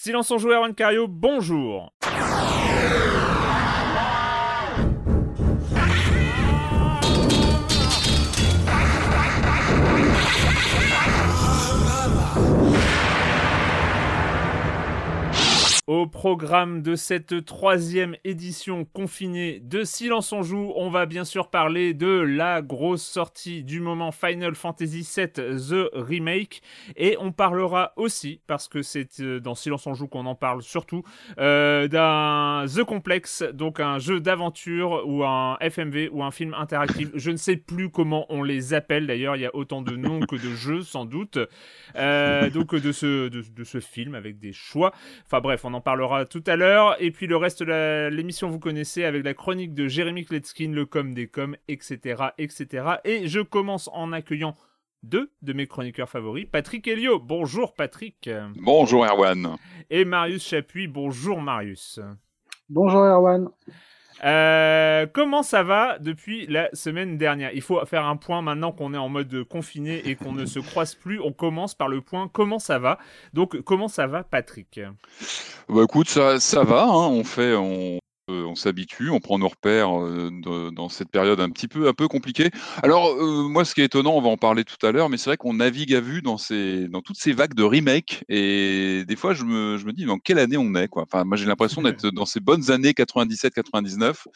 Silence en joueur, Cario, bonjour. Au programme de cette troisième édition confinée de Silence on joue, on va bien sûr parler de la grosse sortie du moment Final Fantasy VII The Remake et on parlera aussi, parce que c'est euh, dans Silence on joue qu'on en parle surtout, euh, d'un The Complex, donc un jeu d'aventure ou un FMV ou un film interactif. Je ne sais plus comment on les appelle d'ailleurs, il y a autant de noms que de jeux sans doute. Euh, donc de ce, de, de ce film avec des choix. Enfin bref, on en parlera tout à l'heure. Et puis le reste de l'émission, vous connaissez, avec la chronique de Jérémy Kletskin, le com des coms, etc., etc. Et je commence en accueillant deux de mes chroniqueurs favoris, Patrick Helio. Bonjour Patrick. Bonjour Erwan. Et Marius Chapuis. Bonjour Marius. Bonjour Erwan. Euh, comment ça va depuis la semaine dernière? Il faut faire un point maintenant qu'on est en mode confiné et qu'on ne se croise plus. On commence par le point comment ça va. Donc comment ça va Patrick? Bah écoute, ça, va. Hein. On fait, on s'habitue, on prend nos repères euh, dans cette période un petit peu, un peu compliquée. Alors euh, moi, ce qui est étonnant, on va en parler tout à l'heure, mais c'est vrai qu'on navigue à vue dans toutes ces vagues de remake. Et des fois, je me, dis dans quelle année on est. Enfin, moi, j'ai l'impression d'être dans ces bonnes années 97-99.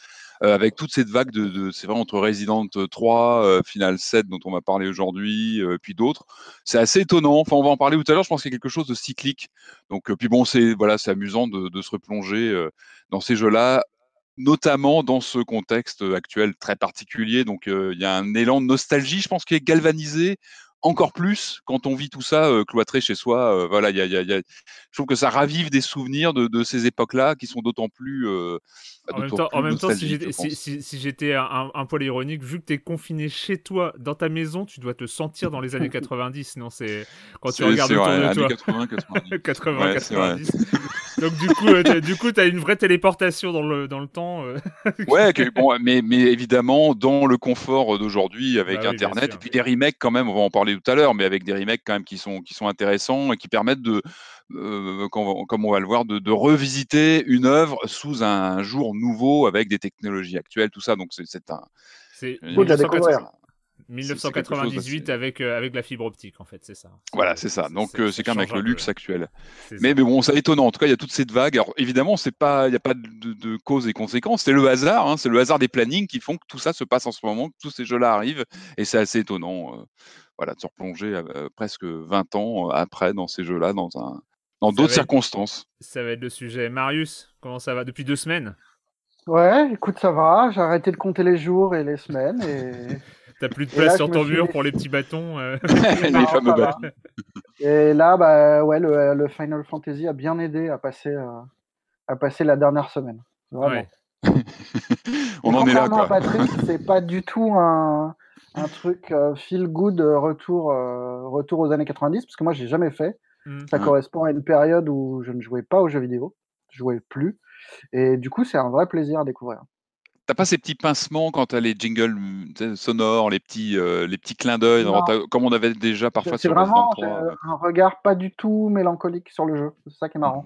Euh, avec toute cette vague de, c'est vrai entre Resident 3, euh, Final 7 dont on va parler aujourd'hui, euh, puis d'autres. C'est assez étonnant. Enfin, on va en parler tout à l'heure. Je pense qu'il y a quelque chose de cyclique. Donc, euh, puis bon, c'est voilà, c'est amusant de, se replonger euh, dans ces jeux-là, notamment dans ce contexte actuel très particulier. Donc, euh, il y a un élan de nostalgie, je pense, qui est galvanisé encore plus quand on vit tout ça euh, cloîtré chez soi. Euh, voilà, il y a, y a- il y a- je trouve que ça ravive des souvenirs de, de ces époques-là qui sont d'autant plus. euh, En même temps, en même temps, si j'étais si, si- si un, un- poil ironique, vu que tu es confiné chez toi, dans ta maison, tu dois te sentir dans les années 90. Non, c'est quand tu regardes autour de toi. 80, 90. 80, Ouais, c'est vrai. 90. Donc du coup, euh, du coup, t'as une vraie téléportation dans le dans le temps. euh. Ouais, que- bon, mais, mais évidemment, dans le confort d'aujourd'hui avec Bah Internet, sûr. et puis des remakes quand même, on va en parler tout à l'heure, mais avec des remakes quand même qui sont, qui sont intéressants et qui permettent de, euh, comme, comme on va le voir, de, de revisiter une œuvre sous un jour nouveau avec des technologies actuelles, tout ça. Donc c'est c'est un. C'est Faut de la 1980 découvrir. C'est- c'est quelque chose 1998 d'assez- avec euh, avec la fibre optique en fait, c'est ça. Voilà, c'est ça. Donc euh, c'est quand même avec le luxe actuel. Mais, mais bon, c'est étonnant. En tout cas, il y a toute cette vague. Alors évidemment, c'est pas, il n'y a pas de, de, cause et conséquences. C'est le hasard. hein. C'est le hasard des plannings qui font que tout ça se passe en ce moment, que tous ces jeux-là arrivent. Et c'est assez étonnant, euh, voilà, de se replonger euh, presque 20 ans après dans ces jeux-là, dans un, dans d'autres circonstances. Ça va être le sujet. Marius, comment ça va depuis deux semaines? Ouais, écoute, ça va. J'ai arrêté de compter les jours et les semaines. Et, T'as plus de place là, sur ton suis- mur pour les petits bâtons euh. les Non, fameux bâtons. et là, bah, ouais, le, le Final Fantasy a bien aidé à passer, euh, à passer la dernière semaine. Vraiment. Ouais. On en est là, quoi. Patrick, c'est pas du tout un, un truc euh, feel good retour, euh, retour aux années 90, parce que moi, j'ai jamais fait. Mm. Ça Ouais. correspond à une période où je ne jouais pas aux jeux vidéo. Je jouais plus. Et du coup, c'est un vrai plaisir à découvrir. T'as pas ces petits pincements quand t'as les jingles mm, sonores, les petits, euh, les petits clins d'œil, comme on avait déjà parfois sur Resident vraiment 3. euh, un regard pas du tout mélancolique sur le jeu. C'est ça qui est marrant.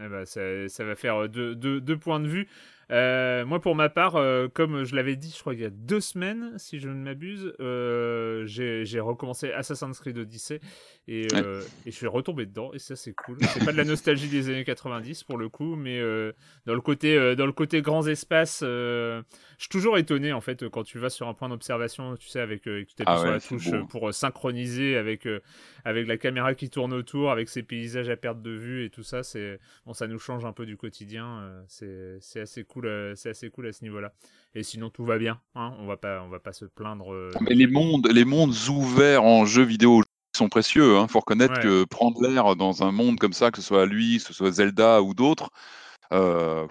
Eh ben, ça, ça va faire deux, deux- deux points de vue. Euh, moi, pour ma part, euh, comme je l'avais dit, je crois qu'il y a deux semaines, si je ne m'abuse, euh, j'ai recommencé Assassin's Creed Odyssey et, Ouais. et je suis retombé dedans et ça c'est cool. C'est pas de la nostalgie des années 90 pour le coup, mais dans le côté dans le côté grands espaces, je suis toujours étonné en fait quand tu vas sur un point d'observation, tu sais, avec tu Ah sur la touche beau. pour synchroniser avec avec la caméra qui tourne autour, avec ces paysages à perte de vue et tout ça, c'est bon, ça nous change un peu du quotidien. c'est assez cool, euh, c'est assez cool à ce niveau-là. Et sinon tout va bien, hein, on va pas on va pas se plaindre. euh, Mais les mondes, les mondes ouverts en jeux vidéo sont précieux. Il hein. faut reconnaître Ouais. que prendre l'air dans un monde comme ça, que ce soit lui, que ce soit Zelda ou d'autres, euh,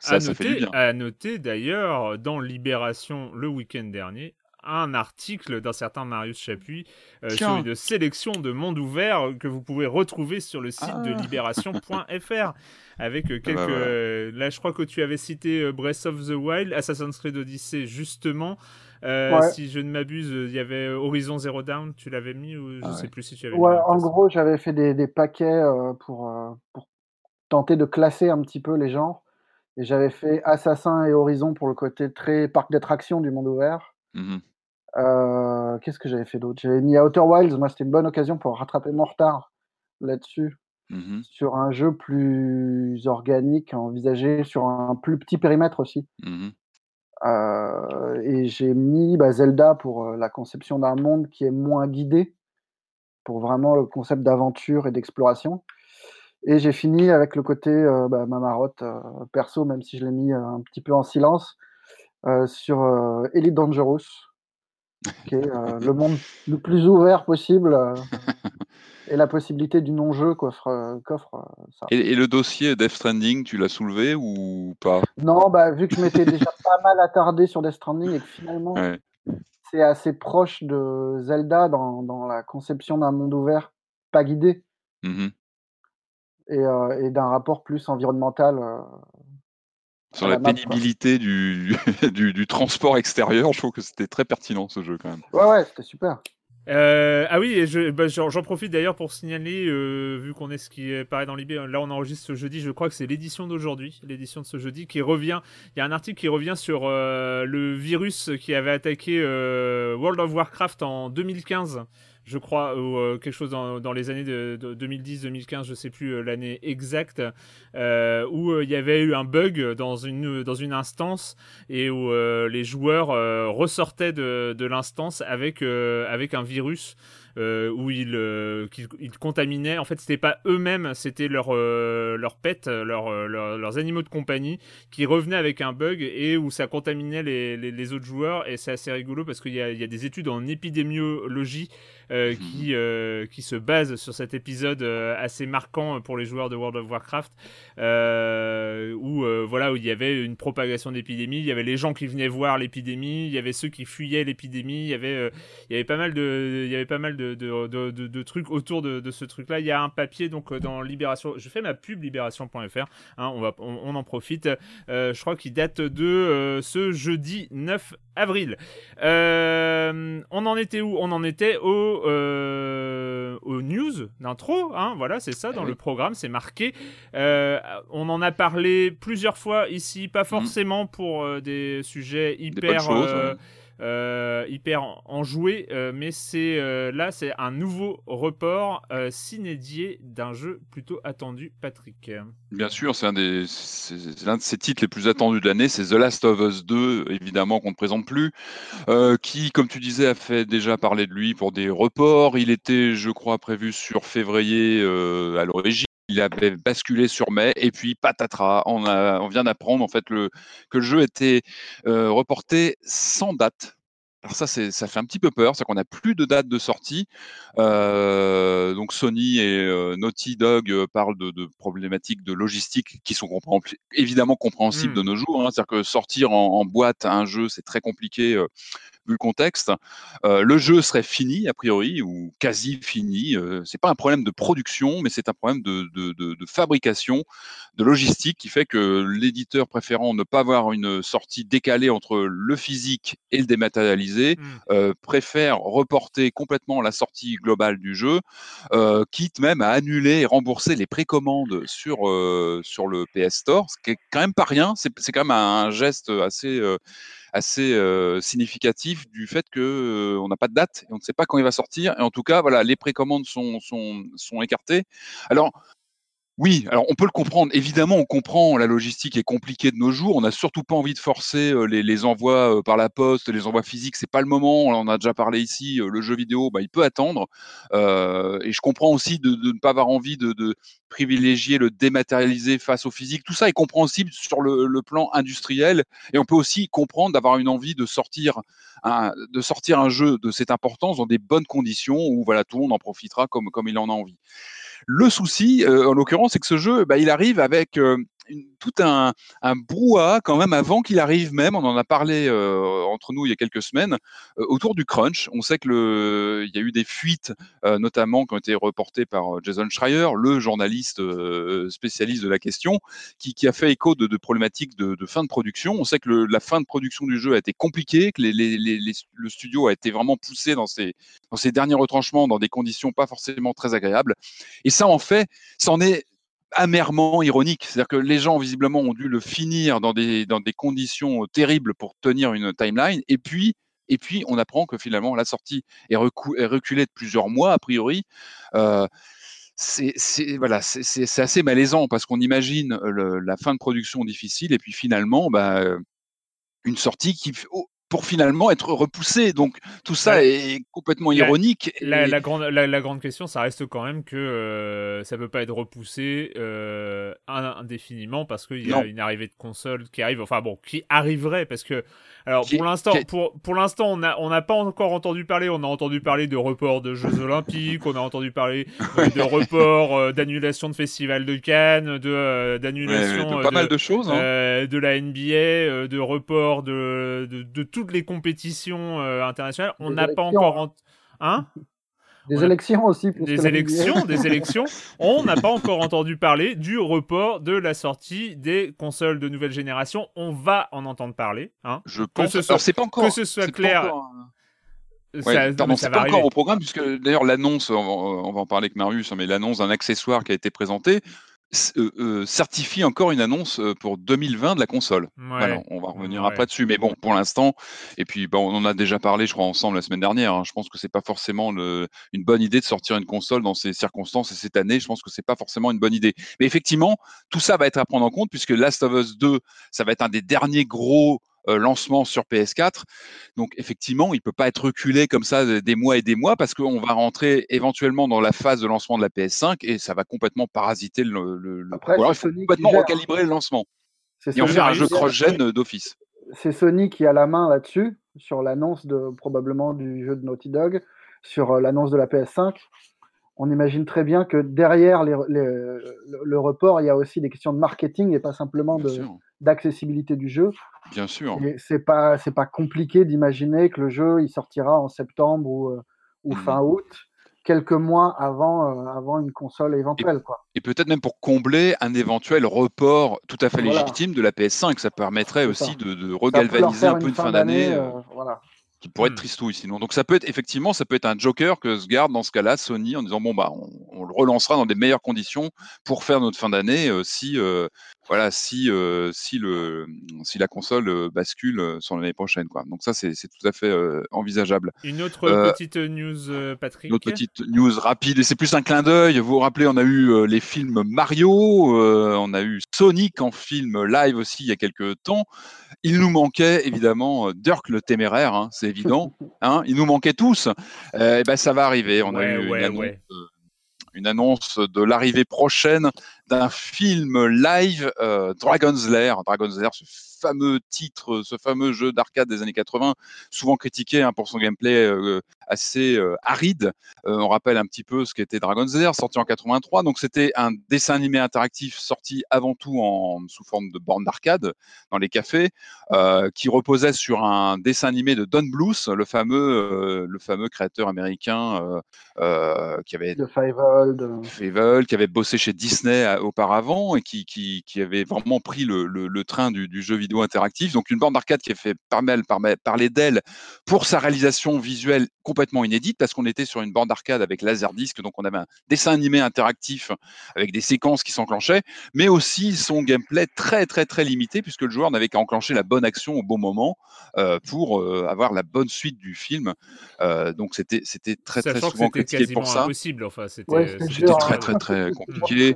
ça, À ça fait du bien. à noter d'ailleurs dans Libération le week-end dernier un article d'un certain Marius Chapuis euh, sur une sélection de mondes ouverts que vous pouvez retrouver sur le site de Ah. libération.fr avec euh, quelques bah voilà. euh, là je crois que tu avais cité Breath of the Wild Assassin's Creed Odyssey justement Euh, Ouais. si je ne m'abuse il y avait Horizon Zero Dawn tu l'avais mis ou je Ah sais ouais. plus si tu avais mis en gros, j'avais fait des, des paquets euh, pour, euh, pour tenter de classer un petit peu les genres. Et j'avais fait Assassin et Horizon pour le côté très parc d'attractions du monde ouvert. Mhm. Euh, Qu'est-ce que j'avais fait d'autre? J'avais mis Outer Wilds. Moi, c'était une bonne occasion pour rattraper mon retard là-dessus. Mhm. Sur un jeu plus organique, envisagé sur un plus petit périmètre aussi. Mhm. Euh, et j'ai mis bah, Zelda pour euh, la conception d'un monde qui est moins guidé, pour vraiment le concept d'aventure et d'exploration. Et j'ai fini avec le côté euh, bah, ma marotte perso, même si je l'ai mis un petit peu en silence, sur Elite Dangerous, qui est euh, le monde le plus ouvert possible euh, et la possibilité du non-jeu qu'offre euh, qu'offre, ça. Et, et le dossier Death Stranding, tu l'as soulevé ou pas? Non, bah, vu que je m'étais déjà pas mal attardé sur Death Stranding et que finalement Ouais. c'est assez proche de Zelda dans, dans la conception d'un monde ouvert pas guidé Mhm. et, et d'un rapport plus environnemental. Sur la la map, quoi. pénibilité du, du, du transport extérieur, je trouve que c'était très pertinent ce jeu quand même. Ouais, ouais, c'était super. Euh, ah oui, et je, bah, j'en j'en profite d'ailleurs pour signaler, euh, vu qu'on est ce qui paraît dans l'IB, là on enregistre ce jeudi, je crois que c'est l'édition d'aujourd'hui, l'édition de ce jeudi, qui revient, il y a un article qui revient sur euh, le virus qui avait attaqué euh, World of Warcraft en 2015, je crois, ou euh, quelque chose dans, les années de, de 2010-2015, je sais plus euh, l'année exacte, euh, où il y avait eu un bug dans une, dans une instance et où les joueurs ressortaient de, de l'instance avec, avec un virus où ils, ils contaminaient. En fait, c'était pas eux-mêmes, c'était leur, euh, leur pet, leur, leur- leurs animaux de compagnie qui revenaient avec un bug et où ça contaminait les, les, autres joueurs. Et c'est assez rigolo parce qu'il y y a des études en épidémiologie euh, qui, euh, qui se basent sur cet épisode euh, assez marquant pour les joueurs de World of Warcraft où voilà où il y avait une propagation d'épidémie, il y avait les gens qui venaient voir l'épidémie, il y avait ceux qui fuyaient l'épidémie, il y avait il y avait pas mal de il y avait pas mal de, de, de, trucs autour de, ce truc là. Il y a un papier donc dans Libération, je fais ma pub libération.fr, hein, on va on, on en profite. Je crois qu'il date de ce jeudi 9 avril. On en était où? On en était au, euh, aux news d'intro. Hein, voilà, c'est ça, dans Eh oui. le programme, c'est marqué. Euh, on en a parlé plusieurs fois ici, pas forcément pour euh, des sujets hyper. Euh, hyper en- enjoué, euh, mais c'est euh, là c'est un nouveau report s'inédié d'un jeu plutôt attendu, Patrick. Bien sûr, c'est un l'un de ses titres les plus attendus de l'année. C'est The Last of Us 2, évidemment qu'on ne présente plus, qui, comme tu disais, a fait déjà parler de lui pour des reports. Il était, je crois, prévu sur février à l'origine. Il avait basculé sur mai et puis patatras, on, a, on vient d'apprendre en fait le, que le jeu était euh, reporté sans date. Alors ça, c'est, ça fait un petit peu peur, c'est qu'on n'a plus de date de sortie. Euh, donc Sony et euh, Naughty Dog parlent de, de problématiques de logistique qui sont compré- évidemment compréhensibles de nos jours. hein. C'est-à-dire que sortir en, en boîte un jeu, c'est très compliqué vu le contexte. Euh, le jeu serait fini a priori ou quasi fini. Euh, c'est pas un problème de production, mais c'est un problème de, de, de, de fabrication, de logistique qui fait que l'éditeur préférant ne pas avoir une sortie décalée entre le physique et le dématérialisé, Mm. euh, préfère reporter complètement la sortie globale du jeu, euh, quitte même à annuler et rembourser les précommandes sur, sur le PS Store, ce qui est quand même pas rien. C'est quand même un geste assez, assez euh, significatif du fait que euh, on n'a pas de date et on ne sait pas quand il va sortir. Et en tout cas, voilà, les précommandes sont, sont, sont écartées. Alors, Oui, alors on peut le comprendre. Évidemment, on comprend la logistique est compliquée de nos jours. On n'a surtout pas envie de forcer les, les, envois par la poste, les envois physiques. C'est pas le moment. On en a déjà parlé ici. Le jeu vidéo, bah, il peut attendre. Euh, et je comprends aussi de, ne pas avoir envie de, privilégier le dématérialisé face au physique. Tout ça est compréhensible sur le, le plan industriel. Et on peut aussi comprendre d'avoir une envie de sortir un, de sortir un jeu de cette importance dans des bonnes conditions où voilà tout le monde en profitera comme comme il en a envie. Le souci, euh, en l'occurrence, c'est que ce jeu, bah, il arrive avec euh, tout un, brouhaha quand même avant qu'il arrive même. On en a parlé euh, entre nous il y a quelques semaines euh, autour du crunch. On sait que le, il y a eu des fuites, euh, notamment qui ont été reportées par Jason Schreier, le journaliste spécialiste de la question, qui, a fait écho de, problématiques de, fin de production. On sait que la fin de production du jeu a été compliquée, que le studio a été vraiment poussé dans ses, dans ses derniers retranchements dans des conditions pas forcément très agréables. Et ça en fait, ça en est amèrement ironique. C'est-à-dire que les gens, visiblement, ont dû le finir dans des, conditions terribles pour tenir une timeline. Et puis, on apprend que finalement, la sortie est, reculée de plusieurs mois, a priori. Euh, c'est assez malaisant parce qu'on imagine le, la fin de production difficile et puis finalement, bah, une sortie qui, pour finalement être repoussé. Donc tout ça ouais. est complètement ironique. La, et... la, grande, la, la, grande question, ça reste quand même que euh, ça peut pas être repoussé euh, indéfiniment parce qu'il y a non. une arrivée de console qui arrive, enfin bon, qui arriverait parce que alors pour l'instant, pour, pour l'instant, on n'a on n'a pas encore entendu parler. On a entendu parler de report de Jeux Olympiques, on a entendu parler de report, euh, d'annulation de Festival de Cannes, de euh, d'annulation ouais, de pas de, mal de choses, hein. euh, de la NBA, de report de, de, de toutes les compétitions internationales. On n'a pas encore, en... hein? Des élections aussi. Des élections, des élections. On n'a pas encore entendu parler du report de la sortie des consoles de nouvelle génération. On va en entendre parler. Hein. Je pense. Que ce soit, c'est pas encore. Que ce soit clair. Ouais, ça, pardon, c'est pas encore au programme puisque d'ailleurs l'annonce, on, on, va en parler avec Marius, hein, mais l'annonce d'un accessoire qui a été présenté, euh, euh, certifie encore une annonce euh, pour 2020 de la console. Ouais. Voilà, on va revenir ouais. après dessus, mais bon, pour l'instant, et puis bon, on en a déjà parlé, je crois, ensemble la semaine dernière. Hein, je pense que c'est pas forcément le, une bonne idée de sortir une console dans ces circonstances et cette année, je pense que c'est pas forcément une bonne idée. Mais effectivement, tout ça va être à prendre en compte puisque Last of Us 2, ça va être un des derniers gros lancement sur PS4. Donc effectivement, il peut pas être reculé comme ça des mois et des mois parce qu'on va rentrer éventuellement dans la phase de lancement de la PS5 et ça va complètement parasiter le. le, Après, il faut complètement recalibrer le lancement et en faire un jeu cross-gen d'office. C'est Sony qui a la main là-dessus sur l'annonce de probablement du jeu de Naughty Dog, sur l'annonce de la PS5 on imagine très bien que derrière les, les, le, report, il y a aussi des questions de marketing et pas simplement d'accessibilité du jeu. Bien sûr. C'est pas c'est pas compliqué d'imaginer que le jeu il sortira en septembre ou, euh, ou mmh. fin août, quelques mois avant euh, avant une console éventuelle et, quoi. Et peut-être même pour combler un éventuel report tout à fait voilà. légitime de la PS5, ça permettrait aussi ça. de, de regalvaniser un peu une fin d'année. Euh, voilà qui pourrait être tristouille sinon. Donc ça peut être effectivement, ça peut être un joker que se garde dans ce cas-là Sony en disant bon bah on, on, le relancera dans des meilleures conditions pour faire notre fin d'année euh, si euh, voilà si euh, si le si la console euh, bascule euh, sur l'année prochaine quoi. Donc ça c'est tout à fait euh, envisageable. Une autre petite news Patrick. Une autre petite news rapide et c'est plus un clin d'œil. Vous vous rappelez on a eu les films Mario, on a eu Sonic en film live aussi il y a quelques temps. Il nous manquait évidemment Dirk le téméraire, hein, c'est évident. Hein, il nous manquait tous. Euh, et ben ça va arriver. On ouais, a eu ouais, une, annonce, ouais. une, annonce, de l'arrivée prochaine d'un film live euh, Dragon's Lair. Dragon's Lair, ce fameux titre, ce fameux jeu d'arcade des années 80, souvent critiqué hein, pour son gameplay euh, assez euh, aride. On rappelle un petit peu ce qu'était Dragon's Lair, sorti en 83. Donc c'était un dessin animé interactif sorti avant tout en sous forme de borne d'arcade dans les cafés, qui reposait sur un dessin animé de Don Bluth, le fameux, le fameux créateur américain qui avait de Fievel, de... Fievel, qui avait bossé chez Disney auparavant et qui, qui, qui avait vraiment pris le, le, le train du, du jeu vidéo interactif. Donc une borne d'arcade qui est fait par par, parler d'elle pour sa réalisation visuelle complètement inédite parce qu'on était sur une borne d'arcade avec laserdisc, donc on avait un dessin animé interactif avec des séquences qui s'enclenchaient, mais aussi son gameplay très très très limité puisque le joueur n'avait qu'à enclencher la bonne action au bon moment euh, pour euh, avoir la bonne suite du film. Euh, donc c'était c'était très Sachant très souvent critiqué pour ça. Impossible, enfin c'était ouais, très très très compliqué.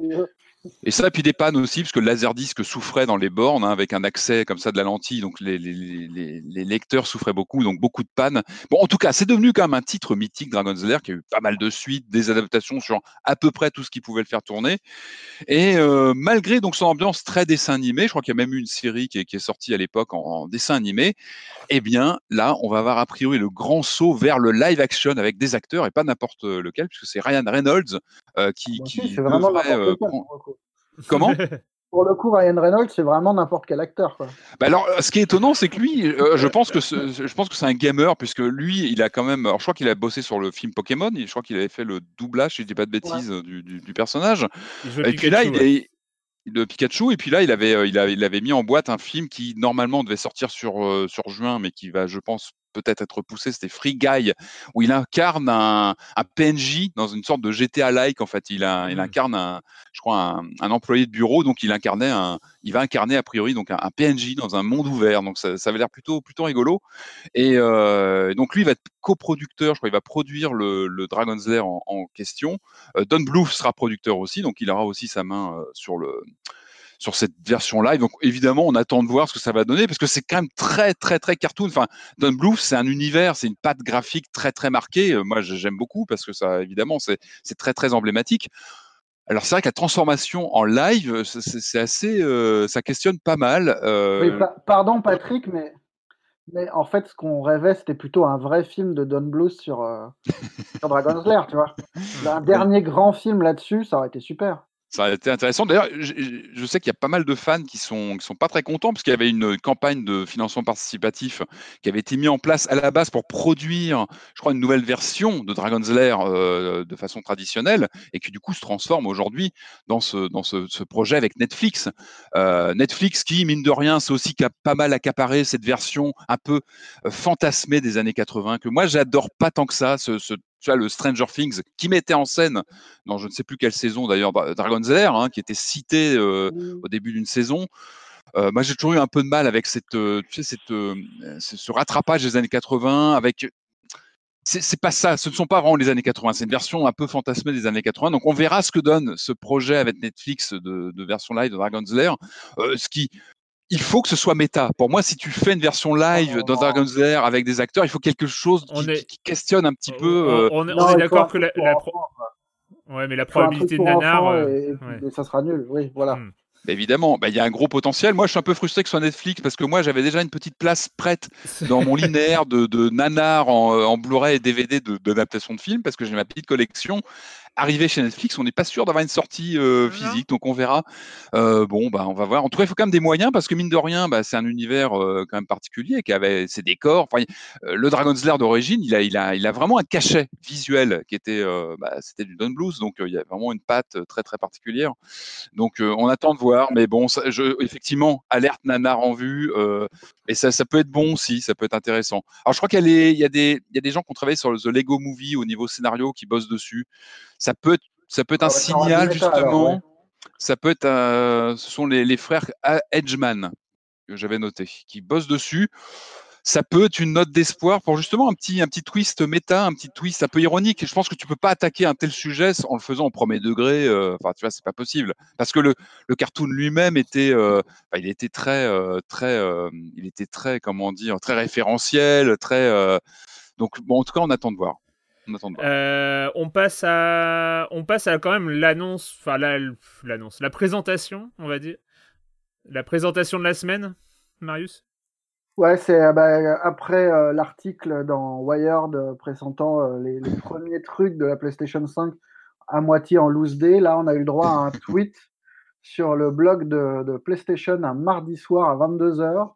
Et ça, et puis des pannes aussi, parce que le Laserdisc souffrait dans les bornes, hein, avec un accès comme ça de la lentille, donc les, les, les, les, lecteurs souffraient beaucoup, donc beaucoup de pannes. Bon, en tout cas, c'est devenu quand même un titre mythique, Dragon's Lair, qui a eu pas mal de suites, des adaptations sur à peu près tout ce qui pouvait le faire tourner. Et euh, malgré donc son ambiance très dessin animé, je crois qu'il y a même eu une série qui est, qui est sortie à l'époque en, en, dessin animé, eh bien là, on va avoir a priori le grand saut vers le live action avec des acteurs, et pas n'importe lequel, puisque c'est Ryan Reynolds euh, qui, c'est vraiment devrait, Comment? Pour le coup, Ryan Reynolds, c'est vraiment n'importe quel acteur. Quoi. Bah alors, euh, ce qui est étonnant, c'est que lui, euh, je pense que ce- je pense que c'est un gamer puisque lui, il a quand même. Alors, je crois qu'il a bossé sur le film Pokémon. Je crois qu'il avait fait le doublage, si je dis pas de bêtises, euh, du, du- du personnage. Et puis là, il ouais. est de Pikachu. Et puis là, il avait, euh, il avait, il avait mis en boîte un film qui normalement devait sortir sur euh, sur juin, mais qui va, je pense, peut-être être repoussé. C'était Free Guy, où il incarne un, un PNJ dans une sorte de GTA-like. En fait, il, a, il Mm. incarne un, je crois, un, un employé de bureau. Donc, il incarnait un, il va incarner a priori donc un, un PNJ dans un monde ouvert. Donc, ça, ça avait l'air plutôt plutôt rigolo. Et euh, donc, lui, il va être coproducteur. Je crois, il va produire le, le Dragon's Lair en, en question. Euh, Don Bluth sera producteur aussi, donc il aura aussi sa main euh, sur le sur cette version live. Donc évidemment, on attend de voir ce que ça va donner parce que c'est quand même très très très cartoon. Enfin, Don Bluth, c'est un univers, c'est une patte graphique très très marquée. Euh, moi, j'aime beaucoup parce que ça, évidemment, c'est très très emblématique. Alors c'est vrai que la transformation en live, c'est- assez, euh, ça questionne pas mal. euh, Oui, pa- pardon, Patrick, mais, mais en fait, ce qu'on rêvait, c'était plutôt un vrai film de Don Bluth sur, euh, sur Dragon's Lair, tu vois. Un dernier grand film là-dessus, ça aurait été super. Ça a été intéressant. D'ailleurs, je, sais qu'il y a pas mal de fans qui sont qui sont pas très contents parce qu'il y avait une campagne de financement participatif qui avait été mise en place à la base pour produire, je crois, une nouvelle version de Dragon's Lair euh, de façon traditionnelle et qui du coup se transforme aujourd'hui dans ce dans ce, projet avec Netflix. Euh, Netflix qui, mine de rien, c'est aussi qui a pas mal accaparé cette version un peu euh, fantasmée des années 80 que moi j'adore pas tant que ça. Tu vois, le Stranger Things qui mettait en scène dans je ne sais plus quelle saison d'ailleurs Dra- Dragon's Lair hein, qui était cité euh, au début d'une saison. Euh, moi, j'ai toujours eu un peu de mal avec cette, euh, tu sais, cette, ce rattrapage des années 80 avec. C'est c'est pas ça, ce ne sont pas vraiment les années 80, c'est une version un peu fantasmée des années 80. Donc on verra ce que donne ce projet avec Netflix de, de version live de Dragon's Lair. Euh, ce qui, il faut que ce soit méta. Pour moi, si tu fais une version live dans Dragon's Lair avec des acteurs, il faut quelque chose On qui, est- qui- qui questionne un petit On- peu. euh, on, on est- on d'accord que la, pro- ouais, mais probabilité de nanar. euh, et, et- ouais. et ça sera nul. Oui, voilà. Hmm. Bah, évidemment, bah, il y a un gros potentiel. Moi, je suis un peu frustré que ce soit Netflix parce que moi, j'avais déjà une petite place prête dans mon linéaire de, de nanar en, euh, en Blu-ray et DVD de- d'adaptation de, films parce que j'ai ma petite collection. Arrivé chez Netflix, on n'est pas sûr d'avoir une sortie euh, physique, donc on verra. Euh, bon, bah, on va voir. En tout cas, il faut quand même des moyens parce que mine de rien, bah, c'est un univers euh, quand même particulier qui avait ses décors. Enfin, le Dragon's Lair d'origine, il a, il, a, il a vraiment un cachet visuel qui était, bah, c'était du Don Bluth, donc il y a vraiment une patte très très particulière. Donc on attend de voir, mais bon, ça, je, effectivement, alerte nanar en vue, et ça, ça peut être bon aussi, ça peut être intéressant. Alors je crois qu'il y, a y, des- il y a des gens qui ont travaillé sur le The Lego Movie au niveau scénario qui bossent dessus. Ça peut être, ça peut être un Ah signal alors, justement. ouais. Ça peut être, ce sont les, les frères A- Edgeman que j'avais noté, qui bossent dessus. Ça peut être une note d'espoir pour justement un petit, un petit twist méta, un petit twist un peu ironique. Je pense que tu peux pas attaquer un tel sujet en le faisant au premier degré. euh, Enfin, tu vois, c'est pas possible parce que le, le cartoon lui-même était, euh, enfin, il était très, euh, très, euh, il était très, comment dire, très référentiel, très. donc, bon, en tout cas, on attend de voir. On. Euh, on passe à, on passe à quand même l'annonce, enfin la- l'annonce, la présentation, on va dire, la présentation de la semaine, Marius? Ouais, c'est euh, bah, après euh, l'article dans Wired euh, présentant euh, les, les premiers trucs de la PlayStation 5 à moitié en loose day. Là, on a eu le droit à un tweet sur le blog de, de PlayStation un mardi soir à 22h.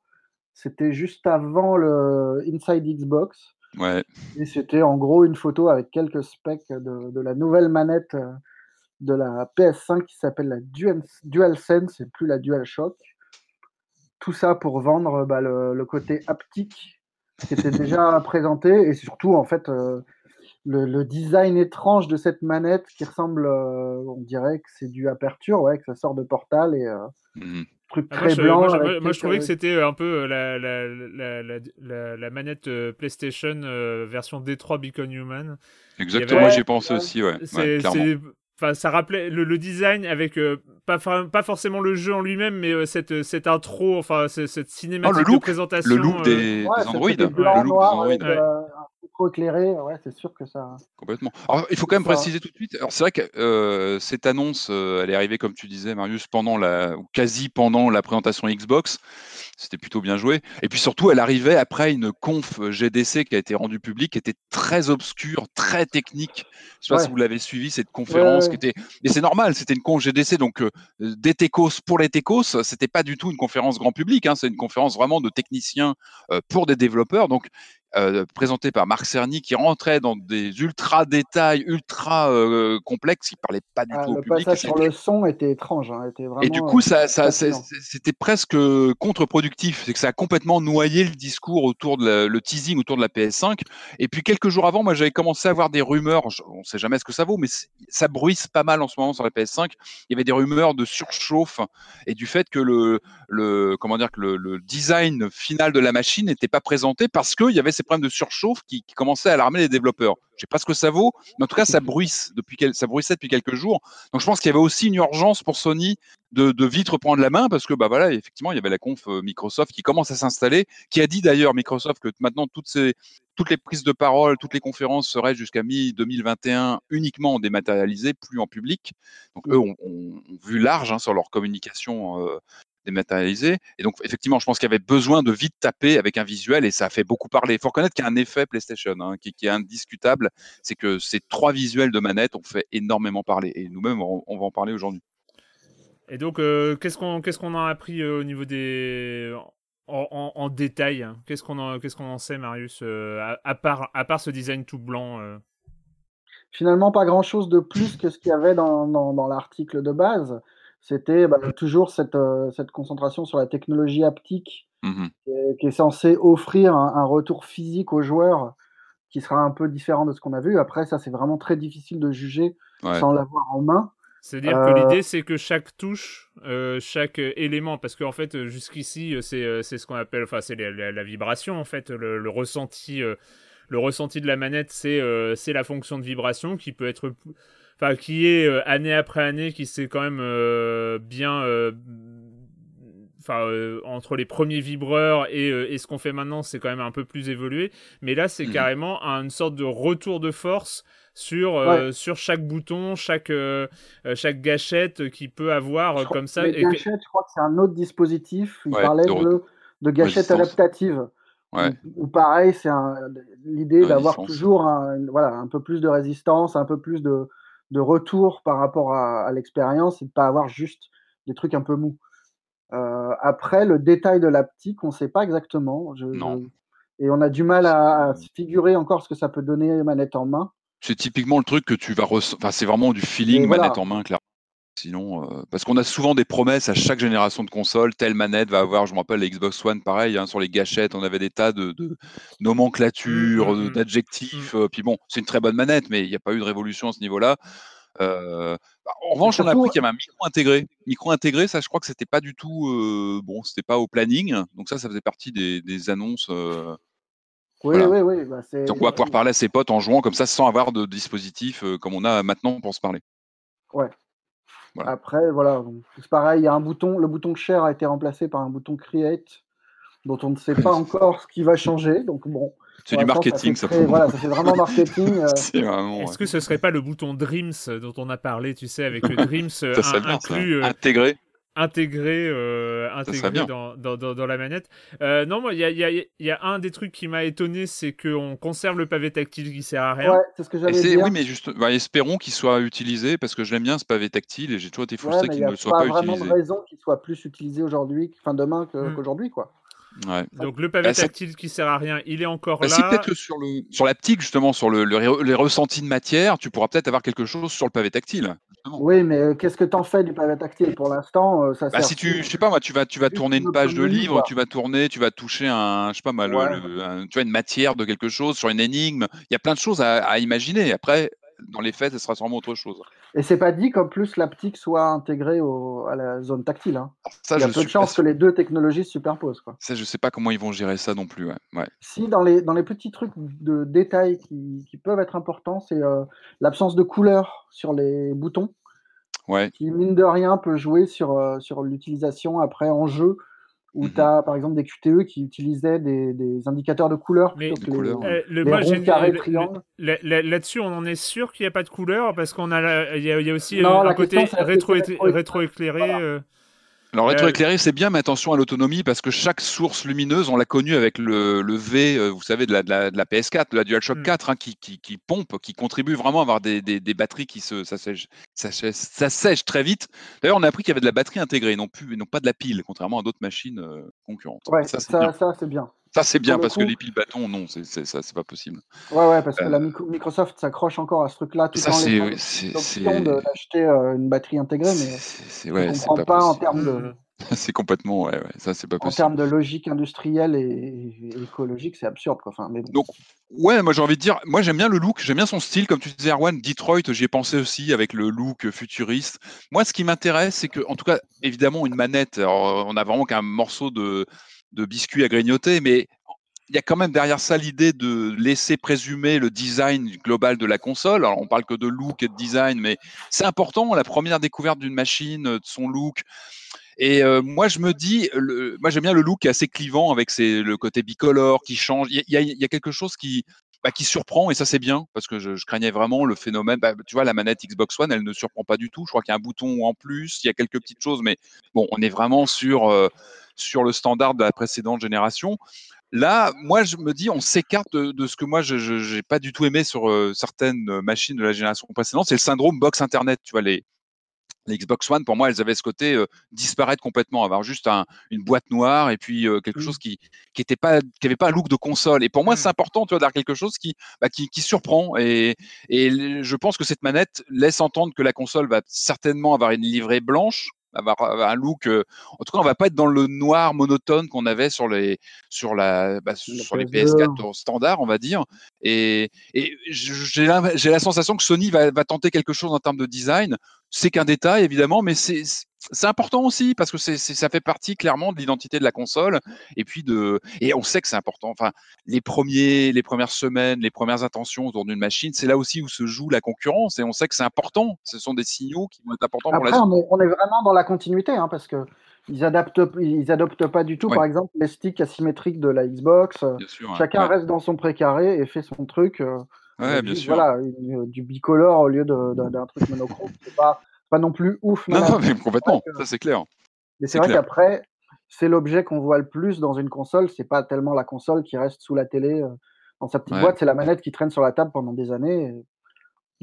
C'était juste avant le Inside Xbox. Ouais. Et c'était en gros une photo avec quelques specs de, de la nouvelle manette euh, de la PS5 qui s'appelle la Dual, DualSense et plus la DualShock. Tout ça pour vendre bah, le, le côté haptique qui était déjà présenté et surtout en fait euh, le, le design étrange de cette manette qui ressemble, euh, on dirait que c'est du aperture, ouais, que ça sort de Portal et euh, Mhm. Truc Ah, très moi, je, blanc. moi, je- avec moi, je quelques- trouvais que c'était un peu euh, la, la, la, la, la- la manette euh, PlayStation euh, version D3 Beacon Human. Exactement, avait- j'y Ouais. aussi, ouais. ouais C'est, clairement. c'est- enfin, ça rappelait le, le design avec euh, pas, pas forcément le jeu en lui-même, mais cette, cette intro, enfin cette cinématique oh, de présentation. Le look des, ouais, des Android. Le look noir des Android. Trop éclairé, ouais, c'est sûr que ça. Complètement. Alors, il faut quand même préciser tout de suite. Alors, c'est vrai que euh, cette annonce, euh, elle est arrivée, comme tu disais, Marius, pendant la, ou quasi pendant la présentation Xbox. C'était plutôt bien joué. Et puis surtout, elle arrivait après une conf GDC qui a été rendue publique, qui était très obscure, très technique. Je sais pas si vous l'avez suivi, cette conférence qui était. Mais c'est normal, c'était une conf GDC, donc euh, des techos pour les techos. C'était pas du tout une conférence grand public. Hein, c'est une conférence vraiment de techniciens pour des développeurs. Donc, euh, présenté par Marc Cerny qui rentrait dans des ultra détails, ultra euh, complexes, il parlait pas du ah, tout le au public. passage sur le son était étrange, hein, était vraiment, Et du coup, ça, ça c'était presque contre-productif, c'est que ça a complètement noyé le discours autour de la, le teasing autour de la PS5. Et puis quelques jours avant, moi j'avais commencé à avoir des rumeurs, on sait jamais ce que ça vaut, mais ça bruisse pas mal en ce moment sur la PS5. Il y avait des rumeurs de surchauffe et du fait que le, le comment dire que le, le design final de la machine n'était pas présenté parce qu'il y avait ces problèmes de surchauffe qui, qui commençaient à alarmer les développeurs. Je sais pas ce que ça vaut, mais en tout cas, ça bruisse depuis ça bruissait depuis quelques jours. Donc, je pense qu'il y avait aussi une urgence pour Sony de, de, vite reprendre la main parce que, bah voilà, effectivement, il y avait la conf euh, Microsoft qui commence à s'installer, qui a dit d'ailleurs Microsoft que maintenant toutes ces toutes les prises de parole, toutes les conférences seraient jusqu'à mi-2021 uniquement dématérialisées, plus en public. Donc eux ont, ont, vu large hein, sur leur communication euh, dématérialisé. Et donc, effectivement, je pense qu'il y avait besoin de vite taper avec un visuel et ça a fait beaucoup parler. Il faut reconnaître qu'il y a un effet PlayStation hein, qui, qui, est indiscutable. C'est que ces trois visuels de manette ont fait énormément parler. Et nous-mêmes, on, on, va en parler aujourd'hui. Et donc, euh, qu'est-ce qu'on qu'est-ce qu'on a appris euh, au niveau des. En, en, en détail Qu'est-ce qu'on en, qu'est-ce qu'on en sait, Marius, euh, à, à, part, à part ce design tout blanc euh? Finalement, pas grand-chose de plus que ce qu'il y avait dans, dans, dans l'article de base c'était bah, toujours cette, euh, cette, concentration sur la technologie haptique mmh qui, est, qui, est, censée offrir un, un, retour physique aux joueurs qui sera un peu différent de ce qu'on a vu. Après, ça, c'est vraiment très difficile de juger ouais. sans l'avoir en main. C'est-à-dire euh... que l'idée, c'est que chaque touche, euh, chaque élément, parce qu'en fait, jusqu'ici, c'est ce qu'on appelle, enfin, c'est la, la, la, vibration, en fait, le, le ressenti, euh, le ressenti de la manette, c'est euh, la fonction de vibration qui peut être enfin qui est euh, année après année, qui s'est quand même euh, bien, euh, enfin entre les premiers vibreurs et, et ce qu'on fait maintenant, c'est quand même un peu plus évolué. Mais là, c'est mmh. carrément une sorte de retour de force sur ouais. sur chaque bouton, chaque chaque gâchette qui peut avoir comme ça. Les gâchettes, je crois que c'est un autre dispositif. Il ouais, parlait de, de gâchettes adaptatives. Ouais. Ou, pareil, c'est l'idée d'avoir toujours un, voilà, un peu plus de résistance, un peu plus de, de retour par rapport à, à l'expérience et de pas avoir juste des trucs un peu mous. Euh, après, le détail de l'aptique, on ne sait pas exactement. Je, non. Je... Et on a du mal à, à se figurer encore ce que ça peut donner manette en main. C'est typiquement le truc que tu vas ressentir. Enfin, c'est vraiment du feeling voilà. manette en main, clairement. Sinon, euh, parce qu'on a souvent des promesses à chaque génération de console, telle manette va avoir, je me rappelle, la Xbox One, pareil, hein, sur les gâchettes, on avait des tas de, de nomenclatures, mmh, d'adjectifs. Mmh. Euh, puis bon, c'est une très bonne manette, mais il n'y a pas eu de révolution à ce niveau-là. Euh, bah, en revanche, on a appris qu'il y avait un micro intégré. Micro intégré, ça, je crois que c'était pas du tout, euh, bon, c'était pas au planning. Donc ça, ça faisait partie des, des annonces. Euh, oui, voilà. oui, oui. Bah, donc on va pouvoir parler à ses potes en jouant comme ça, sans avoir de dispositif comme on a maintenant pour se parler. Ouais. Voilà. Après, voilà, c'est pareil. Il y a un bouton. Le bouton share a été remplacé par un bouton create, dont on ne sait pas encore ce qui va changer. Donc bon. C'est du marketing, ça. très, voilà, ça fait vraiment marketing. Euh... Est-ce ouais. que ce serait pas le bouton Dreams dont on a parlé, tu sais, avec le Dreams ça un, bien, inclus, euh, intégré intégré, euh, intégré dans, dans, dans, dans, la manette. Euh, non, moi, il y a, y, a, y a, un des trucs qui m'a étonné, c'est qu'on conserve le pavé tactile qui sert à rien. Ouais, c'est ce que j'allais dire. Oui, mais juste, bah, espérons qu'il soit utilisé parce que j'aime bien ce pavé tactile et j'ai toujours été frustré ouais, qu'il ne soit pas, utilisé. Il n'y a pas vraiment de raison qu'il soit plus utilisé aujourd'hui, enfin demain qu'aujourd'hui, qu quoi. Ouais. Donc le pavé bah, tactile qui sert à rien, il est encore bah, là. Si peut-être que sur le sur l'aptique justement, sur le, le, les ressentis de matière, tu pourras peut-être avoir quelque chose sur le pavé tactile. Justement. Oui, mais euh, qu'est-ce que t'en fais du pavé tactile pour l'instant euh, Ça bah, sert. Si tu, je sais pas moi, tu vas tu vas tourner une page de livre, tu vas tourner, tu vas toucher un, je sais pas moi, ouais. le, un, tu vois une matière de quelque chose sur une énigme. Il y a plein de choses à, à imaginer. Après, dans les faits, ce sera sûrement autre chose. Et c'est pas dit qu'en plus l'aptique soit intégrée au, à la zone tactile. Hein. Ça, Il y a peu de chances que les deux technologies se superposent. Quoi. Ça, je sais pas comment ils vont gérer ça non plus. Ouais. Ouais. Si, dans les, dans les petits trucs de détails qui, qui peuvent être importants, c'est euh, l'absence de couleur sur les boutons. Ouais. qui mine de rien peut jouer sur, euh, sur l'utilisation après en jeu, où Mhm. tu as par exemple des QTE qui utilisaient des, des indicateurs de couleurs Mais- plutôt De que les- couleurs. Euh, le, les moi, ronds, j'ai- carrés, le- triangles. le- là- là- Là-dessus, on en est sûr qu'il n'y a pas de couleur parce qu'on a, il y a, il y a aussi Non, euh, un côté rétro, rétro-éclairé. Voilà. euh, Alors rétroéclairé, c'est bien, mais attention à l'autonomie parce que chaque source lumineuse, on l'a connue avec le, le V, euh, vous savez, de la, de la, de la PS4, de la DualShock Mm. 4, hein, qui, qui, qui pompe, qui contribue vraiment à avoir des, des, des batteries qui se s'assèchent très vite. D'ailleurs, on a appris qu'il y avait de la batterie intégrée, non plus, et non pas de la pile, contrairement à d'autres machines euh, concurrentes. Ouais, ça, c'est ça, bien. ça, c'est bien. Ça, c'est bien parce que les piles bâtons, non, c'est c'est- ça, c'est pas possible. Ouais, ouais, parce que Euh, la micro- Microsoft s'accroche encore à ce truc-là tout Ça, en c'est laissant c'est- c'est- d'acheter euh, une batterie intégrée, mais c'est- ouais, ne c'est comprends pas pas, en possible. termes de, Mhm. C'est complètement, ouais, ouais, ça, c'est pas en possible. termes de logique industrielle et, et écologique, c'est absurde. Quoi. Enfin, mais bon. Donc, ouais, moi j'ai envie de dire, moi j'aime bien le look, j'aime bien son style, comme tu disais, Erwan, Detroit, j'y ai pensé aussi avec le look futuriste. Moi, ce qui m'intéresse, c'est que, en tout cas, évidemment, une manette, alors, on a vraiment qu'un morceau de, de biscuit à grignoter, mais il y a quand même derrière ça l'idée de laisser présumer le design global de la console. Alors, on parle que de look et de design, mais c'est important, la première découverte d'une machine, de son look. Et euh, moi, je me dis, moi j'aime bien le look assez clivant avec le côté bicolore qui change. Il y a, quelque chose qui, bah, qui surprend et ça c'est bien parce que je, je craignais vraiment le phénomène. Bah, tu vois, la manette Xbox One, elle ne surprend pas du tout. Je crois qu'il y a un bouton en plus, il y a quelques petites choses, mais bon, on est vraiment sur euh, sur le standard de la précédente génération. Là, moi, je me dis, on s'écarte de, de, ce que moi, je n'ai pas du tout aimé sur euh, certaines machines de la génération précédente. C'est le syndrome box Internet. Tu vois, les, les Xbox One, pour moi, elles avaient ce côté euh, disparaître complètement, avoir juste un, une boîte noire et puis euh, quelque mmh. chose qui qui était pas, qui avait pas un look de console. Et pour moi, mmh. c'est important, tu vois, d'avoir quelque chose qui, bah, qui, qui surprend. Et, et je pense que cette manette laisse entendre que la console va certainement avoir une livrée blanche, avoir, avoir un look. Euh, en tout cas, on va pas être dans le noir monotone qu'on avait sur les, sur la, bah, sur les PS4 standard, on va dire. Et, et j'ai la, sensation que Sony va, va tenter quelque chose en termes de design. C'est qu'un détail, évidemment, mais c'est, c'est important aussi parce que c'est, ça fait partie clairement de l'identité de la console. Et puis de, et on sait que c'est important. Enfin, les premiers, les premières semaines, les premières intentions autour d'une machine, c'est là aussi où se joue la concurrence. Et on sait que c'est important. Ce sont des signaux qui vont être importants Après, pour la on est, on est vraiment dans la continuité, hein, parce que ils adaptent, ils adoptent pas du tout, ouais. par exemple, les sticks asymétriques de la Xbox. Sûr, Chacun ouais. reste dans son précaré et fait son truc. Euh, ouais, bien juste, sûr. Voilà, une, du bicolore au lieu d'un truc monochrome. C'est pas, pas non plus ouf. Non, non, mais complètement, que... ça c'est clair. Mais c'est vrai qu'après, c'est l'objet qu'on voit le plus dans une console. C'est pas tellement la console qui reste sous la télé euh, dans sa petite ouais. boîte, c'est la manette qui traîne sur la table pendant des années. Et...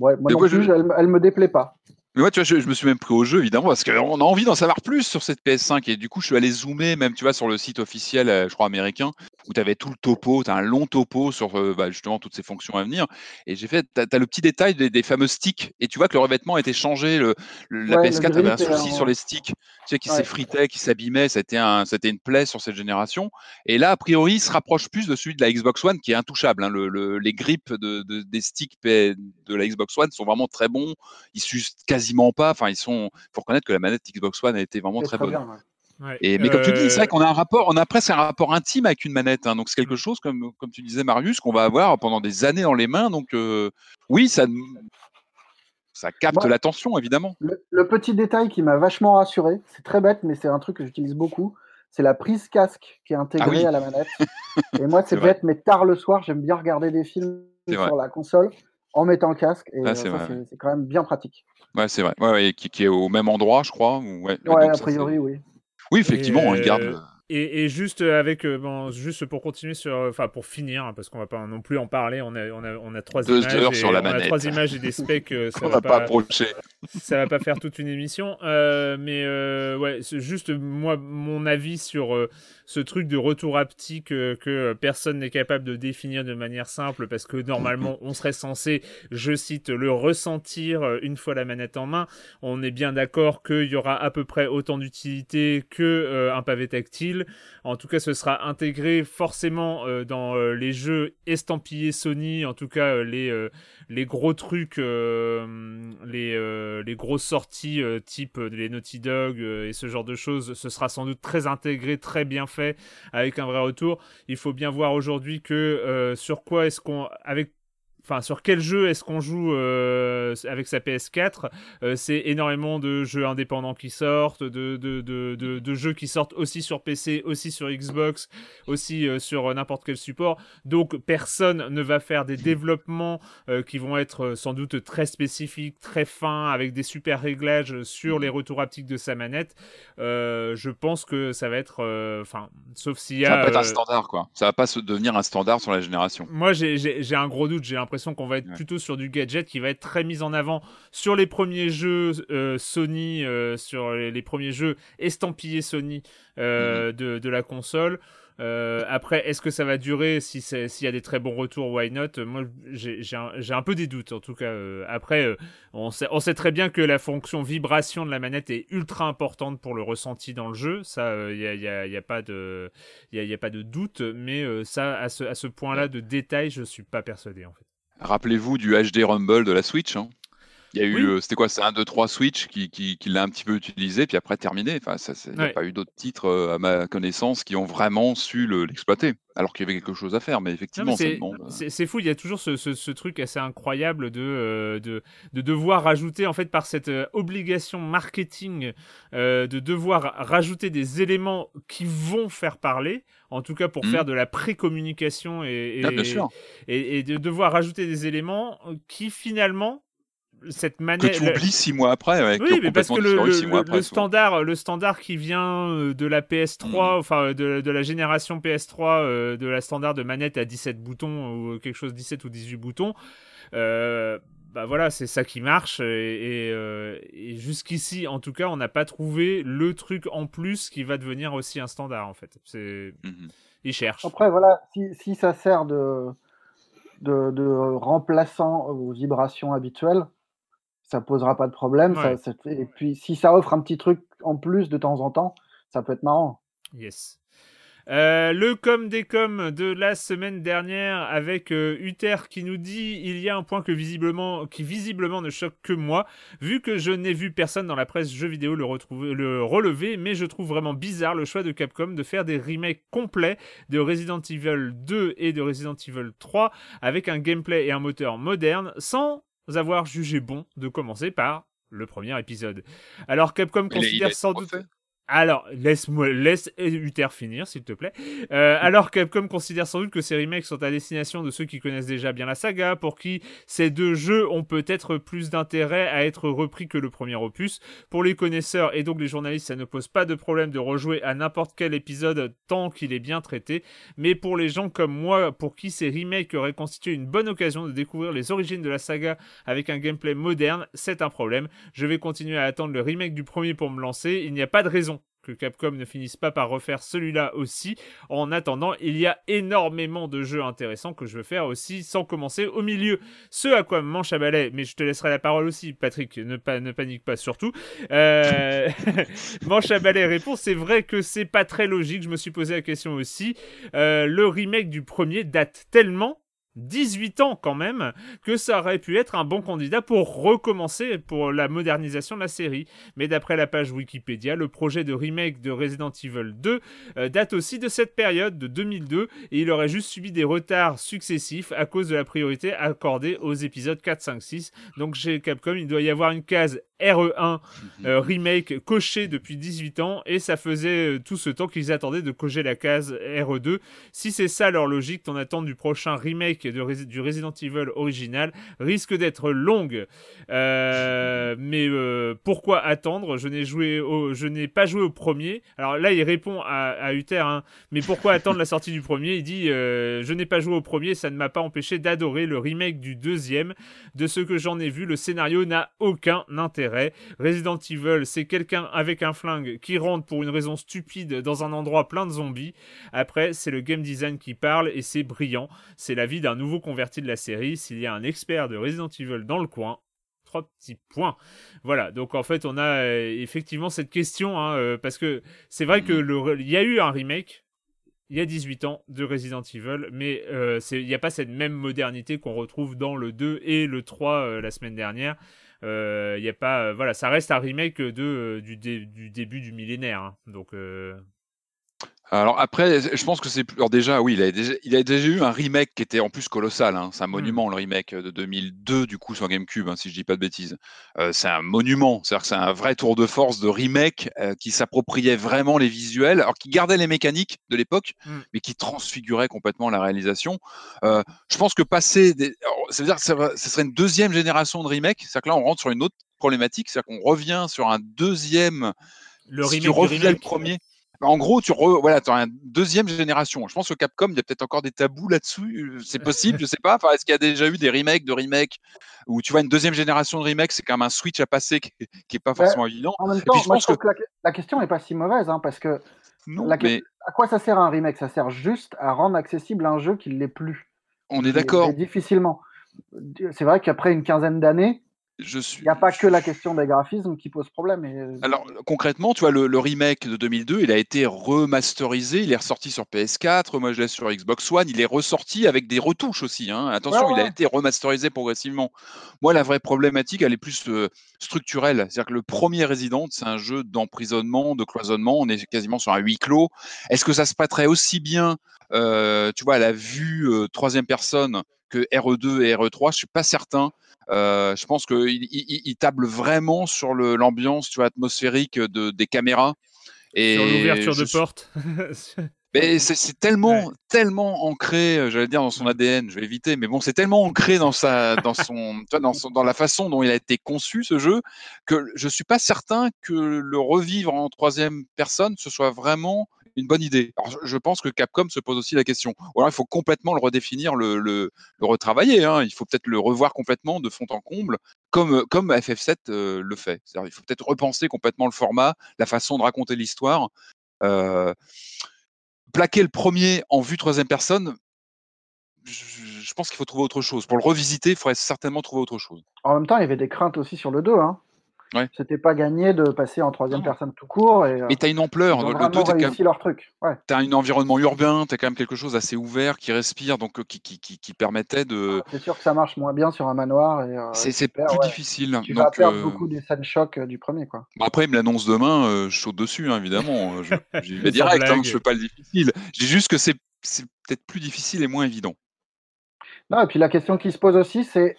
Ouais, moi non plus, je... elle, elle me déplaît pas. Mais moi, tu vois, je, je, me suis même pris au jeu, évidemment, parce qu'on a envie d'en savoir plus sur cette PS5. Et du coup, je suis allé zoomer, même, tu vois, sur le site officiel, je crois, américain, où tu avais tout le topo, tu as un long topo sur euh, bah, justement toutes ces fonctions à venir. Et j'ai fait, tu as, le petit détail des, des, fameux sticks. Et tu vois que le revêtement a été changé. Le, le, la ouais, PS4 avait un souci sur les sticks, tu sais, qui ouais. s'effritait, qui s'abîmait. C'était un, une plaie sur cette génération. Et là, a priori, il se rapproche plus de celui de la Xbox One, qui est intouchable. Hein. Le, les grips de, de, des sticks de la Xbox One sont vraiment très bons. Ils s'usent quasiment pas. Enfin, ils sont faut reconnaître que la manette Xbox One a été vraiment très, très, bonne. Bien, ouais. Et, mais euh... comme tu dis, c'est vrai qu'on a un rapport, on a presque un rapport intime avec une manette. Hein, donc c'est quelque chose, comme, comme tu disais, Marius, qu'on va avoir pendant des années dans les mains. Donc euh, oui, ça, ça capte ouais. l'attention, évidemment. Le, le, petit détail qui m'a vachement rassuré, c'est très bête, mais c'est un truc que j'utilise beaucoup. C'est la prise casque qui est intégrée ah oui. à la manette. Et moi, c'est bête, mais tard le soir, j'aime bien regarder des films sur vrai. la console en mettant le casque. Et ah, euh, c'est, euh, quand même bien pratique. Ouais, c'est vrai. Ouais, ouais qui, qui, est au même endroit, je crois. Ouais, ouais a priori, ça, oui. Oui, effectivement, et on le garde. Euh... Et, et, juste avec, euh, bon, juste pour continuer sur, enfin pour finir, hein, parce qu'on va pas non plus en parler, on a, on a, on a trois Deux images, heures et, sur la on manette. a trois images et des specs. Euh, ça on va pas approcher. Ça va pas faire toute une émission, euh, mais euh, ouais, juste moi mon avis sur euh, ce truc de retour haptique euh, que personne n'est capable de définir de manière simple, parce que normalement on serait censé, je cite, le ressentir euh, une fois la manette en main. On est bien d'accord qu'il y aura à peu près autant d'utilité que euh, un pavé tactile. En tout cas, ce sera intégré forcément euh, dans euh, les jeux estampillés Sony, en tout cas euh, les, gros trucs, les, les grosses sorties type les Naughty Dog et ce genre de choses, ce sera sans doute très intégré, très bien fait, avec un vrai retour. Il faut bien voir aujourd'hui que sur quoi est-ce qu'on, avec enfin sur quel jeu est-ce qu'on joue euh, avec sa PS4 euh, C'est énormément de jeux indépendants qui sortent, de, de, de, de, jeux qui sortent aussi sur PC, aussi sur Xbox, aussi euh, sur n'importe quel support. Donc personne ne va faire des développements qui vont être sans doute très spécifiques, très fins, avec des super réglages sur les retours haptiques de sa manette. je pense que ça va être, enfin, sauf s'il y a. Ça va pas être un standard quoi. Ça va pas se devenir un standard sur la génération. Moi j'ai un gros doute. J'ai l'impression qu'on va être plutôt sur du gadget qui va être très mis en avant sur les premiers jeux euh, Sony, euh, sur les, premiers jeux estampillés Sony euh, mhm. de, la console. après, est-ce que ça va durer? S'il y a des très bons retours, why not? Moi, j'ai un, peu des doutes, en tout cas. après, on sait, on, sait, très bien que la fonction vibration de la manette est ultra importante pour le ressenti dans le jeu. Ça, il n'y a, y a, y a, pas de, y a, y a pas de doute. Mais ça, à ce, à ce point-là de détail, je suis pas persuadé, en fait. Rappelez-vous du HD Rumble de la Switch. Hein. Il y a eu, euh, c'était quoi C'est un, deux, trois Switch qui, qui, l'a un petit peu utilisé, puis après terminé. Enfin, il n'y a pas eu d'autres titres, euh, à ma connaissance, qui ont vraiment su l'exploiter. Alors qu'il y avait quelque chose à faire, mais effectivement, euh, c'est fou. Il y a toujours ce, ce, truc assez incroyable de, de, de, devoir rajouter, en fait, par cette obligation marketing, de devoir rajouter des éléments qui vont faire parler, en tout cas pour mmh. faire de la pré-communication et, ah, et, et, de devoir rajouter des éléments qui finalement cette manette. Que tu oublies six mois après. oui, mais parce que le, standard, le standard qui vient euh, de la PS3, mm. enfin de, de, la génération PS3, euh, de la standard de manette à 17 boutons ou quelque chose 17 ou 18 boutons. Euh, bah voilà, c'est ça qui marche. Et, jusqu'ici, en tout cas, on n'a pas trouvé le truc en plus qui va devenir aussi un standard, en fait. C'est, mm-hmm. ils cherchent. Après, voilà, si, si ça sert de, de, de remplaçant aux vibrations habituelles, ça posera pas de problème. et puis, si ça offre un petit truc en plus de temps en temps, ça peut être marrant. Yes. Euh, le com des coms de la semaine dernière avec euh, Uther qui nous dit il y a un point que visiblement, qui visiblement ne choque que moi, vu que je n'ai vu personne dans la presse jeux vidéo le, retrouver, le relever, mais je trouve vraiment bizarre le choix de Capcom de faire des remakes complets de Resident Evil 2 et de Resident Evil 3 avec un gameplay et un moteur moderne sans avoir jugé bon de commencer par le premier épisode. Alors Capcom considère sans doute... Alors, laisse-moi, laisse Uther finir, s'il te plaît. Euh, alors, Capcom considère sans doute que ces remakes sont à destination de ceux qui connaissent déjà bien la saga, pour qui ces deux jeux ont peut-être plus d'intérêt à être repris que le premier opus. Pour les connaisseurs et donc les journalistes, ça ne pose pas de problème de rejouer à n'importe quel épisode tant qu'il est bien traité. Mais pour les gens comme moi, pour qui ces remakes auraient constitué une bonne occasion de découvrir les origines de la saga avec un gameplay moderne, c'est un problème. Je vais continuer à attendre le remake du premier pour me lancer. Il n'y a pas de raison Capcom ne finisse pas par refaire celui-là aussi. En attendant, il y a énormément de jeux intéressants que je veux faire aussi sans commencer au milieu. Ce à quoi manche à balai, mais je te laisserai la parole aussi, Patrick, ne, panique pas surtout. Euh... manche à balai répond, c'est vrai que c'est pas très logique, je me suis posé la question aussi. Euh, le remake du premier date tellement 18 ans quand même, que ça aurait pu être un bon candidat pour recommencer pour la modernisation de la série. Mais d'après la page Wikipédia, le projet de remake de Resident Evil 2 euh, date aussi de cette période, de 2002, et il aurait juste subi des retards successifs à cause de la priorité accordée aux épisodes 4, 5, 6. Donc chez Capcom, il doit y avoir une case RE1 euh, remake coché depuis 18 ans et ça faisait euh, tout ce temps qu'ils attendaient de cocher la case RE2. Si c'est ça leur logique, ton attente du prochain remake de, du Resident Evil original risque d'être longue. Euh, mais pourquoi attendre? Je n'ai joué au, je n'ai pas joué au premier. Alors là, il répond à, à Uther, hein. mais pourquoi attendre la sortie du premier? Il dit je n'ai pas joué au premier, ça ne m'a pas empêché d'adorer le remake du deuxième. De ce que j'en ai vu, le scénario n'a aucun intérêt. Resident Evil, c'est quelqu'un avec un flingue qui rentre pour une raison stupide dans un endroit plein de zombies. Après, c'est le game design qui parle et c'est brillant. C'est la vie d'un nouveau converti de la série. S'il y a un expert de Resident Evil dans le coin, trois petits points. Voilà, donc en fait, on a euh, effectivement cette question, hein, euh, parce que c'est vrai que le, il y a eu un remake, il y a 18 ans de Resident Evil, mais euh, il n'y a pas cette même modernité qu'on retrouve dans le 2 et le 3 la semaine dernière. Il euh, y a pas, euh, voilà, ça reste un remake de, euh, du, du début du millénaire. Hein. donc. Alors après, je pense que c'est. Alors déjà, oui, il a déjà, il a déjà eu un remake qui était en plus colossal. hein. C'est un monument, le remake de 2002, du coup, sur GameCube, hein, si je dis pas de bêtises. Euh, c'est un monument. C'est-à-dire que c'est un vrai tour de force de remake euh, qui s'appropriait vraiment les visuels, alors qui gardait les mécaniques de l'époque, Hmm. mais qui transfigurait complètement la réalisation. Euh, je pense que passer des. alors, ça veut dire que ça, ça serait une deuxième génération de remake. C'est-à-dire que là, on rentre sur une autre problématique. C'est-à-dire qu'on revient sur un deuxième Le remake refais le premier, en gros, tu re, voilà, as une deuxième génération. Je pense que Capcom, il y a peut-être encore des tabous là-dessus. euh, C'est possible, je sais pas. Enfin, est-ce qu'il y a déjà eu des remakes de remakes où tu vois une deuxième génération de remakes, c'est quand même un switch à passer qui, est- qui est pas forcément évident. En même temps, puis, je moi, pense je trouve que que, la, question n'est pas si mauvaise, hein, parce que non, la que- mais à quoi ça sert un remake? Ça sert juste à rendre accessible un jeu qui ne l'est plus. on est d'accord. Difficilement. C'est vrai qu'après une quinzaine d'années, Je suis. il n'y a pas que la question des graphismes qui pose problème. Et... euh, Alors concrètement, tu vois, le, le remake de 2002, il a été remasterisé, il est ressorti sur PS4, moi je l'ai sur Xbox One, il est ressorti avec des retouches aussi. hein. Attention, Ouais, il a été remasterisé progressivement. Moi, la vraie problématique, elle est plus euh, structurelle. C'est-à-dire que le premier Resident, c'est un jeu d'emprisonnement, de cloisonnement, on est quasiment sur un huis clos. Est-ce que ça se prêterait aussi bien, euh, tu vois, à la vue euh, troisième personne que RE2 et RE3 Je suis pas certain. Euh, je pense qu'il il, il- il table vraiment sur l'ambiance, tu vois, atmosphérique de, des caméras. Et Sur l'ouverture de suis- porte. mais c'est tellement, Ouais. tellement ancré, euh, j'allais dire dans son ADN, je vais éviter, mais bon, c'est tellement ancré dans sa, dans son, dans son, dans la façon dont il a été conçu ce jeu que je suis pas certain que le revivre en troisième personne ce soit vraiment une bonne idée. Alors, je- pense que Capcom se pose aussi la question. Il faut complètement le redéfinir, le, le, le retravailler. Hein. Il faut peut-être le revoir complètement de fond en comble, comme, comme FF7 euh, le fait. Il faut peut-être repenser complètement le format, la façon de raconter l'histoire. Euh, plaquer le premier en vue troisième personne, je, je pense qu'il faut trouver autre chose. Pour le revisiter, il faudrait certainement trouver autre chose. En même temps, il y avait des craintes aussi sur le 2. Hein. Ouais. C'était pas gagné de passer en troisième Non. personne tout court. Et, euh, Mais tu as une ampleur. ils ont Le vraiment 2, tu réussi leur truc. Ouais. as un environnement urbain, tu as quand même quelque chose d'assez ouvert qui respire, donc euh, qui, qui, qui, qui permettait de. C'est sûr que ça marche moins bien sur un manoir. et euh, C'est tu plus ouais. difficile. Tu vas Donc, perdre euh, beaucoup des scènes chocs euh, du premier. Quoi. bon, après, il me l'annonce demain, euh, je saute dessus, hein, évidemment. Je, j'y vais direct, hein, je fais pas le difficile. Je dis juste que c'est c'est peut-être plus difficile et moins évident. Non, et puis la question qui se pose aussi, c'est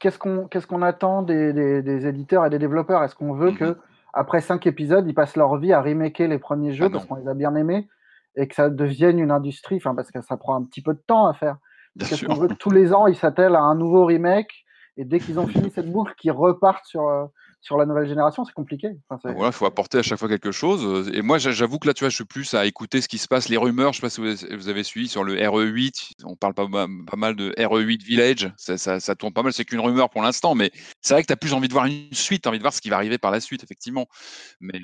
qu'est-ce qu'on qu'est-ce qu'on attend des, des- des éditeurs et des développeurs? Est-ce qu'on veut Mhm. que après cinq épisodes, ils passent leur vie à remaker les premiers jeux Ah parce qu'on les a bien aimés et que ça devienne une industrie, enfin parce que ça prend un petit peu de temps à faire. Qu'est-ce qu'on veut que tous les ans ils s'attellent à un nouveau remake et dès qu'ils ont fini cette boucle, qu'ils repartent sur euh, sur la nouvelle génération, c'est compliqué. Enfin, c'est- Voilà, il faut apporter à chaque fois quelque chose. Euh, Et moi, j'a- j'avoue que là, tu vois, je suis plus à écouter ce qui se passe, les rumeurs. Je sais pas si vous avez- suivi sur le RE8. On parle pas, pas mal de RE8 Village. Ça, ça, ça tourne pas mal. C'est qu'une rumeur pour l'instant, mais c'est vrai que tu as plus envie de voir une suite. Envie de voir ce qui va arriver par la suite, effectivement. Mais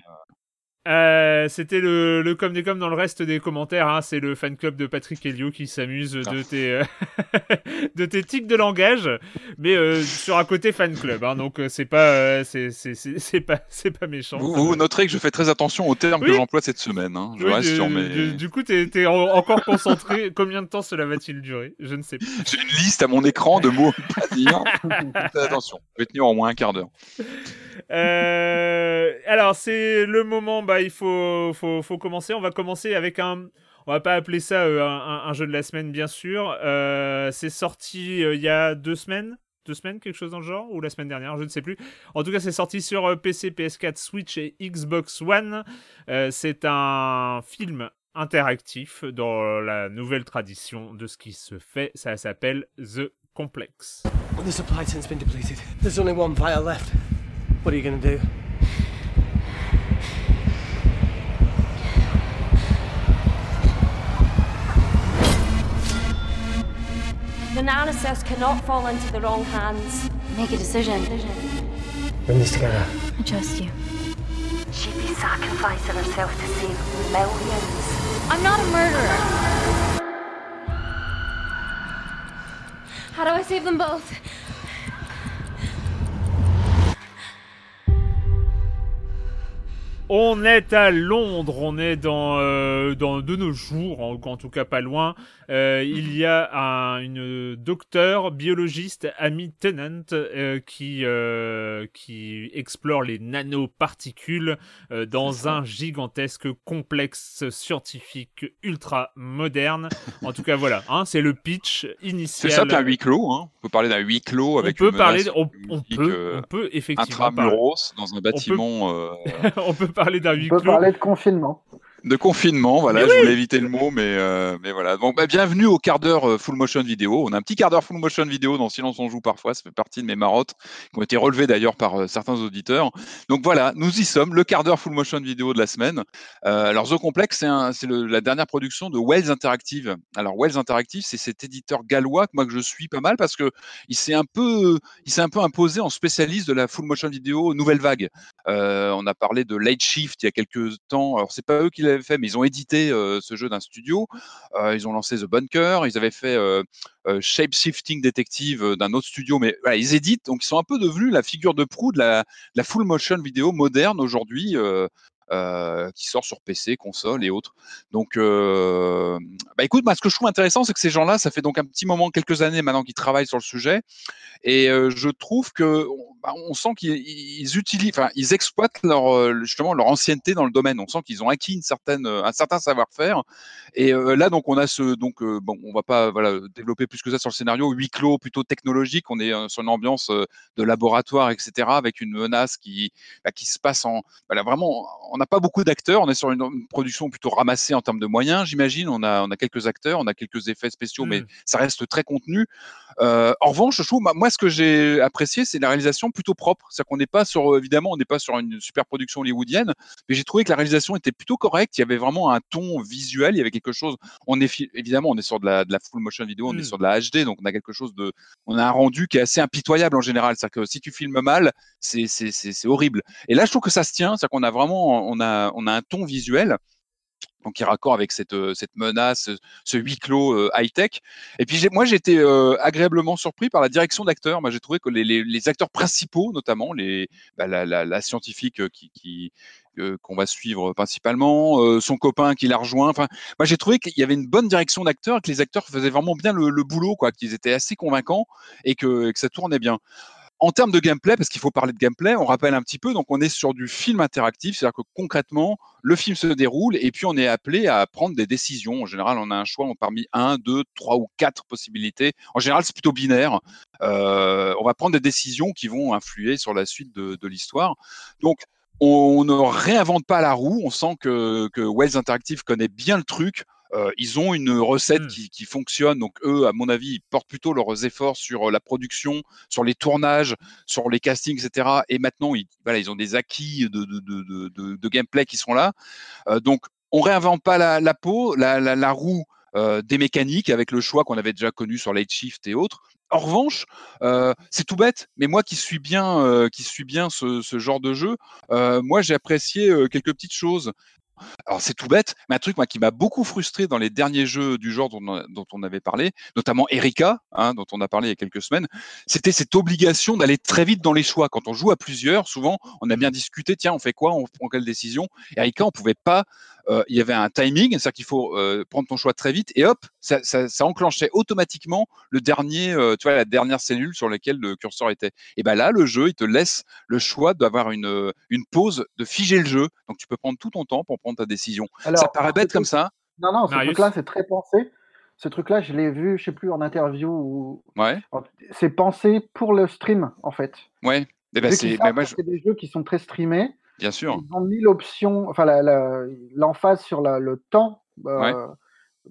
euh, C'était le, le comme des comme dans le reste des commentaires. hein. C'est le fan club de Patrick Helio qui s'amuse de Ah. tes euh, de tes tics de langage, mais euh, sur un côté fan club. hein. donc euh, c'est pas c'est pas c'est pas méchant. vous, noterez que je fais très attention aux termes Oui. que j'emploie cette semaine. hein. Je Oui, reste du, sur mes. du- du coup, t'es en- encore concentré. Combien de temps cela va-t-il durer? Je ne sais pas. J'ai une liste à mon écran de mots à dire. Attention. Je vais tenir au moins un quart d'heure. Alors, c'est le moment, bah, il faut, faut, faut commencer. On va commencer avec un. On va pas appeler ça euh, un, jeu de la semaine, bien sûr. Euh, c'est sorti euh, il y a deux semaines? Deux semaines, quelque chose dans le genre? Ou la semaine dernière, je ne sais plus. En tout cas, c'est sorti sur PC, PS4, Switch et Xbox One. C'est un film interactif dans la nouvelle tradition de ce qui se fait. Ça s'appelle The Complex. The Nanosis cannot fall into the wrong hands. Make a decision. Bring this together. I trust you. She'd be sacrificing herself to save millions. I'm not a murderer. How do I save them both? On est à Londres, on est dans, euh, dans de nos jours, en, en tout cas pas loin. Euh, il y a un, une docteure biologiste, Amy Tennant, euh, qui, euh, qui explore les nanoparticules euh, dans un gigantesque complexe scientifique ultra moderne. En tout cas, voilà, hein, c'est le pitch C'est initial. ça qu'un huis clos. Hein. On peut parler d'un huis clos on avec peut une parler, on, on peut, euh, on peut effectivement parler, intramuros dans un bâtiment euh, on peut parler d'un huis On peut clos. parler de confinement. De confinement. Voilà, Mais je oui. voulais éviter le mot, mais, euh, mais voilà. Donc, bah, bienvenue au quart d'heure euh, full motion vidéo. On a un petit quart d'heure full motion vidéo dans Silence on joue parfois. Ça fait partie de mes marottes qui ont été relevées d'ailleurs par euh, certains auditeurs. Donc voilà, nous y sommes, le quart d'heure full motion vidéo de la semaine. Euh, alors The Complex, c'est la dernière production de Wells Interactive. Alors Wells Interactive, c'est cet éditeur gallois que moi que je suis pas mal parce que il s'est un peu, il s'est un peu imposé en spécialiste de la full motion vidéo nouvelle vague. On a parlé de Light Shift il y a quelques temps. Alors c'est pas eux qui l'avaient fait, mais ils ont édité euh, ce jeu d'un studio. Euh, ils ont lancé The Bunker. Ils avaient fait euh, Shape Shifting Detective d'un autre studio, mais ils éditent. Donc ils sont un peu devenus la figure de proue de la, full motion vidéo moderne aujourd'hui. qui sort sur PC, console et autres. Donc, bah écoute, ce que je trouve intéressant, c'est que ces gens-là, ça fait donc un petit moment, quelques années maintenant qu'ils travaillent sur le sujet, et je trouve que on- bah, on sent qu'ils ils utilisent, enfin, ils exploitent leur euh, justement leur ancienneté dans le domaine. On sent qu'ils ont acquis une certaine, un certain savoir-faire. Et euh, là, donc, on a ce, donc, euh, bon, on va pas voilà développer plus que ça sur le scénario, huis clos plutôt technologique. On est euh, sur une ambiance euh, de laboratoire, etc., avec une menace qui, bah, qui se passe en, voilà, vraiment, on n'a pas beaucoup d'acteurs. On est sur une, une production plutôt ramassée en termes de moyens, j'imagine. On a, on a quelques acteurs, on a quelques effets spéciaux, mais Mm. ça reste très contenu. Euh, en revanche, je trouve, moi, ce que j'ai apprécié, c'est la réalisation plutôt propre. C'est-à-dire qu'on n'est pas sur, euh, évidemment, on n'est pas sur une super production hollywoodienne, mais j'ai trouvé que la réalisation était plutôt correcte. Il y avait vraiment un ton visuel, il y avait quelque chose. On est évidemment, on est sur de la, de la full motion vidéo, on Mm. est sur de la HD, donc on a quelque chose de, on a un rendu qui est assez impitoyable en général. C'est-à-dire que si tu filmes mal, c'est horrible. Et là, je trouve que ça se tient, c'est-à-dire qu'on a vraiment, on a, on a un ton visuel. Donc, qui raccord avec cette, euh, cette menace, ce- huis clos euh, high-tech. Et puis, moi, j'ai été euh, agréablement surpris par la direction d'acteurs. Moi, j'ai trouvé que les, les, acteurs principaux, notamment les, bah, la, scientifique qui, qu'on va suivre principalement, son copain qui l'a rejoint. Enfin, moi, j'ai trouvé qu'il y avait une bonne direction d'acteurs, que les acteurs faisaient vraiment bien le, le boulot, quoi, qu'ils étaient assez convaincants et que, que ça tournait bien. En termes de gameplay, parce qu'il faut parler de gameplay, on rappelle un petit peu, donc on est sur du film interactif, c'est-à-dire que concrètement, le film se déroule et puis on est appelé à prendre des décisions. En général, on a un choix parmi un, deux, trois ou quatre possibilités. En général, c'est plutôt binaire. Euh, on va prendre des décisions qui vont influer sur la suite de, l'histoire. Donc, on ne réinvente pas la roue. On sent que Wells Interactive connaît bien le truc. Euh, ils ont une recette Mm. qui, qui fonctionne. Donc, eux, à mon avis, ils portent plutôt leurs efforts sur la production, sur les tournages, sur les castings, etc. Et maintenant, ils, voilà, ils ont des acquis de, de, de, de, de- de gameplay qui sont là. Euh, donc, on réinvente pas la, la peau, la, la, la roue euh, des mécaniques avec le choix qu'on avait déjà connu sur Light Shift et autres. En revanche, euh, c'est tout bête, mais moi qui suis bien, euh, qui suis bien ce, ce genre de jeu, moi j'ai apprécié quelques petites choses. Alors c'est tout bête, mais un truc moi qui m'a beaucoup frustré dans les derniers jeux du genre dont, on a- dont on avait parlé, notamment Erika, hein, dont on a parlé il y a quelques semaines, c'était cette obligation d'aller très vite dans les choix. Quand on joue à plusieurs, souvent on a bien discuté, tiens on fait quoi, on prend quelle décision? Erika on pouvait pas, euh, il y avait un timing, c'est-à-dire qu'il faut euh, prendre ton choix très vite et hop, ça, ça, ça enclenchait automatiquement le dernier, euh, tu vois la dernière cellule sur laquelle le curseur était. Et ben là le jeu il te laisse le choix d'avoir une une pause, de figer le jeu, donc tu peux prendre tout ton temps pour prendre ta décision. Alors, ça paraît bête comme ça, Non, non, ce truc-là, c'est très pensé. Ce truc-là, je l'ai vu, je sais plus, en interview. Ou... ouais, C'est pensé pour le stream, en fait. ouais. Eh ben c'est, je- c'est des jeux qui sont très streamés. Bien sûr. Ils ont mis l'option, enfin l'emphase sur la- le temps euh,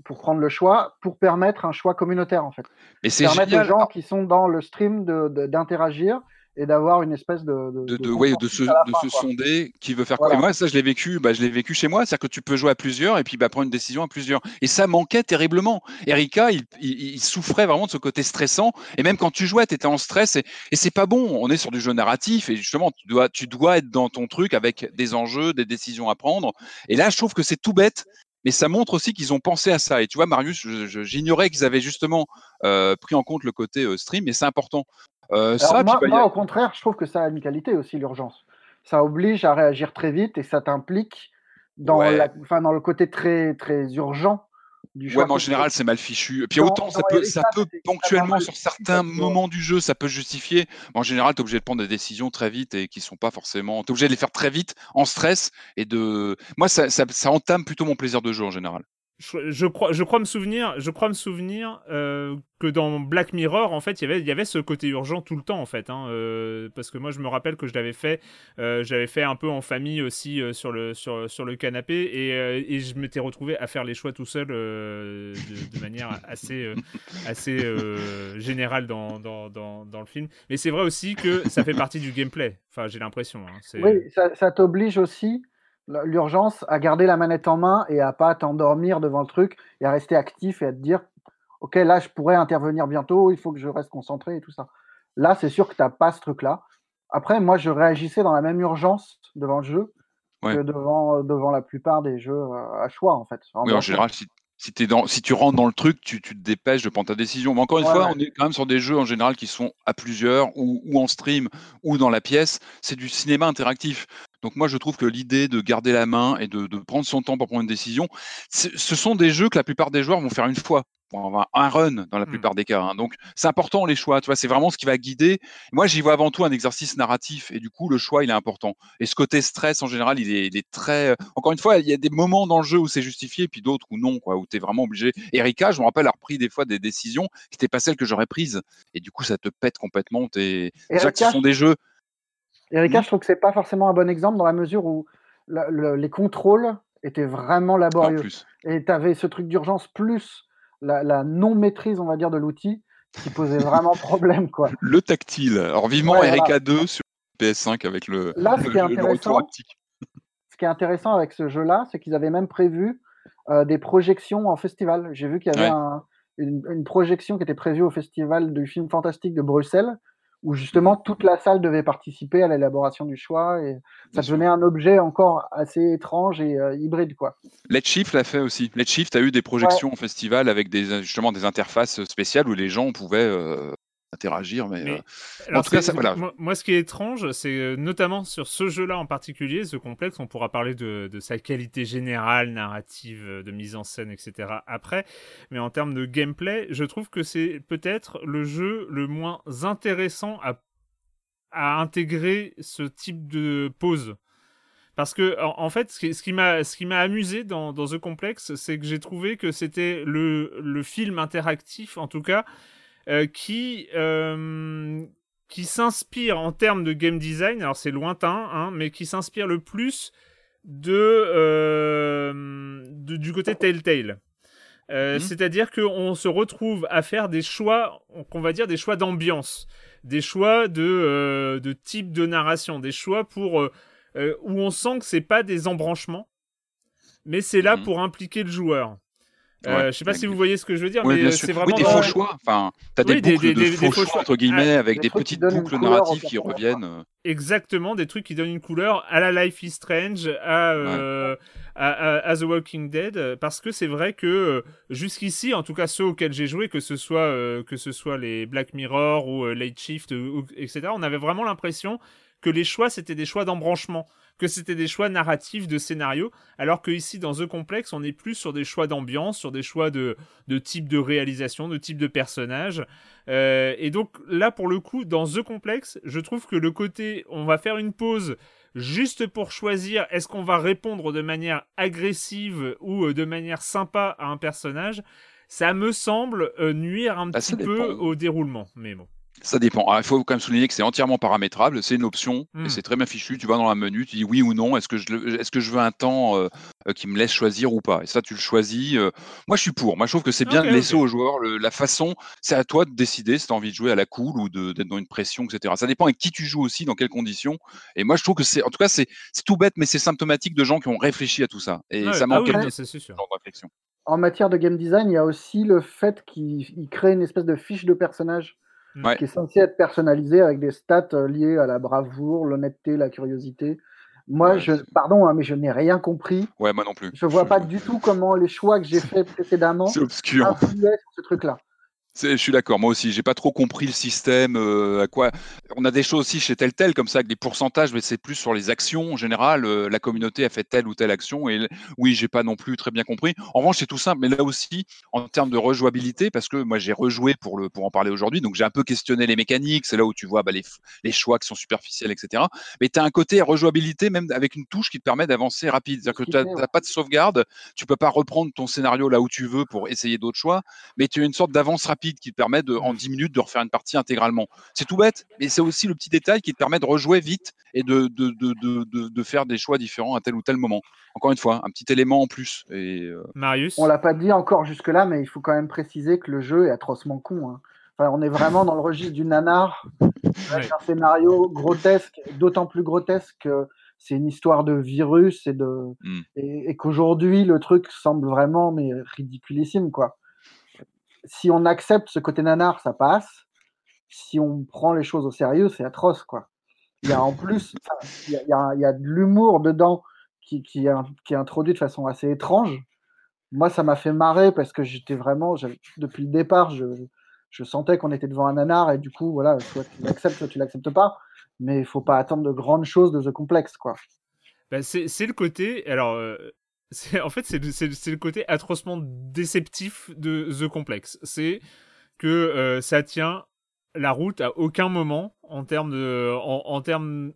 pour prendre le choix, pour permettre un choix communautaire en fait. Mais c'est Permettre génial. aux gens qui sont dans le stream de- de- d'interagir et d'avoir une espèce de de, de, de, ouais, de se, fin, sonder qui veut faire quoi. Et moi, ça, je l'ai vécu, bah, je l'ai vécu chez moi, c'est-à-dire que tu peux jouer à plusieurs et puis bah, prendre une décision à plusieurs. Et ça manquait terriblement. Erika, il, il, il souffrait vraiment de ce côté stressant. Et même quand tu jouais, tu étais en stress et, et c'est pas bon. On est sur du jeu narratif et justement, tu dois, tu dois être dans ton truc avec des enjeux, des décisions à prendre. Et là, je trouve que c'est tout bête. Mais ça montre aussi qu'ils ont pensé à ça. Et tu vois, Marius, j'ignorais qu'ils avaient justement euh, pris en compte le côté euh, stream, mais c'est important. Euh, ça, moi, a- au contraire, je trouve que ça a une qualité aussi l'urgence. ça oblige à réagir très vite et ça t'implique dans, Ouais. la- enfin, dans le côté très, très urgent du. Ouais, mais en général, c'est mal fichu. Et puis autant ça peut, ça ponctuellement sur certains moments du jeu, ça peut justifier. Mais en général, tu es obligé de prendre des décisions très vite et qui sont pas forcément. Tu es obligé de les faire très vite, en stress. Et de. Moi, ça, ça, ça entame plutôt mon plaisir de jeu en général. Je, crois, je crois me souvenir, je crois me souvenir euh, que dans Black Mirror, en fait, il y avait, ce côté urgent tout le temps, en fait, hein, euh, parce que moi, je me rappelle que je l'avais fait, euh, j'avais fait un peu en famille aussi sur le canapé, et, et je m'étais retrouvé à faire les choix tout seul de, manière assez générale dans, le film. Mais c'est vrai aussi que ça fait partie du gameplay. Enfin, j'ai l'impression. hein, Oui, ça, t'oblige aussi, l'urgence, à garder la manette en main et à pas t'endormir devant le truc et à rester actif et à te dire, OK, là, je pourrais intervenir bientôt, il faut que je reste concentré et tout ça. Là, c'est sûr que tu n'as pas ce truc-là. Après, moi, je réagissais dans la même urgence devant le jeu Ouais. que devant, devant la plupart des jeux euh, à choix, en fait. Oui, en général, si, si, t'es dans, si tu rentres dans le truc, tu, tu te dépêches de prendre ta décision. Mais encore une Ouais, fois, ouais. on est quand même sur des jeux en général qui sont à plusieurs ou, ou en stream ou dans la pièce. C'est du cinéma interactif. Donc moi, je trouve que l'idée de garder la main et de, de prendre son temps pour prendre une décision, ce sont des jeux que la plupart des joueurs vont faire une fois. Pour avoir un run dans la Hmm. plupart des cas. hein. Donc c'est important les choix. Tu vois, c'est vraiment ce qui va guider. Moi, j'y vois avant tout un exercice narratif et du coup, le choix, il est important. Et ce côté stress, en général, il est, il est très. euh, Encore une fois, il y a des moments dans le jeu où c'est justifié, puis d'autres où non, quoi, où tu es vraiment obligé. Erika, je me rappelle, a repris des fois des décisions qui n'étaient pas celles que j'aurais prises. Et du coup, ça te pète complètement. T'es... Déjà que ce sont des jeux. Erika, Mhm. je trouve que c'est pas forcément un bon exemple dans la mesure où la- le- les contrôles étaient vraiment En laborieux. plus. Et tu avais ce truc d'urgence plus la, la non-maîtrise, on va dire, de l'outil qui posait vraiment problème. Quoi. Le tactile. Alors, vivement Ouais, Erika voilà. 2 sur PS5 avec le, Là, ce le, qui est le retour intéressant, haptique. ce qui est intéressant avec ce jeu-là, c'est qu'ils avaient même prévu euh, des projections en festival. J'ai vu qu'il y avait Ouais. un- une, une projection qui était prévue au festival du film fantastique de Bruxelles, où justement toute la salle devait participer à l'élaboration du choix, et ça devenait un objet encore assez étrange et euh, hybride. Quoi. Let's Shift l'a fait aussi. Let's Shift a eu des projections au festival avec des, justement des interfaces spéciales où les gens pouvaient euh, interagir. Mais, Mais- euh, Alors, en tout cas, ça, voilà. moi, moi, ce qui est étrange, c'est euh, notamment sur ce jeu-là en particulier, ce complexe, on pourra parler de, de sa qualité générale, narrative, euh, de mise en scène, etc. après. Mais en termes de gameplay, je trouve que c'est peut-être le jeu le moins intéressant à, à intégrer ce type de pause. Parce que, en, fait, ce qui, m'a, ce qui m'a amusé dans, dans The Complex, c'est que j'ai trouvé que c'était le, le film interactif, en tout cas, qui, euh, qui s'inspire en termes de game design, alors c'est lointain, hein, mais qui s'inspire le plus de, euh, de- du côté Telltale. Euh, Mhm. C'est-à-dire qu'on se retrouve à faire des choix, qu'on va dire des choix d'ambiance, des choix de, euh, de type de narration, des choix pour euh, euh, où on sent que c'est pas des embranchements, mais c'est là Mhm. pour impliquer le joueur. Euh, Ouais, je sais pas si vous des- voyez ce que je veux dire, Oui, mais c'est Oui, vraiment des dans- faux choix. Enfin, t'as des Oui, des- boucles des- de des- des faux faux choix, choix. entre guillemets, Ah, avec des des petites boucles narratives qui reviennent. exactement des trucs qui donnent une couleur à la Life is Strange, à, euh, à, à- à The Walking Dead, parce que c'est vrai que euh, jusqu'ici, en tout cas ceux auxquels j'ai joué, que ce soit euh, que ce soit les Black Mirror ou euh, Late Shift, ou- etc., on avait vraiment l'impression que les choix c'était des choix d'embranchement, que c'était des choix narratifs de scénario, alors que ici dans The Complex, on est plus sur des choix d'ambiance, sur des choix de, de type de réalisation, de type de personnage. Euh, et donc là, pour le coup, dans The Complex, je trouve que le côté, on va faire une pause juste pour choisir est-ce qu'on va répondre de manière agressive ou euh, de manière sympa à un personnage, ça me semble euh, nuire un Bah, petit peu au déroulement. Mais bon. Ça dépend. Ah, Il faut quand même souligner que c'est entièrement paramétrable, c'est une option et c'est très bien fichu. Tu vas dans la menu, tu dis oui ou non, est-ce que je, le- est-ce que je veux un temps euh, euh, qui me laisse choisir ou pas? Et ça, tu le choisis. euh. Moi, je suis pour. Moi, je trouve que c'est bien de laisser aux joueurs le- la façon. C'est à toi de décider si tu as envie de jouer à la cool ou de- d'être dans une pression, etc. Ça dépend avec qui tu joues aussi, dans quelles conditions. Et moi, je trouve que c'est, en tout cas, c'est tout bête, mais c'est symptomatique de gens qui ont réfléchi à tout ça. Et Ouais, ça ah manque oui, c'est c'est sûr. genre de réflexion. En matière de game design, il y a aussi le fait qu'il il crée une espèce de fiche de personnage Ouais. qui est censée être personnalisée avec des stats euh, liées à la bravoure, l'honnêteté, la curiosité. Moi, Ouais, je, pardon, hein, mais je n'ai rien compris. Ouais, moi non plus. Je vois pas du tout comment les choix que j'ai faits précédemment influaient sur ce truc-là. Je suis d'accord, moi aussi, j'ai pas trop compris le système, euh, à quoi. On a des choses aussi chez tel tel comme ça avec des pourcentages, mais c'est plus sur les actions en général. euh, la communauté a fait telle ou telle action et oui, j'ai pas non plus très bien compris. En revanche, c'est tout simple, mais là aussi en termes de rejouabilité, parce que moi j'ai rejoué pour le pour en parler aujourd'hui, donc j'ai un peu questionné les mécaniques. C'est là où tu vois bah, les, les choix qui sont superficiels, etc. Mais tu as un côté rejouabilité même avec une touche qui te permet d'avancer rapide. C'est-à-dire que tu n'as pas de sauvegarde, tu peux pas reprendre ton scénario là où tu veux pour essayer d'autres choix mais tu as une sorte d'avance rapide qui te permet de, en 10 minutes de refaire une partie intégralement. C'est tout bête, mais c'est aussi le petit détail qui te permet de rejouer vite et de, de, de, de, de- de faire des choix différents à tel ou tel moment. Encore une fois, un petit élément en plus. Et, euh, Marius? On l'a pas dit encore jusque-là, mais il faut quand même préciser que le jeu est atrocement con. hein. Enfin, on est vraiment dans le registre du nanar, avec Ouais. un scénario grotesque, d'autant plus grotesque que c'est une histoire de virus et de Mm. et, et qu'aujourd'hui le truc semble vraiment mais ridiculissime quoi. Si on accepte ce côté nanar, ça passe. Si on prend les choses au sérieux, c'est atroce quoi. Il y a en plus, il y a, il y a- il y a de l'humour dedans qui, qui, est, qui est introduit de façon assez étrange. Moi, ça m'a fait marrer parce que j'étais vraiment, depuis le départ, je, je sentais qu'on était devant un nanar et du coup, voilà, soit tu l'acceptes, soit tu l'acceptes pas. Mais il faut pas attendre de grandes choses de The Complex, quoi. Bah, c'est le côté. Alors, euh, en fait, c'est le, le- côté atrocement déceptif de The Complex. C'est que euh, ça tient la route à aucun moment en termes de. En, en termes.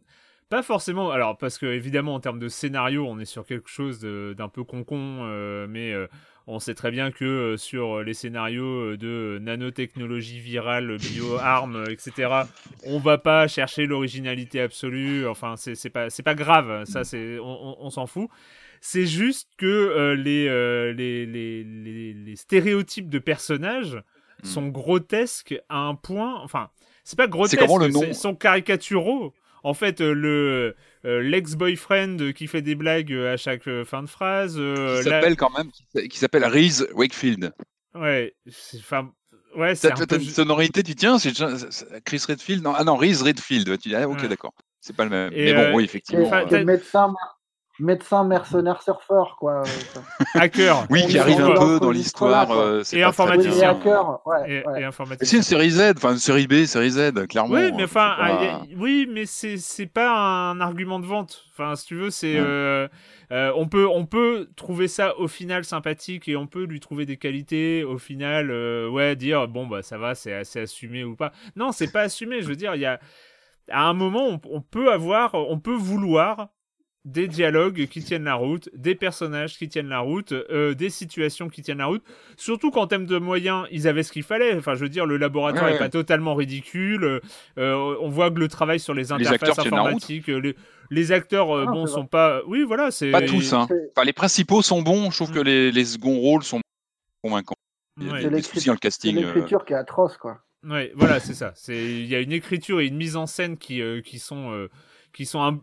Pas forcément. Alors, parce que, évidemment, en termes de scénario, on est sur quelque chose d'un peu concon, euh, mais. euh, on sait très bien que euh, sur les scénarios de nanotechnologie virale, bio-armes, etc., on va pas chercher l'originalité absolue. Enfin, c'est pas pas grave. Ça, c'est on, on- on s'en fout. C'est juste que euh, les, euh, les, les, les, les stéréotypes de personnages Mm. sont grotesques à un point. Enfin, c'est pas grotesque. comment le nom sont caricaturaux. En fait, euh, le euh, l'ex-boyfriend qui fait des blagues à chaque euh, fin de phrase. euh, qui la- s'appelle quand même, qui- s'appelle Reese Wakefield. Ouais, c'est- enfin, ouais, c'est T'as un peu. une sonorité, tu tiens, c'est Chris Redfield non, Ah non, Reese Redfield. Tu dis, ah, ok, Ouais. d'accord. C'est pas le même. Et, mais bon, oui, effectivement. T'as- médecin, médecin mercenaire surfeur, quoi. hacker. oui, qui arrive un peu dans l'histoire. euh, c'est Et Oui, informaticien. ouais. Et, ouais. et Mais informaticien. c'est une série Z, enfin une série B, série Z, clairement. Oui, mais euh, enfin, pas- ah, oui, mais c'est c'est pas un argument de vente. Enfin, si tu veux, c'est Ouais. euh, euh, on peut on peut trouver ça au final sympathique et on peut lui trouver des qualités. Au final, euh, ouais, dire bon bah ça va, c'est assez assumé ou pas. Non, c'est pas assumé. Je veux dire, il y a à un moment on, on peut avoir, on peut vouloir des dialogues qui tiennent la route, des personnages qui tiennent la route, euh, des situations qui tiennent la route. Surtout qu'en termes de moyens, ils avaient ce qu'il fallait. Enfin, je veux dire, le laboratoire Ouais, est ouais. pas totalement ridicule. Euh, on voit que le travail sur les Les interfaces la route. informatiques, euh, les, les acteurs, euh, Ah, bon, sont pas. Oui, voilà, c'est. Pas tous, hein. Enfin, les principaux sont bons. Je trouve Mm. que les, les seconds rôles sont convaincants. Il y a Ouais. des- soucis dans le C'est casting. euh, l'écriture qui est atroce, quoi. Ouais, voilà, c'est ça. C'est il y a une écriture et une mise en scène qui euh, qui sont euh, qui sont un-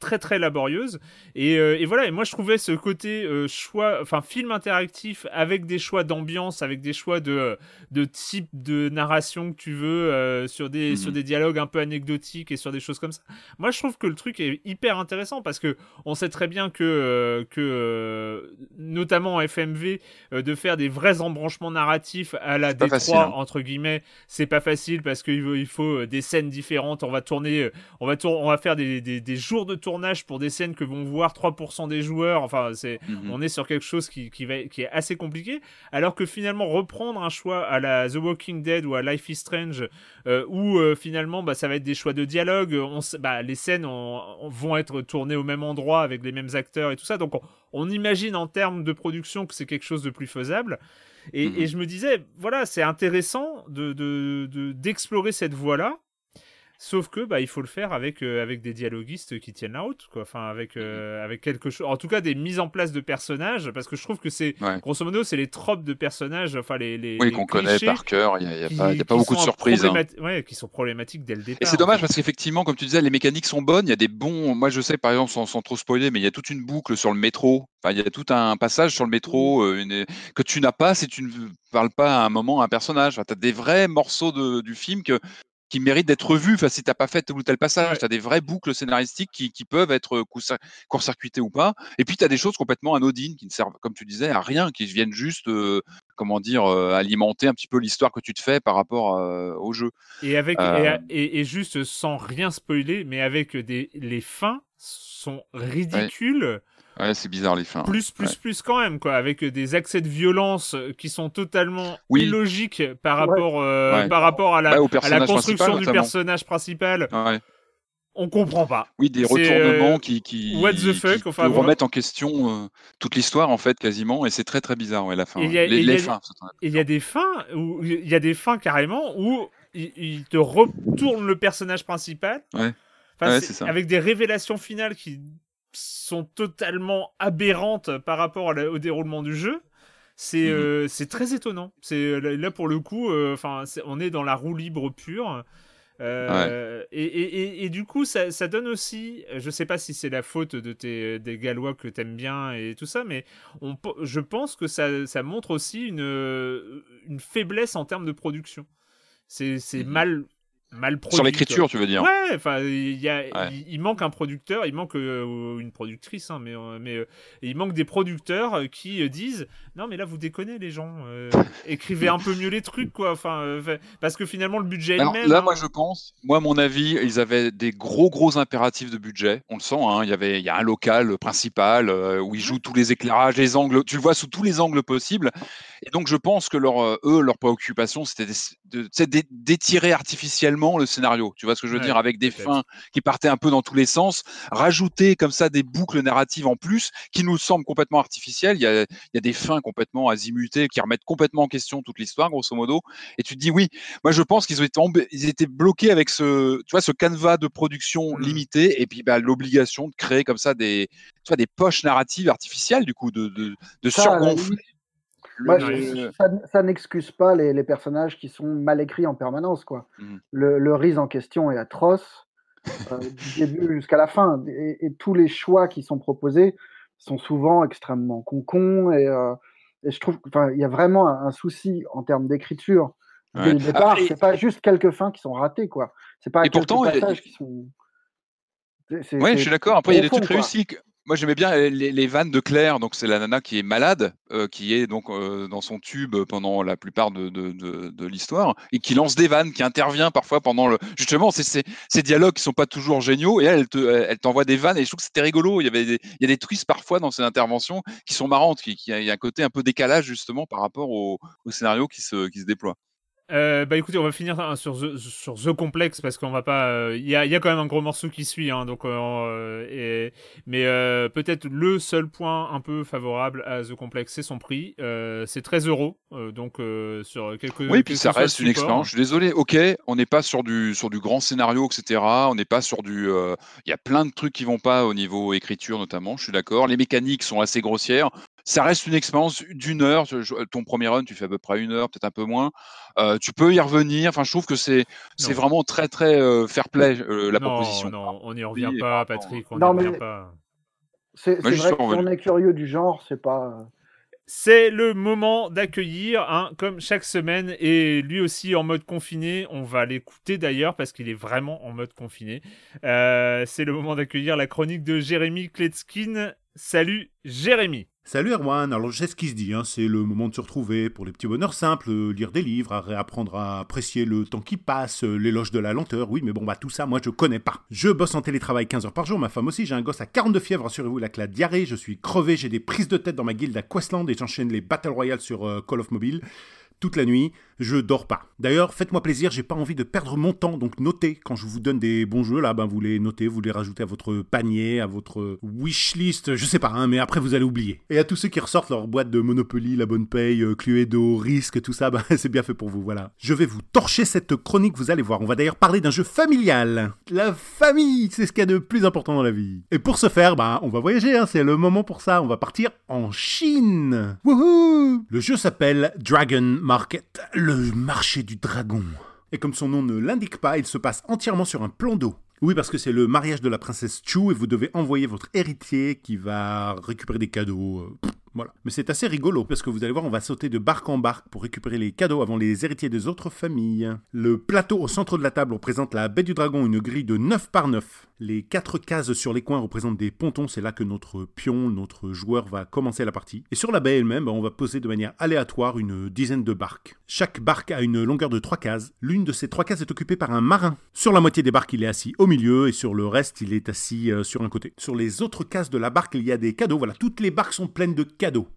très très laborieuses et, euh, et voilà et moi je trouvais ce côté euh, choix enfin film interactif avec des choix d'ambiance avec des choix de de type de narration que tu veux euh, sur des Mhm. sur des dialogues un peu anecdotiques et sur des choses comme ça moi je trouve que le truc est hyper intéressant parce que on sait très bien que que notamment en FMV de faire des vrais embranchements narratifs à la C'est pas D3 facile, hein. entre guillemets c'est pas facile parce qu'il faut, il faut des scènes différentes on va tourner on va tour- on va faire des, des, des jours de tournage pour des scènes que vont voir 3% des joueurs enfin c'est mhm. on est sur quelque chose qui, qui, va, qui est assez compliqué, alors que finalement reprendre un choix à la The Walking Dead ou à Life is Strange, euh, où euh, finalement bah, ça va être des choix de dialogue, on, s- bah, les scènes on- on- vont être tournées au même endroit avec les mêmes acteurs et tout ça, donc on, on imagine en termes de production que c'est quelque chose de plus faisable. Et, Mhm. et je me disais, voilà, c'est intéressant de, de, de- d'explorer cette voie-là. Sauf que bah il faut le faire avec euh, avec des dialoguistes qui tiennent la route quoi. Enfin avec euh, avec quelque chose en tout cas des mises en place de personnages parce que je trouve que c'est Ouais. grosso modo c'est les tropes de personnages enfin les les Oui, qu'on connaît par cœur. Il n'y a, y a qui- pas, y a pas beaucoup de surprises. hein. ouais, qui sont problématiques dès le départ. Et c'est dommage parce qu'effectivement, comme tu disais, les mécaniques sont bonnes. Il y a des bons. Moi, je sais, par exemple, sans, sans trop spoiler, mais il y a toute une boucle sur le métro. Enfin, il y a tout un passage sur le métro euh, une- que tu n'as pas si tu ne parles pas à un moment à un personnage. Enfin, tu as des vrais morceaux de- du film que qui méritent d'être vus. Enfin, si t'as pas fait tel ou tel passage, Ouais. tu as des vraies boucles scénaristiques qui, qui peuvent être coup- court-circuitées ou pas. Et puis tu as des choses complètement anodines qui ne servent, comme tu disais, à rien, qui viennent juste, euh, comment dire, euh, alimenter un petit peu l'histoire que tu te fais par rapport euh, au jeu. Et avec Euh. et, et- et juste sans rien spoiler, mais avec des les fins sont ridicules. Ouais, c'est bizarre les fins. Plus, plus, Ouais. plus quand même, quoi, avec des accès de violence qui sont totalement Oui. illogiques par rapport, euh, Ouais. par rapport à la, Ouais, à construction du personnage principal. Ouais. On comprend pas. Oui, des retournements euh, qui, qui, what the qui fuck, enfin, te vraiment. remettent en question euh, toute l'histoire en fait quasiment, et c'est très très bizarre ouais la fin. Et il y a- les y a- fins. il y a des fins où il y a des fins carrément où il, il te retourne le personnage principal. Ouais. Enfin, Ouais, c'est ça. Avec des révélations finales qui sont totalement aberrantes par rapport la- au déroulement du jeu. C'est Mhm. euh, très étonnant. C'est là là, pour le coup, euh, enfin on est dans la roue libre pure. Euh, et, et- et- et du coup, ça, ça donne aussi, je sais pas si c'est la faute de tes, des Gallois que t'aimes bien et tout ça, mais on, je pense que ça, ça montre aussi une, euh, une faiblesse en termes de production. C'est Mhm. mal, mal produit. Sur l'écriture, tu veux dire Ouais, enfin, il Ouais. manque un producteur, il manque euh, une productrice, hein, mais, euh, mais euh, il manque des producteurs qui disent non, mais là vous déconnez les gens, écrivez un peu mieux les trucs, quoi. Enfin, parce que finalement le budget est le même. là, hein. moi, je pense, moi, à mon avis, ils avaient des gros, gros impératifs de budget. On le sent, hein, il y avait, il y a un local principal où ils jouent tous les éclairages, les angles, tu le vois sous tous les angles possibles. Et donc, je pense que leur, eux, leur préoccupation, c'était d'étirer artificiellement le scénario. Tu vois ce que je veux Ouais, dire? Avec des fins qui partaient un peu dans tous les sens, rajouter comme ça des boucles narratives en plus qui nous semblent complètement artificielles. Il y a, il y a des fins complètement azimutées qui remettent complètement en question toute l'histoire, grosso modo. Et tu te dis, oui, moi, je pense qu'ils ont été, embê- ils étaient bloqués avec ce, tu vois, ce canevas de production Mm. limité et puis bah, l'obligation de créer comme ça des, tu vois, des poches narratives artificielles, du coup, de, de, surgonfler. Moi, je- ça, ça n'excuse pas les, les personnages qui sont mal écrits en permanence. Quoi. Mhm. Le, le Riz en question est atroce, euh, du début jusqu'à la fin. Et, et tous les choix qui sont proposés sont souvent extrêmement concons. Et, euh, et je trouve qu'il y a vraiment un, un souci en termes d'écriture dès Ouais. le départ. Ah, et- c'est pas juste quelques fins qui sont ratées. quoi. C'est pas Et quelques pourtant, il- passages qui sont. Ouais, je suis d'accord. Après, il y a des trucs quoi. réussis. Moi, j'aimais bien les, vannes de Claire. Donc, c'est la nana qui est malade, euh, qui est donc euh, dans son tube pendant la plupart de, l'histoire et qui lance des vannes, qui intervient parfois pendant le. Justement, c'est ces, dialogues qui sont pas toujours géniaux. Et elle, elle te- elle t'envoie des vannes. Et je trouve que c'était rigolo. Il y avait des, il a des twists parfois dans ces interventions qui sont marrantes, qui, qui il y a un côté un peu décalage justement par rapport au, scénario qui se déploie. Euh, bah écoutez, on va finir hein, sur The, sur The Complex parce qu'on va pas. euh, Il y, a, il y a quand même un gros morceau qui suit, hein, donc. euh, et, mais euh, peut-être le seul point un peu favorable à The Complex, c'est son prix. Euh, c'est 13 euros, euh, donc euh, sur quelques. Oui, puis ça reste une expérience. Je suis désolé. Ok, on n'est pas sur du sur du grand scénario, etc. On n'est pas sur du. euh, Il y a plein de trucs qui vont pas au niveau écriture notamment. Je suis d'accord. Les mécaniques sont assez grossières. Ça reste une expérience d'une heure. Ton premier run, tu fais à peu près une heure, peut-être un peu moins. Euh, tu peux y revenir. Enfin, je trouve que c'est vraiment très très euh, fair play euh, la non, proposition. non, on n'y revient pas, Patrick. On Non, n'y revient mais- pas. C'est j'y vrai suis que si on est curieux du genre, c'est pas. C'est le moment d'accueillir, hein, comme chaque semaine, et lui aussi en mode confiné. On va l'écouter d'ailleurs parce qu'il est vraiment en mode confiné. Euh, c'est le moment d'accueillir la chronique de Jérémy Kletskin. Salut Jérémy. Salut Erwan, alors je sais ce qui se dit, hein, c'est le moment de se retrouver pour les petits bonheurs simples, euh, lire des livres, réapprendre à apprécier le temps qui passe, euh, l'éloge de la lenteur, oui mais bon bah tout ça moi je connais pas. Je bosse en télétravail 15 heures par jour, ma femme aussi, j'ai un gosse à 42 fièvres, rassurez-vous, il a la diarrhée, je suis crevé, j'ai des prises de tête dans ma guilde à Questland et j'enchaîne les Battle Royale sur euh, Call of Mobile. Toute la nuit, je dors pas. D'ailleurs, faites-moi plaisir, j'ai pas envie de perdre mon temps, donc notez. Quand je vous donne des bons jeux, là, ben vous les notez, vous les rajoutez à votre panier, à votre wishlist, je sais pas, hein, mais après vous allez oublier. Et à tous ceux qui ressortent leur boîte de Monopoly, La Bonne Paye, euh, Cluedo, Risque, tout ça, ben c'est bien fait pour vous, voilà. Je vais vous torcher cette chronique, vous allez voir. On va d'ailleurs parler d'un jeu familial. La famille, c'est ce qu'il y a de plus important dans la vie. Et pour ce faire, ben on va voyager, hein, c'est le moment pour ça. On va partir en Chine. Wouhou Le jeu s'appelle Dragon Market, marché du dragon. Et comme son nom ne l'indique pas, il se passe entièrement sur un plan d'eau. Oui, parce que c'est le mariage de la princesse Chu et vous devez envoyer votre héritier qui va récupérer des cadeaux. euh, Voilà. Mais c'est assez rigolo parce que vous allez voir, on va sauter de barque en barque pour récupérer les cadeaux avant les héritiers des autres familles. Le plateau au centre de la table représente la baie du dragon, une grille de 9 par 9. Les quatre cases sur les coins représentent des pontons, c'est là que notre pion, notre joueur va commencer la partie. Et sur la baie elle-même, on va poser de manière aléatoire une dizaine de barques. Chaque barque a une longueur de 3 cases. L'une de ces 3 cases est occupée par un marin. Sur la moitié des barques, il est assis au milieu et sur le reste, il est assis euh, sur un côté. Sur les autres cases de la barque, il y a des cadeaux. Voilà, toutes les barques sont pleines de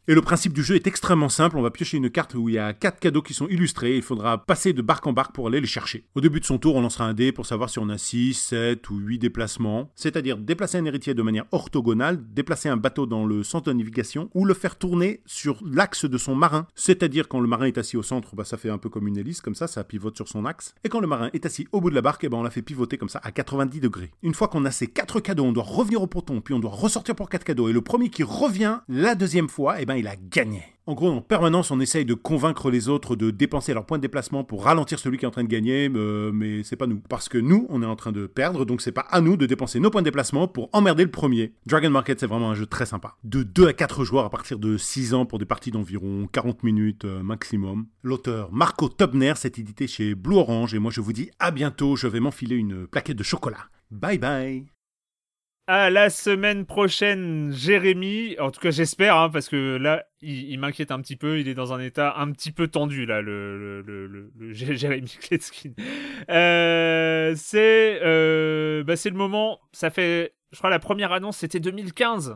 Et le principe du jeu est extrêmement simple. On va piocher une carte où il y a 4 cadeaux qui sont illustrés. Il faudra passer de barque en barque pour aller les chercher. Au début de son tour, on lancera un dé pour savoir si on a 6, 7 ou 8 déplacements. C'est-à-dire déplacer un héritier de manière orthogonale, déplacer un bateau dans le centre de navigation ou le faire tourner sur l'axe de son marin. C'est-à-dire quand le marin est assis au centre, bah, ça fait un peu comme une hélice, comme ça, ça pivote sur son axe. Et quand le marin est assis au bout de la barque, eh ben, on la fait pivoter comme ça à 90 degrés. Une fois qu'on a ces 4 cadeaux, on doit revenir au ponton, puis on doit ressortir pour 4 cadeaux. Et le premier qui revient la deuxième fois, eh ben, il a gagné. En gros, en permanence, on essaye de convaincre les autres de dépenser leur point de déplacement pour ralentir celui qui est en train de gagner, euh, mais c'est pas nous. Parce que nous, on est en train de perdre, donc c'est pas à nous de dépenser nos points de déplacement pour emmerder le premier. Dragon Market, c'est vraiment un jeu très sympa. De 2 à 4 joueurs à partir de 6 ans pour des parties d'environ 40 minutes euh, maximum. L'auteur Marco Tobner, c'est édité chez Blue Orange, et moi je vous dis à bientôt, je vais m'enfiler une plaquette de chocolat. Bye bye à la semaine prochaine, Jérémy. En tout cas, j'espère, hein, parce que là, il, m'inquiète un petit peu. Il est dans un état un petit peu tendu, là, le, Jérémy Kletskin. Euh, c'est euh, bah, le moment. Ça fait, je crois, la première annonce, c'était 2015 c'est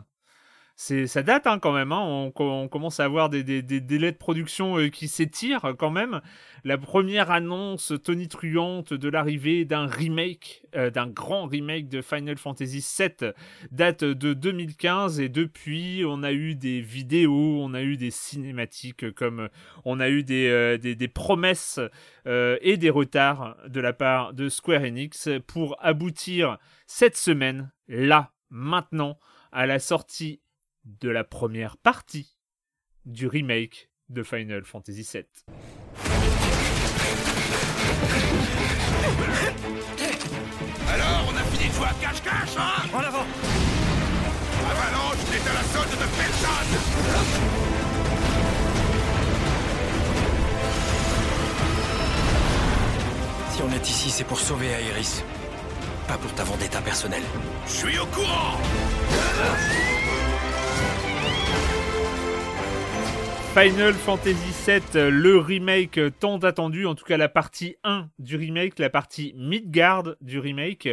ça date hein, quand même. Hein. On, commence à avoir des, délais de production euh, qui s'étirent quand même. La première annonce tonitruante de l'arrivée d'un remake, euh, d'un grand remake de Final Fantasy VII, date de 2015 et depuis on a eu des vidéos, on a eu des cinématiques, comme on a eu des, euh, des promesses et des retards de la part de Square Enix pour aboutir cette semaine, là, maintenant, à la sortie de la première partie du remake de Final Fantasy VII. Alors, on a fini de jouer à cache-cache, hein? En avant Avalanche n'est à la solde de personne Si on est ici, c'est pour sauver Aeris. Pas pour ta vendetta personnelle. Je suis au courant Final Fantasy VII, le remake tant attendu, en tout cas la partie 1 du remake, la partie Midgard du remake.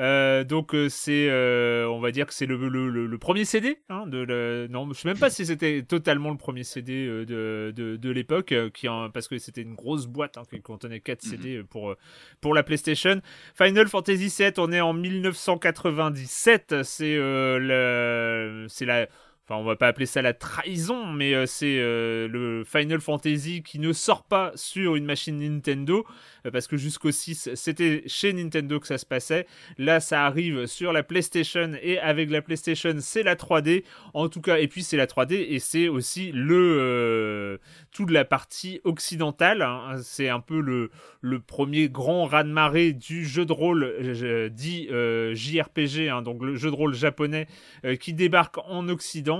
Euh, donc euh, c'est, euh, on va dire que c'est le, le, premier CD. Hein, de Non, je sais même pas si c'était totalement le premier CD de, de, de l'époque, qui parce que c'était une grosse boîte hein, qui contenait 4 mhm. CD pour, pour la PlayStation. Final Fantasy VII, on est en 1997, c'est le, c'est la Enfin, on va pas appeler ça la trahison, mais euh, c'est euh, le Final Fantasy qui ne sort pas sur une machine Nintendo, euh, parce que jusqu'au 6, c'était chez Nintendo que ça se passait. Là, ça arrive sur la PlayStation, et avec la PlayStation, c'est la 3D. En tout cas, et puis c'est la 3D, et c'est aussi le toute la partie occidentale. Hein. C'est un peu le, premier grand raz-de-marée du jeu de rôle dit JRPG, hein, donc le jeu de rôle japonais qui débarque en Occident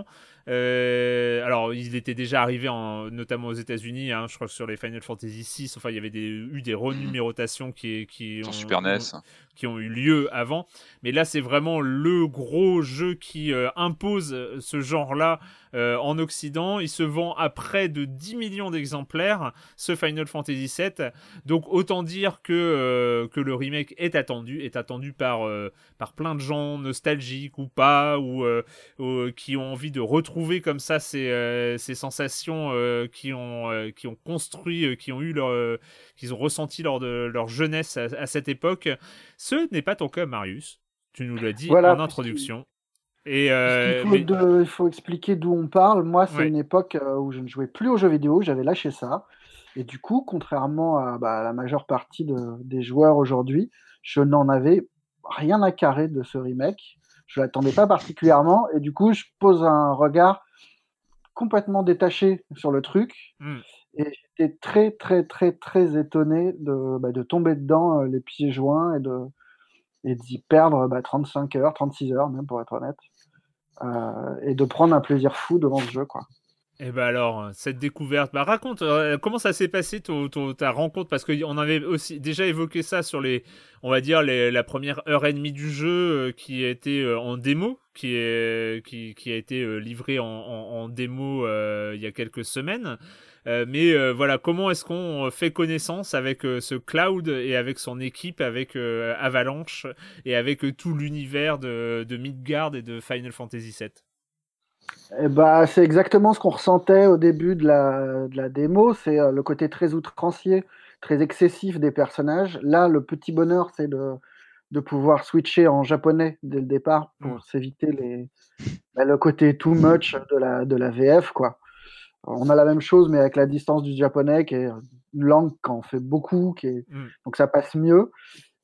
euh, alors, il était déjà arrivé, en, notamment aux États-Unis, hein, je crois que sur les Final Fantasy VI, enfin, il y avait des, eu des renumérotations qui, qui ont, Super NES. Qui ont eu lieu avant. Mais là, c'est vraiment le gros jeu qui euh, impose ce genre-là euh, en Occident. Il se vend à près de 10 millions d'exemplaires, ce Final Fantasy VII. Donc autant dire que, euh, que le remake est attendu, est attendu par, euh, par plein de gens nostalgiques ou pas, ou, qui ont envie de retrouver comme ça ces, ces sensations qui, ont, qui ont construit, qui ont eu leur, qu'ils ont ressenti lors de leur jeunesse à, cette époque. Ce n'est pas ton cas, Marius. Tu nous l'as dit en introduction. Euh, il, faut expliquer d'où on parle. Moi, c'est une époque euh, où je ne jouais plus aux jeux vidéo, j'avais lâché ça. Et du coup, contrairement à, bah, la majeure partie des joueurs aujourd'hui, je n'en avais rien à carrer de ce remake. Je ne l'attendais pas particulièrement. Et du coup, je pose un regard complètement détaché sur le truc. Hmm. Et j'étais très, très, très, très étonné de, bah, de tomber dedans euh, les pieds joints et de et d'y perdre 35 bah, heures, 36 heures même pour être honnête. Euh, et de prendre un plaisir fou devant ce jeu. Quoi. Et ben alors, cette découverte, bah raconte, euh, comment ça s'est passé ta rencontre? Parce qu'on avait aussi déjà évoqué ça sur les, on va dire, les, la première heure et demie du jeu euh, qui a été euh, en démo, qui, est, qui, qui a été livré en, en, en démo il y a quelques semaines. Mais voilà, comment est-ce qu'on fait connaissance avec ce cloud et avec son équipe, avec Avalanche et avec tout l'univers de, de Midgard et de Final Fantasy VII eh bah, c'est exactement ce qu'on ressentait au début de la, de la démo, c'est euh, le côté très outrancier, très excessif des personnages. Là, le petit bonheur, c'est de, de pouvoir switcher en japonais dès le départ pour s'éviter les, bah, le côté too much de la, de la VF. Quoi. On a la même chose, mais avec la distance du japonais, qui est une langue qu'on fait beaucoup, qui est... Mm. donc ça passe mieux.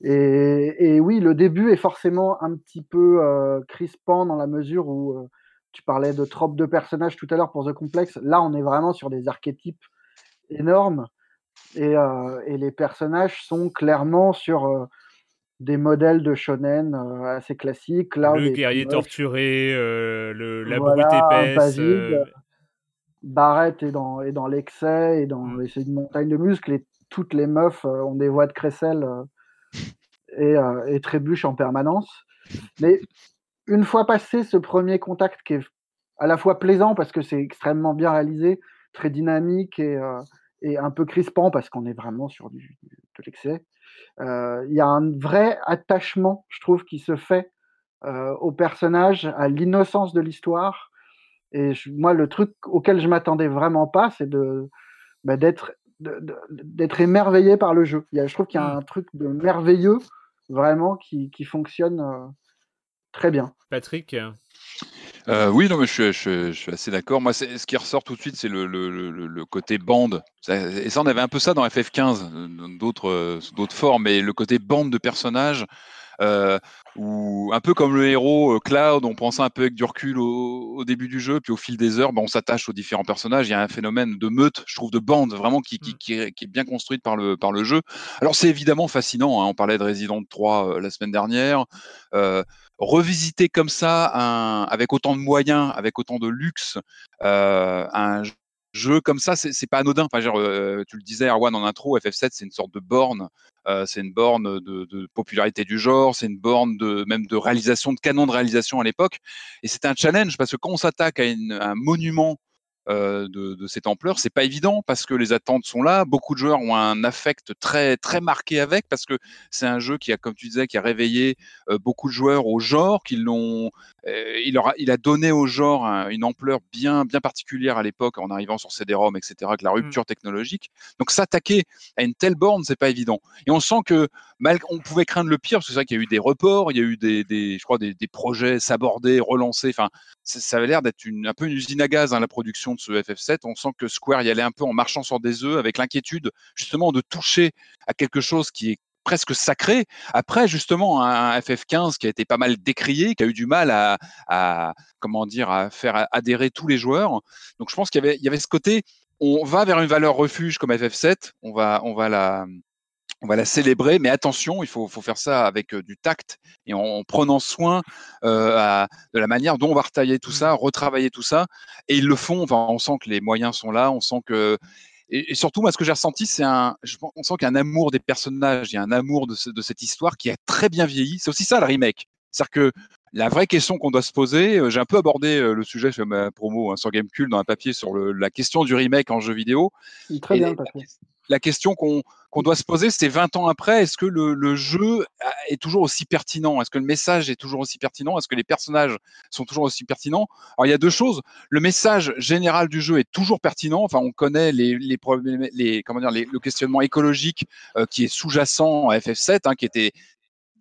Et, et oui, le début est forcément un petit peu euh, crispant dans la mesure où euh, tu parlais de tropes de personnages tout à l'heure pour The Complex. Là, on est vraiment sur des archétypes énormes. Et, euh, et les personnages sont clairement sur des modèles de shonen assez classiques. Là, le guerrier torturé, le, la Voilà, brute épaisse. Barrett est dans, est dans l'excès, et dans, Mm. c'est une montagne de muscles, et toutes les meufs euh, ont des voix de crécelle euh, et, euh, et trébuchent en permanence. Mais une fois passé ce premier contact qui est à la fois plaisant parce que c'est extrêmement bien réalisé, très dynamique et, euh, et un peu crispant parce qu'on est vraiment sur du, de l'excès, euh, il y a un vrai attachement, je trouve, qui se fait euh, au personnage, à l'innocence de l'histoire. Et je- moi, le truc auquel je m'attendais vraiment pas, c'est de bah, d'être d'être émerveillé par le jeu. Il y a, je trouve qu'il y a Mm. un truc de merveilleux vraiment qui, qui fonctionne euh, très bien. Patrick Euh, oui, non, mais je suis, je suis- je suis assez d'accord. Moi, c'est- ce qui ressort tout de suite, c'est le, le- le- le côté bande. Ça- et ça, on avait un peu ça dans FF15, euh, dans d'autres euh, sous d'autres formes, mais le côté bande de personnages, euh, où un peu comme le héros euh, Cloud, on ça un peu avec du recul au, au début du jeu, puis au fil des heures, ben, on s'attache aux différents personnages. Il y a un phénomène de meute, je trouve, de bande, vraiment qui, qui, Mm. qui est, qui est bien construite par le, par le jeu. Alors, c'est évidemment fascinant. hein. On parlait de Resident 3 euh, la semaine dernière. Euh, revisiter comme ça, un, avec autant de moyens, avec autant de luxe, un jeu comme ça, c'est pas anodin. Enfin, genre, euh, tu le disais, Erwan, en intro, FF7, c'est une sorte de borne. Euh, c'est une borne de, de popularité du genre, c'est une borne de même de réalisation, de canon de réalisation à l'époque. Et c'était un challenge parce que quand on s'attaque à, à un monument de, de cette ampleur, c'est pas évident parce que les attentes sont là. Beaucoup de joueurs ont un affect très très marqué avec parce que c'est un jeu qui a, comme tu disais, qui a réveillé euh, beaucoup de joueurs au genre, qui l'ont, euh, il, il a donné au genre un- une ampleur bien bien particulière à l'époque en arrivant sur CD-ROM, etc. Avec la rupture technologique. Donc s'attaquer à une telle borne, c'est pas évident. Et on sent que mal, on pouvait craindre le pire parce que c'est vrai qu'il y a eu des reports, il y a eu des, des je crois des, des projets sabordés, relancés. Enfin, ça, avait l'air d'être un peu une usine à gaz hein, la production de ce FF7. On sent que Square y allait un peu en marchant sur des œufs, avec l'inquiétude justement de toucher à quelque chose qui est presque sacré. Après, justement, un FF15 qui a été pas mal décrié, qui a eu du mal à, comment dire, à faire adhérer tous les joueurs. Donc, je pense qu'il y avait, y avait ce côté, on va vers une valeur refuge comme FF7, on va, on va la, on va la célébrer, mais attention, il faut, faut faire ça avec euh, du tact et en, en prenant soin euh, à- de la manière dont on va retailler tout ça, retravailler tout ça. Et ils le font. Enfin, on sent que les moyens sont là, on sent que et, surtout, moi, ce que j'ai ressenti, c'est un, je on sent qu'il y a un amour des personnages, il y a un amour de, ce- de cette histoire qui a très bien vieilli. C'est aussi ça le remake. C'est-à-dire que la vraie question qu'on doit se poser, euh, j'ai un peu abordé le sujet sur ma promo hein, sur Gamecube dans un papier sur le- la question du remake en jeu vidéo. Très bien, la- la question qu'on qu'on doit se poser, c'est 20 ans après, est-ce que le, jeu est toujours aussi pertinent? Est-ce que le message est toujours aussi pertinent? Est-ce que les personnages sont toujours aussi pertinents? Alors, il y a deux choses. Le message général du jeu est toujours pertinent. Enfin, on connaît les, les problèmes, les, comment dire, les- le questionnement écologique euh, qui est sous-jacent à FF7, hein, qui était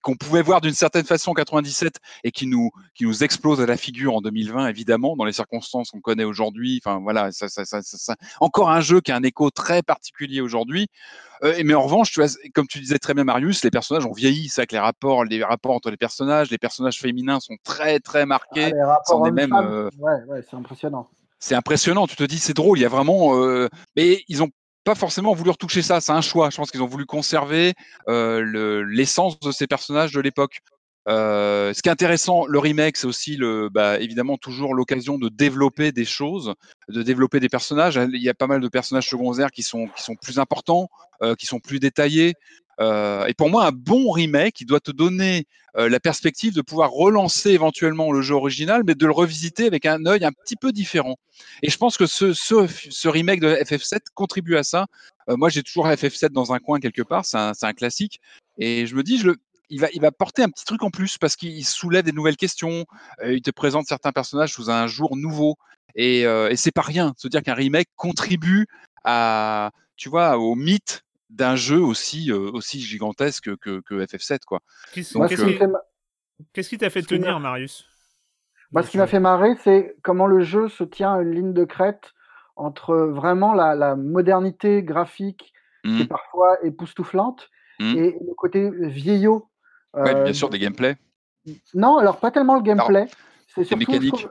qu'on pouvait voir d'une certaine façon en 97 et qui nous qui nous explose à la figure en 2020 évidemment dans les circonstances qu'on connaît aujourd'hui enfin voilà ça, ça, ça, ça- ça- encore un jeu qui a un écho très particulier aujourd'hui euh, mais en revanche tu as, comme tu disais très bien Marius les personnages ont vieilli c'est que les rapports les rapports entre les personnages les personnages féminins sont très très marqués Ah, c'en est même euh, ouais, ouais, c'est impressionnant. c'est impressionnant. Tu te dis, c'est drôle. Il y a vraiment, euh, mais ils ont pas forcément voulu retoucher ça. C'est un choix. Je pense qu'ils ont voulu conserver euh, le- l'essence de ces personnages de l'époque. Euh, ce qui est intéressant, le remake, c'est aussi le, bah, évidemment toujours l'occasion de développer des choses, de développer des personnages. Il y a pas mal de personnages secondaires qui sont qui sont plus importants, euh, qui sont plus détaillés. Euh, et pour moi, un bon remake, il doit te donner euh, la perspective de pouvoir relancer éventuellement le jeu original, mais de le revisiter avec un œil un petit peu différent. Et je pense que ce, remake de FF7 contribue à ça. Euh, moi, j'ai toujours FF7 dans un coin quelque part, c'est un, classique. Et je me dis, il va, porter un petit truc en plus parce qu'il soulève des nouvelles questions. Il te présente certains personnages sous un jour nouveau. Et, et c'est pas rien. Se dire qu'un remake contribue à, tu vois, au mythe d'un jeu aussi, euh, aussi gigantesque que, que FF7, quoi. Qu'est-ce qu qui t'a fait tenir, Marius? Bah, Ce qui m'a fait marrer, c'est comment le jeu se tient à une ligne de crête entre vraiment la, la modernité graphique mmh. qui est parfois époustouflante mmh. et le côté vieillot Ouais, bien sûr, des gameplays. Non, alors pas tellement le gameplay. C'est surtout, mécanique.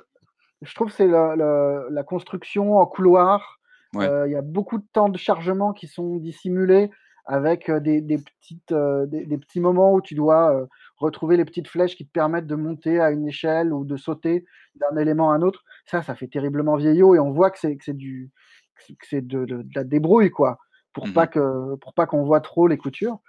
Je trouve, que c'est la, la, la, construction en couloir. Il ouais. euh, y a beaucoup de temps de chargement qui sont dissimulés avec des, des petites, euh, des, des, petits moments où tu dois euh, retrouver les petites flèches qui te permettent de monter à une échelle ou de sauter d'un élément à un autre. Ça, ça fait terriblement vieillot et on voit que c'est du que c'est de, de, de, la débrouille quoi, pour mmh. pas que pour pas qu'on voit trop les coutures.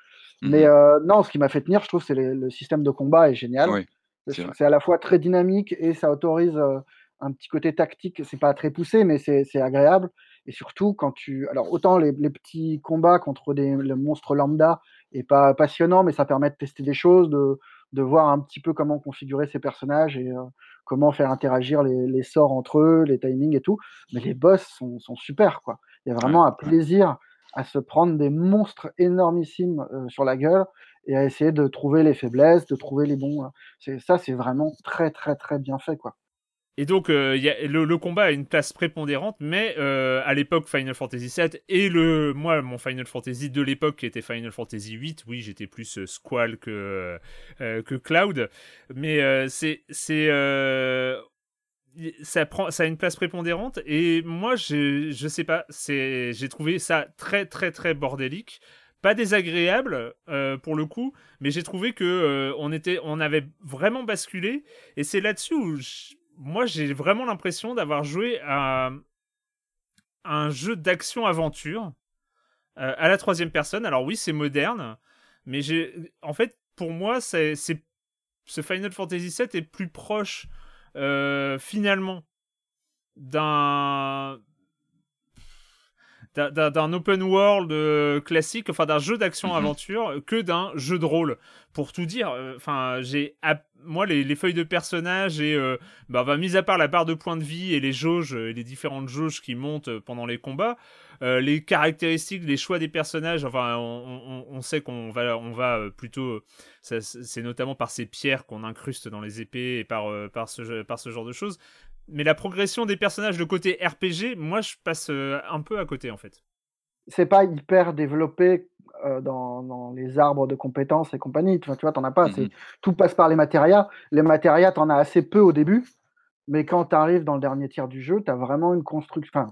Mais euh, non, ce qui m'a fait tenir, je trouve, c'est le, système de combat est génial. Oui, c'est à la fois très dynamique et ça autorise euh, un petit côté tactique. C'est pas très poussé, mais c'est agréable. Et surtout, quand tu. Alors, autant les, les petits combats contre des, le monstre lambda est pas passionnant, mais ça permet de tester des choses, de, de voir un petit peu comment configurer ces personnages et euh, comment faire interagir les, les, sorts entre eux, les timings et tout. Mais les boss sont, sont super, quoi. Il y a vraiment ouais, un plaisir. Ouais à se prendre des monstres énormissimes euh, sur la gueule et à essayer de trouver les faiblesses, de trouver les bons. C'est ça, c'est vraiment très très très bien fait quoi. Et donc, euh, le, combat a une place prépondérante, mais euh, à l'époque Final Fantasy VII et le, moi, mon Final Fantasy de l'époque qui était Final Fantasy VIII, oui, j'étais plus euh, Squall que euh, que Cloud, mais c'est c'est ça prend ça a une place prépondérante et moi je je sais pas j'ai trouvé ça très très très bordélique. Pas désagréable pour le coup mais j'ai trouvé que on était on avait vraiment basculé et c'est là-dessus où moi j'ai vraiment l'impression d'avoir joué à, un jeu d'action aventure euh, à la troisième personne. Alors oui c'est moderne mais j'ai en fait pour moi c'est ce Final Fantasy VII est plus proche euh, finalement d'un d'un open world euh, classique, enfin d'un jeu d'action-aventure, mm-hmm. que d'un jeu de rôle. Pour tout dire, euh, enfin, j'ai moi les, les, feuilles de personnages et euh, bah, bah, mis à part la barre de points de vie et les jauges, et les différentes jauges qui montent pendant les combats, euh, les caractéristiques, les choix des personnages, enfin, on, on, on sait qu'on va, on va plutôt, c'est notamment par ces pierres qu'on incruste dans les épées et par, par, ce, par ce genre de choses mais la progression des personnages, le côté RPG, moi je passe euh, un peu à côté en fait. C'est pas hyper développé euh, dans, dans, les arbres de compétences et compagnie. Tu vois, tu as pas. Mm -hmm. Tout passe par les matérias. Les matérias, t'en as assez peu au début, mais quand tu arrives dans le dernier tiers du jeu, tu as vraiment une construction. Enfin,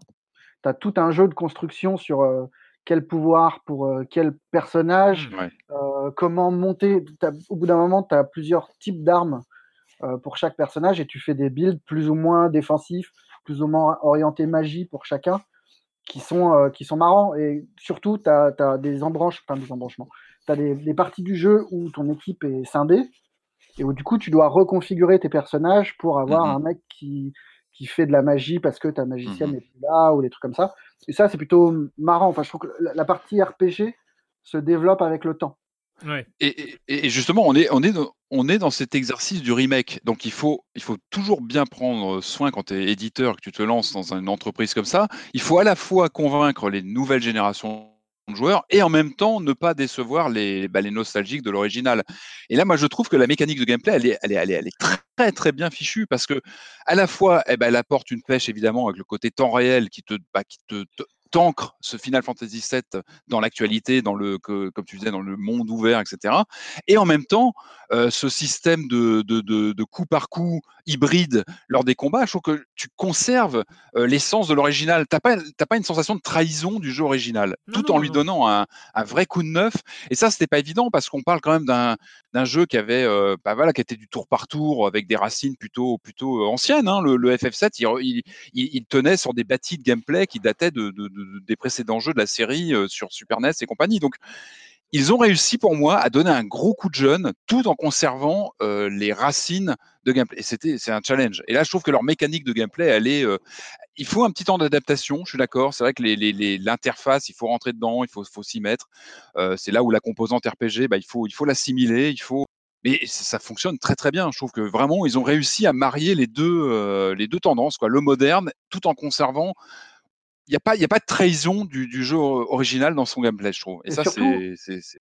tu as tout un jeu de construction sur euh, quel pouvoir pour euh, quel personnage, ouais. comment monter. Au bout d'un moment, tu as plusieurs types d'armes pour chaque personnage et tu fais des builds plus ou moins défensifs, plus ou moins orientés magie pour chacun, qui sont, euh, qui sont marrants. Et surtout, tu as, as, des embranches, enfin des embranchements, tu as des, des, parties du jeu où ton équipe est scindée et où du coup, tu dois reconfigurer tes personnages pour avoir mmh. un mec qui, qui fait de la magie parce que ta magicienne n'est mmh. plus là ou des trucs comme ça. Et ça, c'est plutôt marrant. Enfin, je trouve que la, la partie RPG se développe avec le temps. Et, justement, on est, dans, cet exercice du remake. Donc, il faut, toujours bien prendre soin quand tu es éditeur, que tu te lances dans une entreprise comme ça. Il faut à la fois convaincre les nouvelles générations de joueurs et en même temps ne pas décevoir les, bah, nostalgiques de l'original. Et là, moi, je trouve que la mécanique de gameplay, elle est, très, très bien fichue parce que à la fois, eh ben, elle apporte une pêche évidemment avec le côté temps réel qui te, bah, t'ancre ce Final Fantasy VII dans l'actualité, dans le, que, comme tu disais, dans le monde ouvert, etc. Et en même temps, euh, ce système de, de, de, de, coup par coup hybride lors des combats, je trouve que tu conserves euh, l'essence de l'original. T'as pas, t'as pas une sensation de trahison du jeu original, Non, tout non, en lui donnant un, un vrai coup de neuf. Et ça, c'était pas évident parce qu'on parle quand même d'un, d'un jeu qui avait, euh, bah voilà, qui était du tour par tour avec des racines plutôt, plutôt euh, anciennes. Hein. Le, le FF7, il, re- il, il, il tenait sur des bâtis de gameplay qui dataient de, de- de- des précédents jeux de la série euh, sur Super NES et compagnie. Donc, ils ont réussi pour moi à donner un gros coup de jeune tout en conservant euh, les racines de gameplay. Et c'était, c'est un challenge. Et là, je trouve que leur mécanique de gameplay, elle est, euh, il faut un petit temps d'adaptation. Je suis d'accord. C'est vrai que l'interface, il faut rentrer dedans, il faut, faut s'y mettre. C'est là où la composante RPG, bah, il faut, il faut l'assimiler, il faut. Mais ça fonctionne très très bien. Je trouve que vraiment ils ont réussi à marier les deux, les deux tendances, quoi, le moderne, tout en conservant. Il n'y a pas, y a pas de trahison du, du jeu original dans son gameplay, je trouve. Et, Et ça, c'est,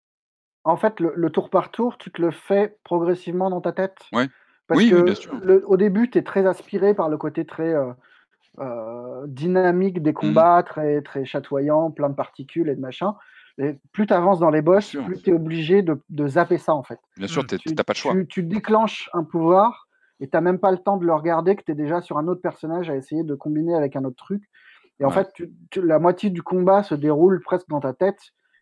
En fait, le, le tour par tour, tu te le fais progressivement dans ta tête. Ouais. Parce Oui, que oui, bien sûr. le- au début, tu es très aspiré par le côté très euh, euh, dynamique Mmh. des combats, très, très chatoyant, plein de particules et de machin. Et plus tu avances dans les boss, plus tu es obligé de, de zapper ça, en fait. Bien sûr, Mm. t'es- Tu, t'as pas de choix. tu- tu déclenches un pouvoir et tu même pas le temps de le regarder, que tu es déjà sur un autre personnage à essayer de combiner avec un autre truc. Et en Ouais. fait, tu- tu- la moitié du combat se déroule presque dans ta tête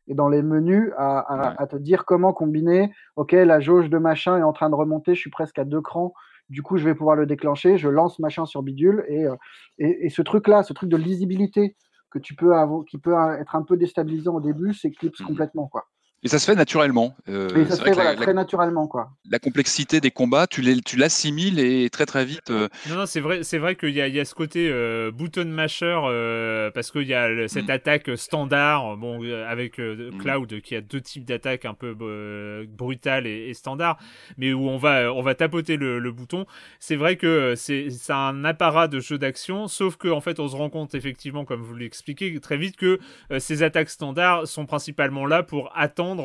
et dans les menus à, à- Ouais. à te dire comment combiner. Ok, la jauge de machin est en train de remonter, je suis presque à deux crans. Du coup, je vais pouvoir le déclencher. Je lance machin sur bidule. Et, euh, et, et ce truc-là, ce truc de lisibilité que tu peux avoir, qui peut être un peu déstabilisant au début, s'éclipse Mhm. complètement. Quoi. Et ça se fait naturellement. Euh, et ça se fait voilà, la, très naturellement. Quoi. la complexité des combats, tu les- tu l'assimiles et très très vite. euh, Non, non, c'est vrai, c'est vrai qu'il y a, il y a ce côté euh, button masher euh, parce qu'il y a le- cette Mm. attaque standard, bon, euh, avec euh, Mm. Cloud qui a deux types d'attaques un peu euh, brutales et, et standard, mais où on va, on va tapoter le, le bouton. C'est vrai que c'est, c'est un apparat de jeu d'action, sauf que en fait, on se rend compte effectivement, comme vous l'expliquez très vite, que euh, ces attaques standards sont principalement là pour attendre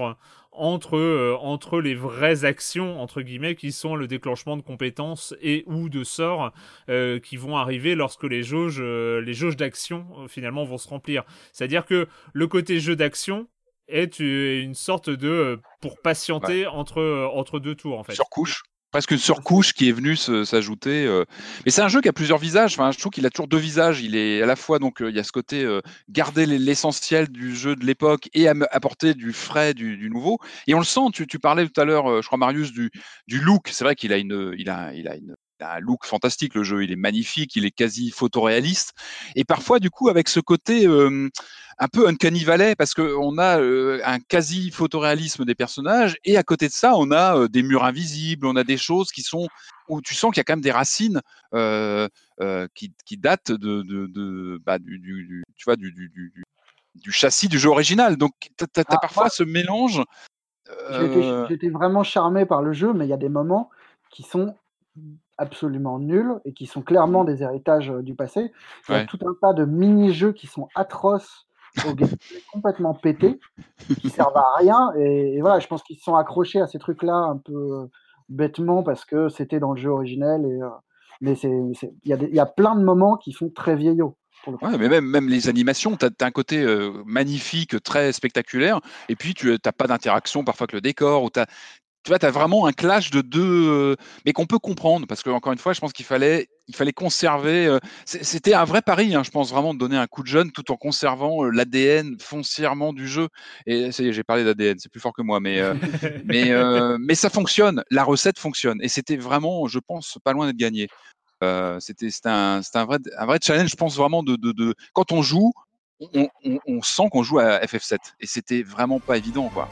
entre, euh, entre les vraies actions, entre guillemets, qui sont le déclenchement de compétences et ou de sorts euh, qui vont arriver lorsque les jauges, euh, les jauges d'action, finalement, vont se remplir. C'est-à-dire que le côté jeu d'action est une sorte de... pour patienter entre, entre deux tours, en fait. surcouche. Presque une surcouche qui est venue s'ajouter. euh. Mais c'est un jeu qui a plusieurs visages. Enfin, je trouve qu'il a toujours deux visages. Il est à la fois donc euh, il y a ce côté euh, garder l'essentiel du jeu de l'époque et apporter du frais, du, du nouveau. Et on le sent. Tu, tu parlais tout à l'heure, je crois Marius, du, du look. C'est vrai qu'il a une, il a, il a une a un look fantastique le jeu, il est magnifique, il est quasi photoréaliste et parfois du coup avec ce côté euh, un peu uncanny valley parce que on a euh, un quasi photoréalisme des personnages et à côté de ça on a euh, des murs invisibles, on a des choses qui sont où tu sens qu'il y a quand même des racines qui, qui datent de, de, de bah, du, du, du- tu vois du, châssis du jeu original. Donc tu as, Ah, parfois ce mélange. J'étais vraiment charmé par le jeu, mais il y a des moments qui sont absolument nuls et qui sont clairement des héritages euh, du passé. Il y a Ouais. tout un tas de mini-jeux qui sont atroces au gameplay complètement pété, qui servent à rien. Et, et voilà, je pense qu'ils se sont accrochés à ces trucs-là un peu euh, bêtement parce que c'était dans le jeu originel. Et, euh, mais il y, a y plein de moments qui font très vieillot. Pour le coup. Ouais, mais même, même les animations, tu as, un côté euh, magnifique, très spectaculaire, et puis tu n'as pas d'interaction parfois avec le décor, ou t'as- tu vois, tu as vraiment un clash de deux, euh, mais qu'on peut comprendre, parce que encore une fois, je pense qu'il fallait, il fallait conserver, euh, c'était un vrai pari, hein, je pense vraiment de donner un coup de jeune tout en conservant euh, l'ADN foncièrement du jeu. Et ça y est, j'ai parlé d'ADN, c'est plus fort que moi, mais, euh, mais, euh, mais ça fonctionne, la recette fonctionne, et c'était vraiment, je pense, pas loin d'être gagné. Euh, c'était un, un, vrai, un vrai challenge, je pense vraiment de, de, de quand on joue, on, on, on sent qu'on joue à FF7 et c'était vraiment pas évident quoi.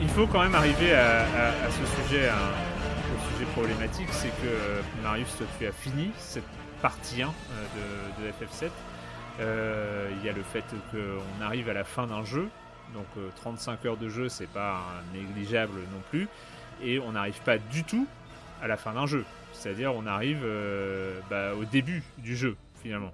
Il faut quand même arriver à, ce sujet, au sujet problématique, c'est que euh, Marius, tu as fini cette partie 1 de, de FF7. Il y a le fait qu'on arrive à la fin d'un jeu, donc 35 heures de jeu, c'est pas négligeable non plus, et on n'arrive pas du tout à la fin d'un jeu. C'est-à-dire, on arrive bah, au début du jeu, finalement.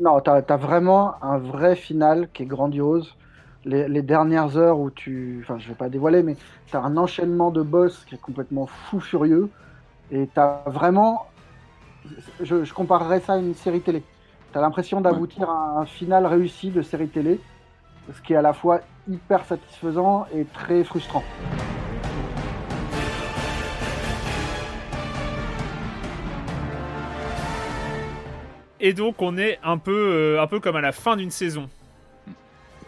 non, tu as, vraiment un vrai final qui est grandiose. Les, les, dernières heures où tu. Enfin, je vais pas dévoiler, mais tu as un enchaînement de boss qui est complètement fou furieux. Et tu as vraiment. Je, je, comparerais ça à une série télé. Tu as l'impression d'aboutir à un final réussi de série télé, ce qui est à la fois hyper satisfaisant et très frustrant. Et donc on est un peu, euh, un peu comme à la fin d'une saison.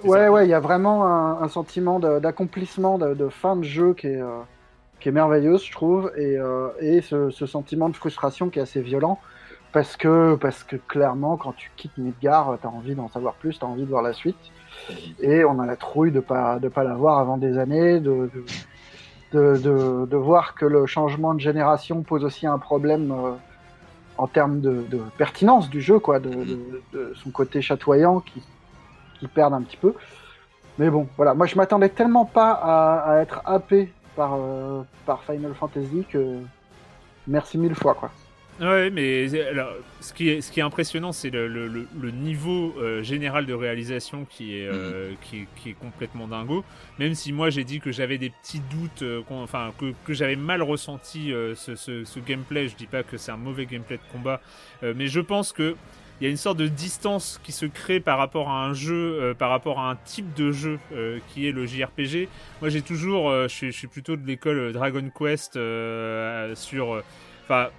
Ouais, ouais, il y a vraiment un, sentiment d'accomplissement, de, fin de jeu qui est, euh, merveilleuse, je trouve, et, euh, ce, sentiment de frustration qui est assez violent, parce que, parce que clairement, quand tu quittes Midgar, tu as envie d'en savoir plus, tu as envie de voir la suite, et on a la trouille de pas de pas l'avoir avant des années, de, de, voir que le changement de génération pose aussi un problème en termes de, pertinence du jeu, quoi, de, de, son côté chatoyant qui, qui perdent un petit peu. Mais bon, voilà, moi je m'attendais tellement pas à, à être happé par, euh, par Final Fantasy que merci mille fois, quoi. Ouais, mais alors, ce, qui est, ce qui est impressionnant, c'est le, le, le, niveau euh, général de réalisation qui est, euh, qui, est, qui, est, complètement dingo. Même si moi j'ai dit que j'avais des petits doutes, euh, enfin que, que j'avais mal ressenti euh, ce, ce, ce, gameplay. Je dis pas que c'est un mauvais gameplay de combat, euh, mais je pense que il y a une sorte de distance qui se crée par rapport à un jeu, par rapport à un type de jeu qui est le JRPG. Moi j'ai toujours, je suis, je, suis, plutôt de l'école Dragon Quest sur, enfin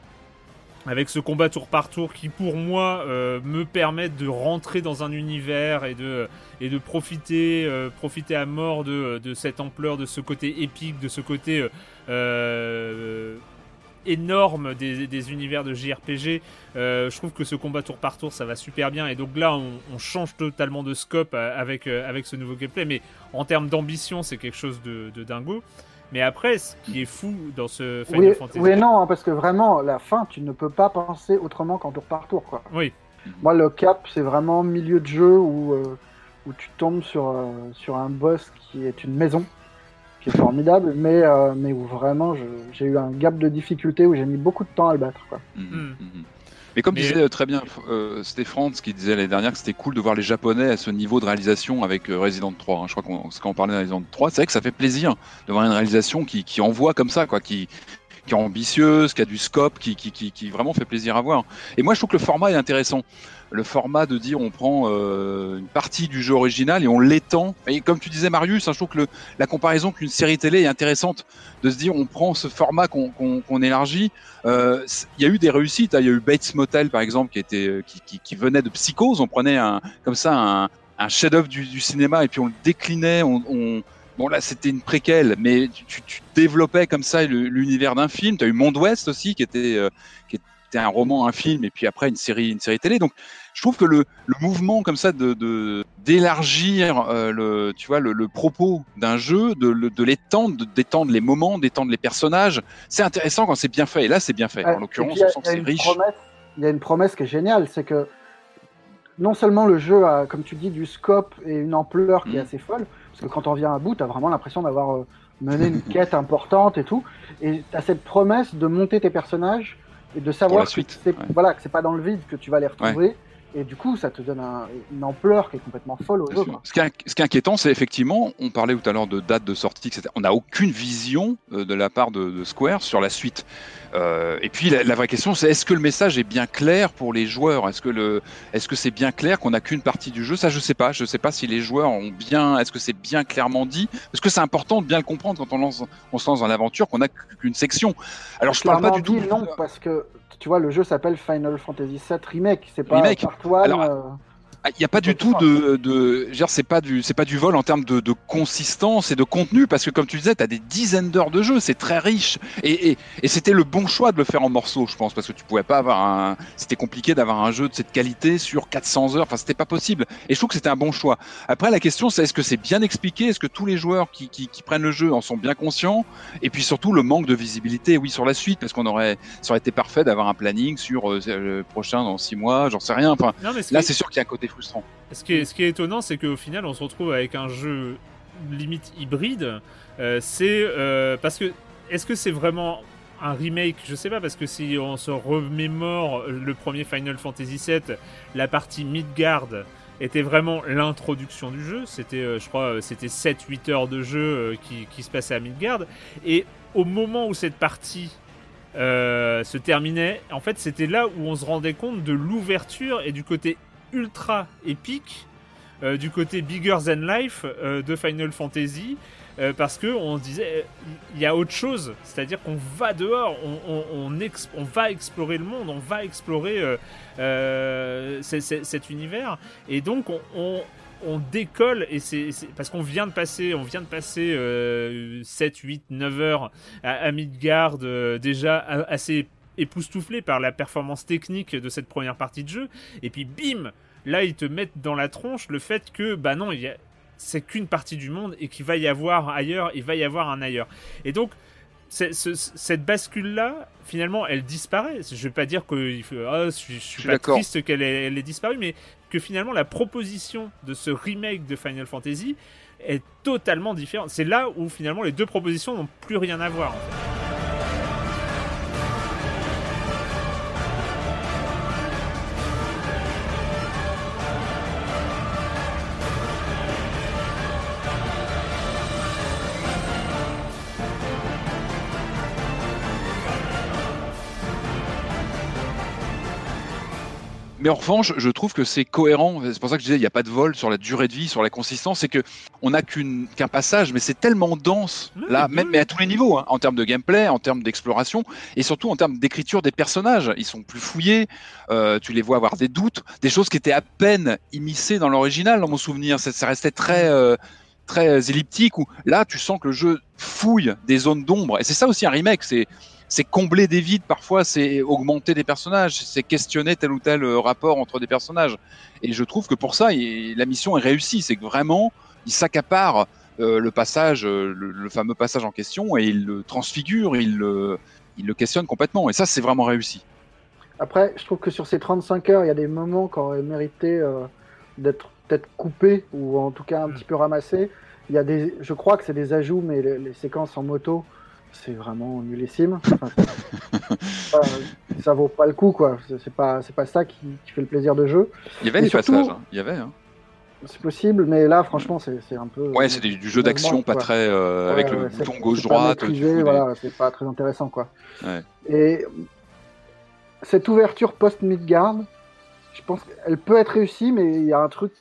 avec ce combat tour par tour qui pour moi euh, me permet de rentrer dans un univers et de, et de profiter, euh, profiter à mort de, de cette ampleur, de ce côté épique, de ce côté euh, énorme des, des, univers de JRPG. je trouve que ce combat tour par tour ça va super bien et donc là on, on change totalement de scope avec, avec ce nouveau gameplay mais en termes d'ambition c'est quelque chose de, de dingo. Mais après, ce qui est fou dans ce Final oui, Fantasy. Oui, non, parce que vraiment, la fin, tu ne peux pas penser autrement qu'en tour par tour. Quoi. Oui. Moi, le cap, c'est vraiment milieu de jeu où, euh, où tu tombes sur, euh, sur un boss qui est une maison, qui est formidable, mais, euh, mais où vraiment j'ai eu un gap de difficulté où j'ai mis beaucoup de temps à le battre. Quoi. Mmh, mmh. Mais comme Mais... disait très bien euh, c'était Franz qui disait l'année dernière que c'était cool de voir les Japonais à ce niveau de réalisation avec euh, Resident 3. Hein. Je crois qu'on quand on parlait de Resident 3, c'est vrai que ça fait plaisir de voir une réalisation qui, qui envoie comme ça, quoi, qui, qui est ambitieuse, qui a du scope, qui, qui, qui, qui, vraiment fait plaisir à voir. Et moi, je trouve que le format est intéressant. Le format de dire on prend euh, une partie du jeu original et on l'étend. Et comme tu disais, Marius, hein, je trouve que le, la comparaison qu'une série télé est intéressante de se dire on prend ce format qu'on qu qu élargit. Il euh, y a eu des réussites. Hein. Il y a eu Bates Motel, par exemple, qui, était, qui, qui, qui venait de Psychose. On prenait un, comme ça un, un chef-d'œuvre du, du, cinéma et puis on le déclinait. on, on Bon là c'était une préquelle, mais tu, tu, développais comme ça l'univers d'un film. Tu as eu Monde Ouest aussi qui était euh, qui était un roman, un film, et puis après une série une série télé. Donc je trouve que le, le mouvement comme ça de d'élargir euh, le tu vois le, le propos d'un jeu, de, de l'étendre, d'étendre les moments, d'étendre les personnages, c'est intéressant quand c'est bien fait. Et là c'est bien fait. En l'occurrence, on sent que c'est riche. Promesse, il y a une promesse qui est géniale, c'est que non seulement le jeu a, comme tu dis, du scope et une ampleur qui mmh. est assez folle, parce que quand on vient à bout, tu as vraiment l'impression d'avoir euh, mené une quête importante et tout. Et tu as cette promesse de monter tes personnages et de savoir que c'est ouais. voilà, pas dans le vide que tu vas les retrouver. Ouais. Et du coup, ça te donne un, une ampleur qui est complètement folle au jeu. Ce qui, est, ce qui est inquiétant, c'est effectivement, on parlait tout à l'heure de date de sortie, etc. On n'a aucune vision euh, de la part de, de, Square sur la suite. Euh, et puis la, la vraie question, c'est est-ce que le message est bien clair pour les joueurs? Est-ce que le, est-ce que c'est bien clair qu'on n'a qu'une partie du jeu? Ça, je sais pas. Je sais pas si les joueurs ont bien. Est-ce que c'est bien clairement dit? Parce que c'est important de bien le comprendre quand on lance, on se lance dans l'aventure, qu'on n'a qu'une section. Alors, je parle pas du tout. Non, parce que tu vois, le jeu s'appelle Final Fantasy VII Remake. C'est pas Remake. Part One, Alors, euh... Ah, Il n'y a pas du tout de, de je veux dire, c'est pas du, c'est pas du vol en termes de, de consistance et de contenu, parce que comme tu disais, tu as des dizaines d'heures de jeu, c'est très riche, et, et, et c'était le bon choix de le faire en morceaux, je pense, parce que tu pouvais pas avoir un, c'était compliqué d'avoir un jeu de cette qualité sur 400 heures, enfin c'était pas possible, et je trouve que c'était un bon choix. Après, la question, c'est est-ce que c'est bien expliqué, est-ce que tous les joueurs qui, qui, qui prennent le jeu en sont bien conscients, et puis surtout le manque de visibilité, oui, sur la suite, parce qu'on aurait, ça aurait été parfait d'avoir un planning sur euh, le prochain dans six mois, j'en sais rien, enfin, Non, là c'est sûr qu'il y a un côté Ce qui est, étonnant, c'est qu'au final, on se retrouve avec un jeu limite hybride. Euh, c'est euh, parce que est-ce que c'est vraiment un remake? Je sais pas parce que si on se remémore le premier Final Fantasy VII, la partie Midgard était vraiment l'introduction du jeu. C'était, euh, je crois, c'était 7-8 heures de jeu qui, se passait à Midgard. Et au moment où cette partie se terminait, en fait, c'était là où on se rendait compte de l'ouverture et du côté ultra épique, euh, du côté bigger than life euh, de Final Fantasy. euh, parce que on se disait il y a autre chose, c'est-à-dire qu'on va dehors, on, va explorer le monde, on va explorer cet univers, et donc on, décolle et c'est parce qu'on vient de passer, on vient de passer euh, 7, 8, 9 heures à, à Midgard déjà assez époustouflé par la performance technique de cette première partie de jeu, et puis bim, là ils te mettent dans la tronche le fait que bah non, il y a c'est qu'une partie du monde et qu'il va y avoir ailleurs, il va y avoir un ailleurs. Et donc, ce- cette bascule-là, finalement, elle disparaît. Je ne vais pas dire que ah, je, suis- je suis suis pas triste qu'elle ait, ait disparu, mais que finalement, la proposition de ce remake de Final Fantasy est totalement différente. C'est là où finalement les deux propositions n'ont plus rien à voir. en fait. Mais en revanche, je trouve que c'est cohérent. C'est pour ça que je disais, il n'y a pas de vol sur la durée de vie, sur la consistance. C'est que on n'a qu'un passage, mais c'est tellement dense là, même mais à tous les niveaux, hein, en termes de gameplay, en termes d'exploration, et surtout en termes d'écriture des personnages. Ils sont plus fouillés. euh, tu les vois avoir des doutes, des choses qui étaient à peine immiscées dans l'original, dans mon souvenir. Ça, ça restait très euh, très elliptique. Où là, tu sens que le jeu fouille des zones d'ombre. Et c'est ça aussi un remake. C'est c'est combler des vides parfois, c'est augmenter des personnages, c'est questionner tel ou tel euh, rapport entre des personnages. Et je trouve que pour ça, il- la mission est réussie. C'est que vraiment, il s'accapare euh, le passage, euh, le, le fameux passage en question, et il le transfigure, il le, il le questionne complètement. Et ça, c'est vraiment réussi. Après, je trouve que sur ces 35 heures, il y a des moments qui auraient mérité euh, d'être peut-être coupés ou en tout cas un petit peu ramassés. Il y a des, je crois que c'est des ajouts, mais les, les séquences en moto, c'est vraiment nullissime. Enfin, pas- ça vaut pas le coup, quoi. C'est pas, c'est pas ça qui, qui fait le plaisir de jeu. Il y avait des passages, hein. il y avait. Hein. C'est possible, mais là, franchement, c'est c'est un peu. Ouais, c'est du, jeu d'action, pas quoi. très euh, avec Ouais, le bouton gauche-droite. des- voilà, c'est pas très intéressant, quoi. Ouais. Et cette ouverture post-Midgard, je pense qu'elle peut être réussie, mais il y a un truc,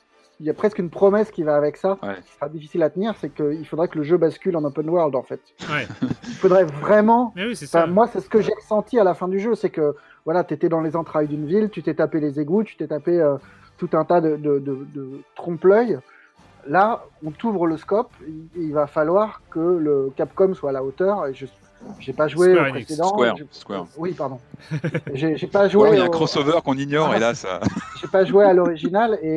il y a presque une promesse qui va avec ça, Ouais. qui sera difficile à tenir, c'est qu'il faudrait que le jeu bascule en open world, en fait. Ouais. Il faudrait vraiment... Mais oui, c'est Enfin, ça. moi, c'est ce que j'ai ressenti à la fin du jeu, c'est que voilà, tu étais dans les entrailles d'une ville, tu t'es tapé les égouts, tu t'es tapé euh, tout un tas de, de, de- de trompe-l'œil. Là, on t'ouvre le scope, il, il va falloir que le Capcom soit à la hauteur. Et je j'ai pas joué Square au précédent. Square, je- Square. Oui, pardon. j'ai pas Ou joué. il y a un au- crossover qu'on ignore, et là, ça. j'ai pas joué à l'original et,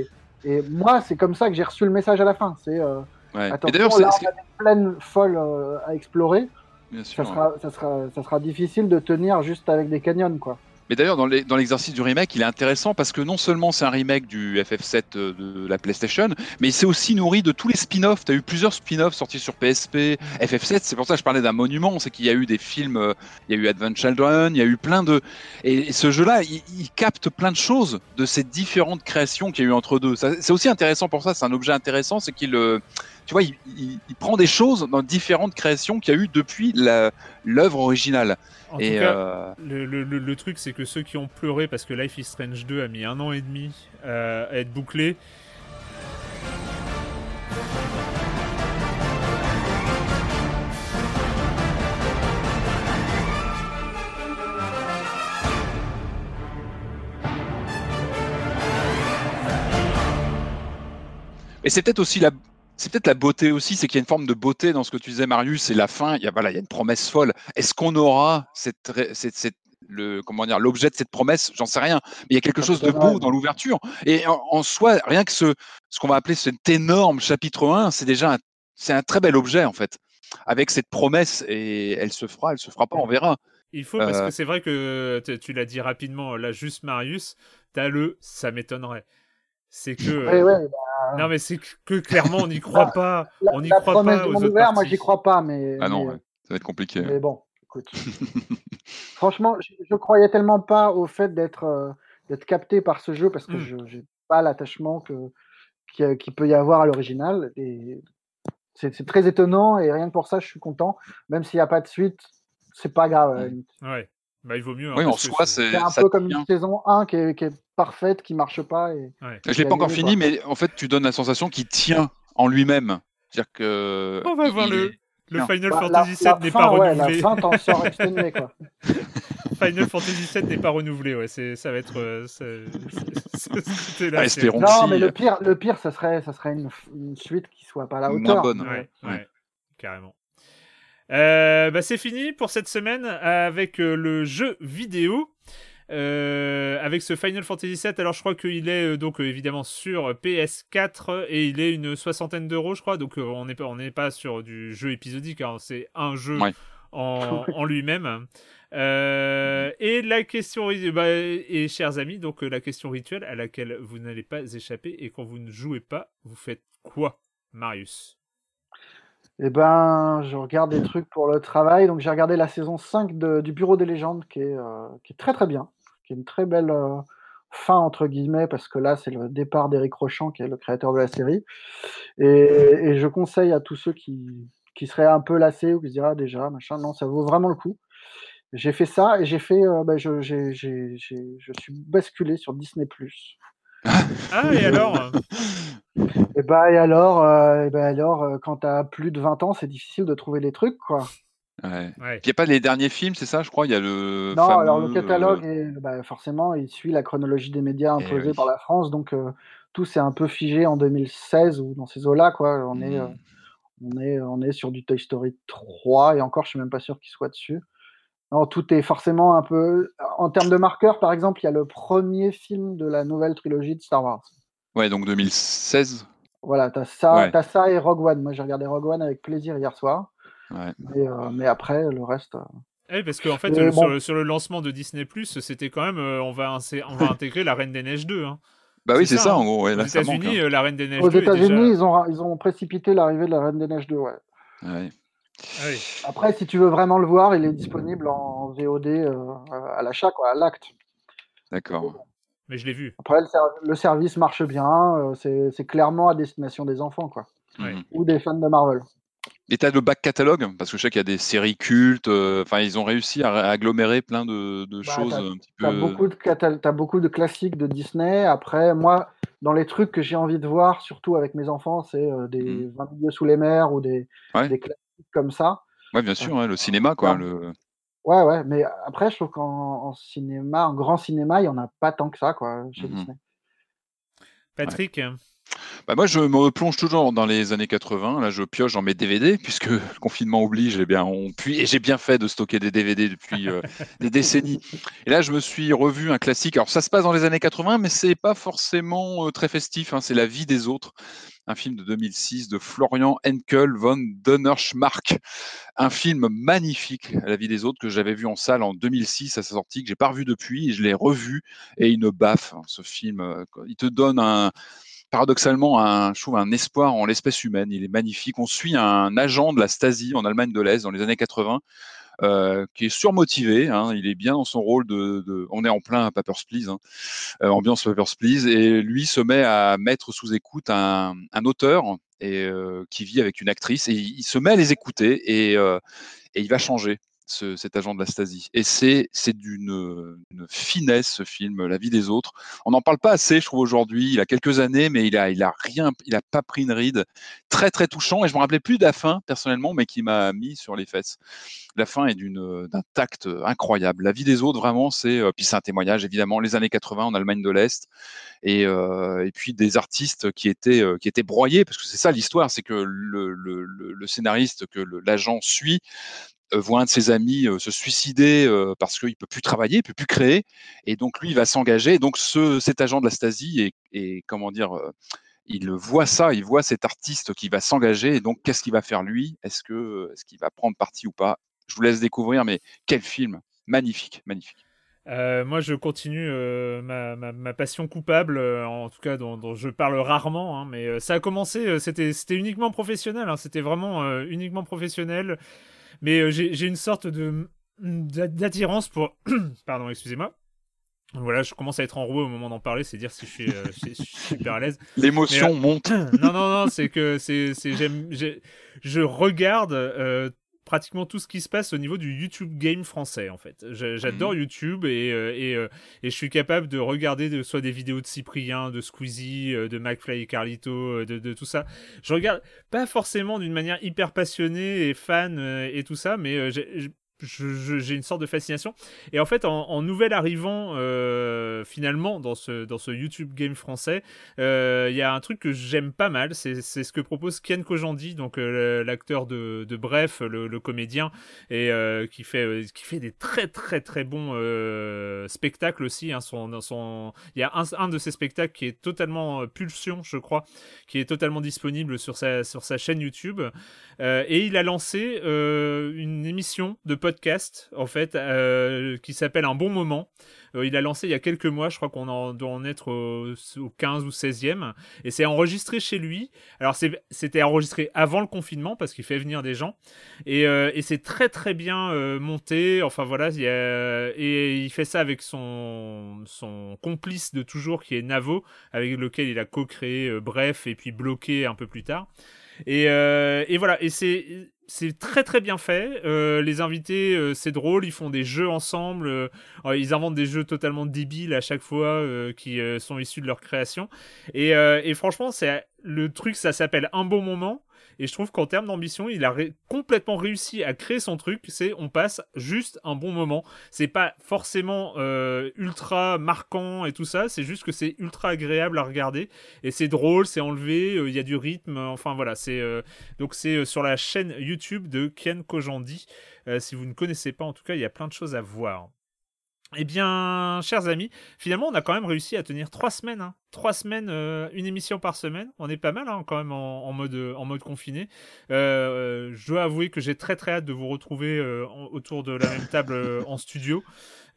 et, et moi, c'est comme ça que j'ai reçu le message à la fin. C'est euh, Ouais. Attention, là, on a des plaines folles euh, à explorer. Bien Ça sera, ça, sera, ça sera difficile de tenir juste avec des canyons, quoi. Mais d'ailleurs, dans l'exercice du remake, il est intéressant parce que non seulement c'est un remake du FF7 euh, de la PlayStation, mais il s'est aussi nourri de tous les spin-offs. Tu as eu plusieurs spin-offs sortis sur PSP, FF7, c'est pour ça que je parlais d'un monument, c'est qu'il y a eu des films, euh, il y a eu Advent Children, il y a eu plein de... Et, ce jeu-là, il, il capte plein de choses de ces différentes créations qu'il y a eu entre deux. C'est aussi intéressant pour ça, c'est un objet intéressant, c'est qu'il... Tu vois, il, il- il prend des choses dans différentes créations qu'il y a eu depuis l'œuvre originale. En et tout cas, euh, le, le- le- le truc, c'est que ceux qui ont pleuré parce que Life is Strange 2 a mis un an et demi euh, à être bouclé, Et c'est peut-être aussi la, c'est peut-être la beauté aussi, c'est qu'il y a une forme de beauté dans ce que tu disais, Marius. C'est la fin. Il y a, voilà, il y a une promesse folle. Est-ce qu'on aura cette, ré- cette, cette- le, comment dire, l'objet de cette promesse? J'en sais rien. Mais il y a quelque chose de beau dans l'ouverture. Et en, en soi, rien que ce, ce qu'on va appeler cet énorme chapitre 1, c'est déjà un, c'est un très bel objet en fait, avec cette promesse. Et elle se fera, elle se fera pas, on verra. Il faut, parce Euh. que c'est vrai que tu l'as dit rapidement, là, juste Marius, t'as le ça m'étonnerait. C'est que. Ouais, ouais, bah, Non, mais c'est que, clairement, on n'y croit pas. la, on n'y croit pas aux ouvert, moi parties. j'y crois pas, mais, Ah non, mais, ouais, ça va être compliqué. mais bon, écoute. Franchement, je, je croyais tellement pas au fait d'être euh, d'être capté par ce jeu parce que Mm. je j'ai pas l'attachement que qu'il qui peut y avoir à l'original et c'est c'est très étonnant et rien que pour ça je suis content même s'il n'y a pas de suite c'est pas grave Mm. Ouais. Bah, il vaut mieux. hein, Oui, en soi, c'est- un ça peu comme une saison 1 qui est, qui est parfaite qui marche pas et Ouais. Je l'ai a pas encore fini, mais en fait, tu donnes la sensation qu'il tient en lui-même. C'est-à-dire que. On va voir il le, le Non. Final Bah, la, Fantasy la VII n'est fin, pas ouais, la renouvelé. fin t'en sors exténué quoi. Final Fantasy VII n'est pas renouvelé. Ouais, c'est, ça va être. euh, là, Ah, c'est- espérons. Non mais euh, le pire le pire ça serait ça serait une, une suite qui soit pas à la Moins hauteur. bonne. Ouais, ouais, Ouais. carrément. Euh, bah, c'est fini pour cette semaine avec euh, le jeu vidéo. Euh, avec ce Final Fantasy VII, alors je crois qu'il est euh, donc euh, évidemment sur PS4 et il est une soixantaine d'euros, je crois. Donc euh, on n'est pas on n'est pas sur du jeu épisodique, hein, c'est un jeu Ouais. en, en lui-même. Euh, et la question, bah, et chers amis, donc euh, la question rituelle à laquelle vous n'allez pas échapper et quand vous ne jouez pas, vous faites quoi, Marius? Eh ben, je regarde des trucs pour le travail. Donc, j'ai regardé la saison 5 de- du Bureau des légendes qui est, euh, qui est très très bien, qui est une très belle euh, fin, entre guillemets, parce que là, c'est le départ d'Éric Rochant, qui est le créateur de la série. Et, je conseille à tous ceux qui, seraient un peu lassés ou qui se diraient ah, déjà, machin, non, ça vaut vraiment le coup. J'ai fait ça et j'ai fait, euh, ben, je, j'ai- je suis basculé sur Disney+. Ah, et alors Et bah, et alors, euh, et ben alors euh, quand tu as plus de 20 ans, c'est difficile de trouver les trucs, quoi. Ouais. Ouais. Il n'y a pas les derniers films, c'est ça, je crois? Il y a le. Non, fameux, alors le catalogue, euh, est, bah, forcément, il suit la chronologie des médias Eh imposée oui. par la France, donc euh, tout s'est un peu figé en 2016 ou dans ces eaux-là, quoi. On est, euh, hmm. on est, on est sur du Toy Story 3 et encore, je suis même pas sûr qu'il soit dessus. Non, tout est forcément un peu. En termes de marqueurs, par exemple, il y a le premier film de la nouvelle trilogie de Star Wars. Ouais, donc 2016. Voilà, t'as ça, Ouais. t'as ça et Rogue One. Moi, j'ai regardé Rogue One avec plaisir hier soir, Ouais. euh, mais après, le reste. euh, Eh, parce qu'en fait, euh, bon. sur, le, sur le lancement de Disney+, c'était quand même, euh, on, va insé- on va intégrer la Reine des Neiges 2. Hein. Bah oui, C'est ça, ça, hein. en gros. Ouais, Aux. États-Unis, hein. euh, la Reine des Neiges Aux 2 est États-Unis, déjà... ils, ont, ils ont précipité l'arrivée de la Reine des Neiges 2, ouais. Ouais. Ah oui. Après, si tu veux vraiment le voir, il est disponible en VOD euh, à l'achat, quoi, à l'acte. D'accord. Mais je l'ai vu. Après, le, ser- le service marche bien, euh, c'est clairement à destination des enfants, quoi. Ouais. Mhm. Ou des fans de Marvel. Et t'as le back catalogue? Parce que je sais qu'il y a des séries cultes. euh, Enfin, ils ont réussi à, à agglomérer plein de, de Bah, choses t'as- un petit T'as peu. beaucoup, de t'as beaucoup de classiques de Disney. Après, moi, dans les trucs que j'ai envie de voir, surtout avec mes enfants, c'est euh, des Mhm. 20 milieux sous les mers ou des, Ouais. des classiques comme ça. Ouais, bien sûr, le cinéma, quoi. Ouais. Le... Ouais, ouais, mais après, je trouve qu'en en cinéma, en grand cinéma, il n'y en a pas tant que ça, quoi, chez Mhm. Disney. Patrick. Bah moi, je me replonge toujours dans les années 80. Là, je pioche dans mes DVD, puisque le confinement oblige. Eh bien, on puis et j'ai bien fait de stocker des DVD depuis euh, des décennies. Et là, je me suis revu un classique. Alors, ça se passe dans les années 80, mais c'est pas forcément euh, très festif. hein. C'est La vie des autres, un film de 2006 de Florian Henkel von Donnerschmarck. Un film magnifique, La vie des autres, que j'avais vu en salle en 2006 à sa sortie, que j'ai pas revu depuis, et je l'ai revu. Et il ne baffe, hein, ce film. euh, Il te donne un paradoxalement un, je trouve un espoir en l'espèce humaine. Il est magnifique. On suit un agent de la Stasi en Allemagne de l'Est dans les années 80 euh, qui est surmotivé. hein. il est bien dans son rôle de. on est en plein Papers, hein, euh, ambiance Papers, Please, et lui se met à mettre sous écoute un, un auteur euh, qui vit avec une actrice et il, il se met à les écouter et il va changer. Ce- cet agent de la Stasi. Et c'est d'une finesse ce film, La vie des autres. On n'en parle pas assez, je trouve aujourd'hui. Il a quelques années, mais il a il a rien, il a pas pris une ride. Très très touchant. Et je me rappelais plus de la fin personnellement, mais qui m'a mis sur les fesses. La fin est d'un tact incroyable. La vie des autres, vraiment, c'est euh, puis c'est un témoignage évidemment les années 80 en Allemagne de l'Est et, euh, et puis des artistes qui étaient euh, qui étaient broyés parce que c'est ça l'histoire, c'est que le, le, scénariste que l'agent suit voit un de ses amis euh, se suicider euh, parce qu'il peut plus travailler, il peut plus créer, et donc lui il va s'engager. Donc ce, cet agent de la Stasi est, comment dire, euh, il voit ça, il voit cet artiste qui va s'engager. Et donc qu'est-ce qu'il va faire lui? Est-ce que est-ce qu'il va prendre parti ou pas? Je vous laisse découvrir, mais quel film magnifique, magnifique. Euh, moi, je continue euh, ma, ma, passion coupable, euh, en tout cas dont, je parle rarement, hein, mais euh, ça a commencé, euh, c'était uniquement professionnel, hein, c'était vraiment euh, uniquement professionnel, mais euh, j'ai une sorte de d'a- d'attirance pour... Pardon, excusez-moi. Voilà, je commence à être enroué au moment d'en parler, c'est dire si je suis, euh, je suis- super à l'aise. L'émotion euh, monte. non, non, non, c'est que c'est, c'est, j'aime, j'ai- je regarde euh, pratiquement tout ce qui se passe au niveau du YouTube game français, en fait. J'adore YouTube et, euh, et, euh, et je suis capable de regarder de, soit des vidéos de Cyprien, de Squeezie, euh, de McFly et Carlito, de, de tout ça. Je regarde pas forcément d'une manière hyper passionnée et fan et tout ça, mais j'ai- une sorte de fascination. Et en fait, en, en nouvel arrivant, euh, finalement, dans ce, dans ce YouTube game français, euh, il y a un truc que j'aime pas mal, c'est ce que propose Ken Kojandi, donc euh, l'acteur de, de Bref, le, comédien, et qui, fait, qui fait des très très très bons spectacles aussi. hein, son, son... Il y a un, un de ses spectacles qui est totalement Pulsion, je crois, qui est totalement disponible sur sa, sur sa chaîne YouTube. Et il a lancé une émission de podcast, en fait, euh, qui s'appelle Un bon moment. Euh, il a lancé il y a quelques mois, je crois qu'on en doit en être au, au 15 ou 16e. Et c'est enregistré chez lui. Alors c'était enregistré avant le confinement parce qu'il fait venir des gens. Et, euh, c'est très très bien monté. Enfin voilà, il a- et il fait ça avec son, son complice de toujours qui est Navo, avec lequel il a co-créé Bref et puis Bloqué un peu plus tard. Et, et voilà, et c'est c'est très très bien fait. Euh, les invités, euh, c'est drôle, ils font des jeux ensemble, euh, ils inventent des jeux totalement débiles à chaque fois qui sont issus de leur création. Et, et franchement, c'est le truc, ça s'appelle un bon moment. Et je trouve qu'en termes d'ambition, il a complètement réussi à créer son truc. C'est on passe juste un bon moment. C'est pas forcément euh, ultra marquant et tout ça. C'est juste que c'est ultra agréable à regarder et c'est drôle, c'est enlevé. euh, Il y a du rythme. Enfin voilà, c'est euh, donc c'est sur la chaîne YouTube de Ken Kojandi. Si vous ne connaissez pas, en tout cas, il y a plein de choses à voir. Eh bien, chers amis, finalement, on a quand même réussi à tenir trois semaines. hein. Trois semaines, euh, une émission par semaine. On est pas mal hein, quand même en, en mode, en mode confiné. Euh, je dois avouer que j'ai très très hâte de vous retrouver euh, autour de la même table euh, en studio.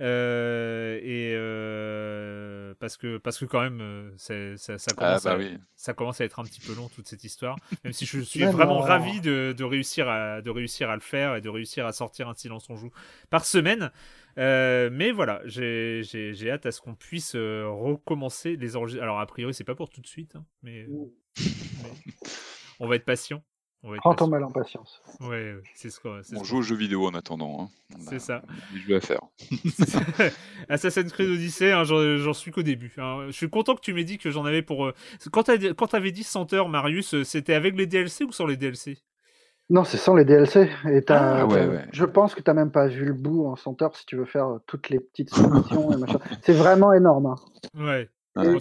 Euh, et euh, parce que parce que quand même euh, c'est- ça, ça commence bah à, oui. ça commence à être un petit peu long toute cette histoire même si je suis vraiment non. ravi de, de réussir à de réussir à le faire et de réussir à sortir un silence on joue par semaine Euh, mais voilà j'ai j'ai- j'ai hâte à ce qu'on puisse euh, recommencer les enregistrements alors a priori c'est pas pour tout de suite hein, mais, mais on va être patient on va être Prends ton patient. mal en patience. ouais, ouais, c'est ce qu'on On joue aux jeux vidéo en attendant. hein. C'est ça. des jeux à faire. Assassin's Creed Odyssey, hein, j'en suis qu'au début. hein. Je suis content que tu m'aies dit que j'en avais pour. euh, Quand t'avais dit 100 heures, Marius, euh, c'était avec les DLC ou sans les DLC Non, c'est sans les DLC. Et Ah, ouais, t'as- ouais. Je pense que tu n'as même pas vu le bout en 100 heures si tu veux faire euh, toutes les petites missions et machin. C'est vraiment énorme. hein. Ouais.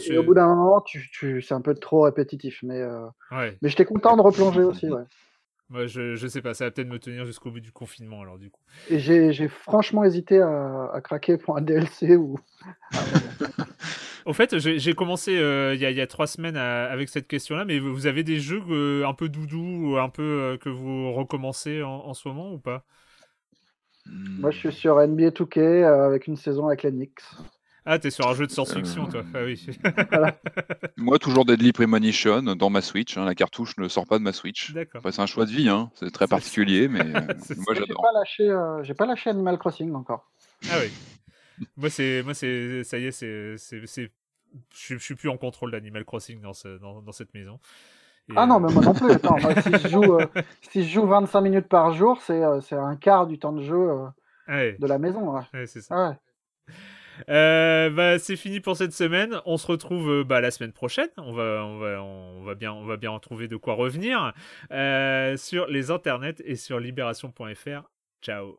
Et, au bout d'un moment, tu, tu... c'est un peu trop répétitif. Mais, euh, Ouais. mais j'étais content de replonger aussi. Ouais. Moi, je, je sais pas, ça va peut-être me tenir jusqu'au bout du confinement, alors du coup. Et j'ai j'ai franchement hésité à, à craquer pour un DLC ou. Au fait, j'ai j'ai commencé euh, il y, a, il y a trois semaines à- avec cette question-là, mais vous avez des jeux euh, un peu doudou, un peu euh, que vous recommencez en, en ce moment ou pas? Moi, je suis sur NBA 2K euh, avec une saison avec Knicks. Ah, t'es sur un jeu de science-fiction, Euh, toi. Ah oui. Moi, toujours Deadly Premonition dans ma Switch. hein. La cartouche ne sort pas de ma Switch. D'accord. Après, c'est un choix de vie. hein. C'est très particulier, mais euh, C'est moi, J'ai j'adore. pas lâché, euh, j'ai pas lâché Animal Crossing encore. Ah oui. Moi, c'est, moi, c'est, ça y est, c'est, c'est, je, suis- plus en contrôle d'Animal Crossing dans, ce, dans, dans cette maison. Et, Ah non, euh, mais moi non plus. Attends, moi, si, je joue, euh, si je joue 25 minutes par jour, c'est euh, c'est un quart du temps de jeu euh, Ouais. de la maison. ouais. Ouais, c'est ça. Ah. Euh, bah, c'est fini pour cette semaine. On se retrouve euh, bah, la semaine prochaine. On va, on va, on va bien, on va bien en trouver de quoi revenir euh, sur les internets et sur libération.fr. Ciao.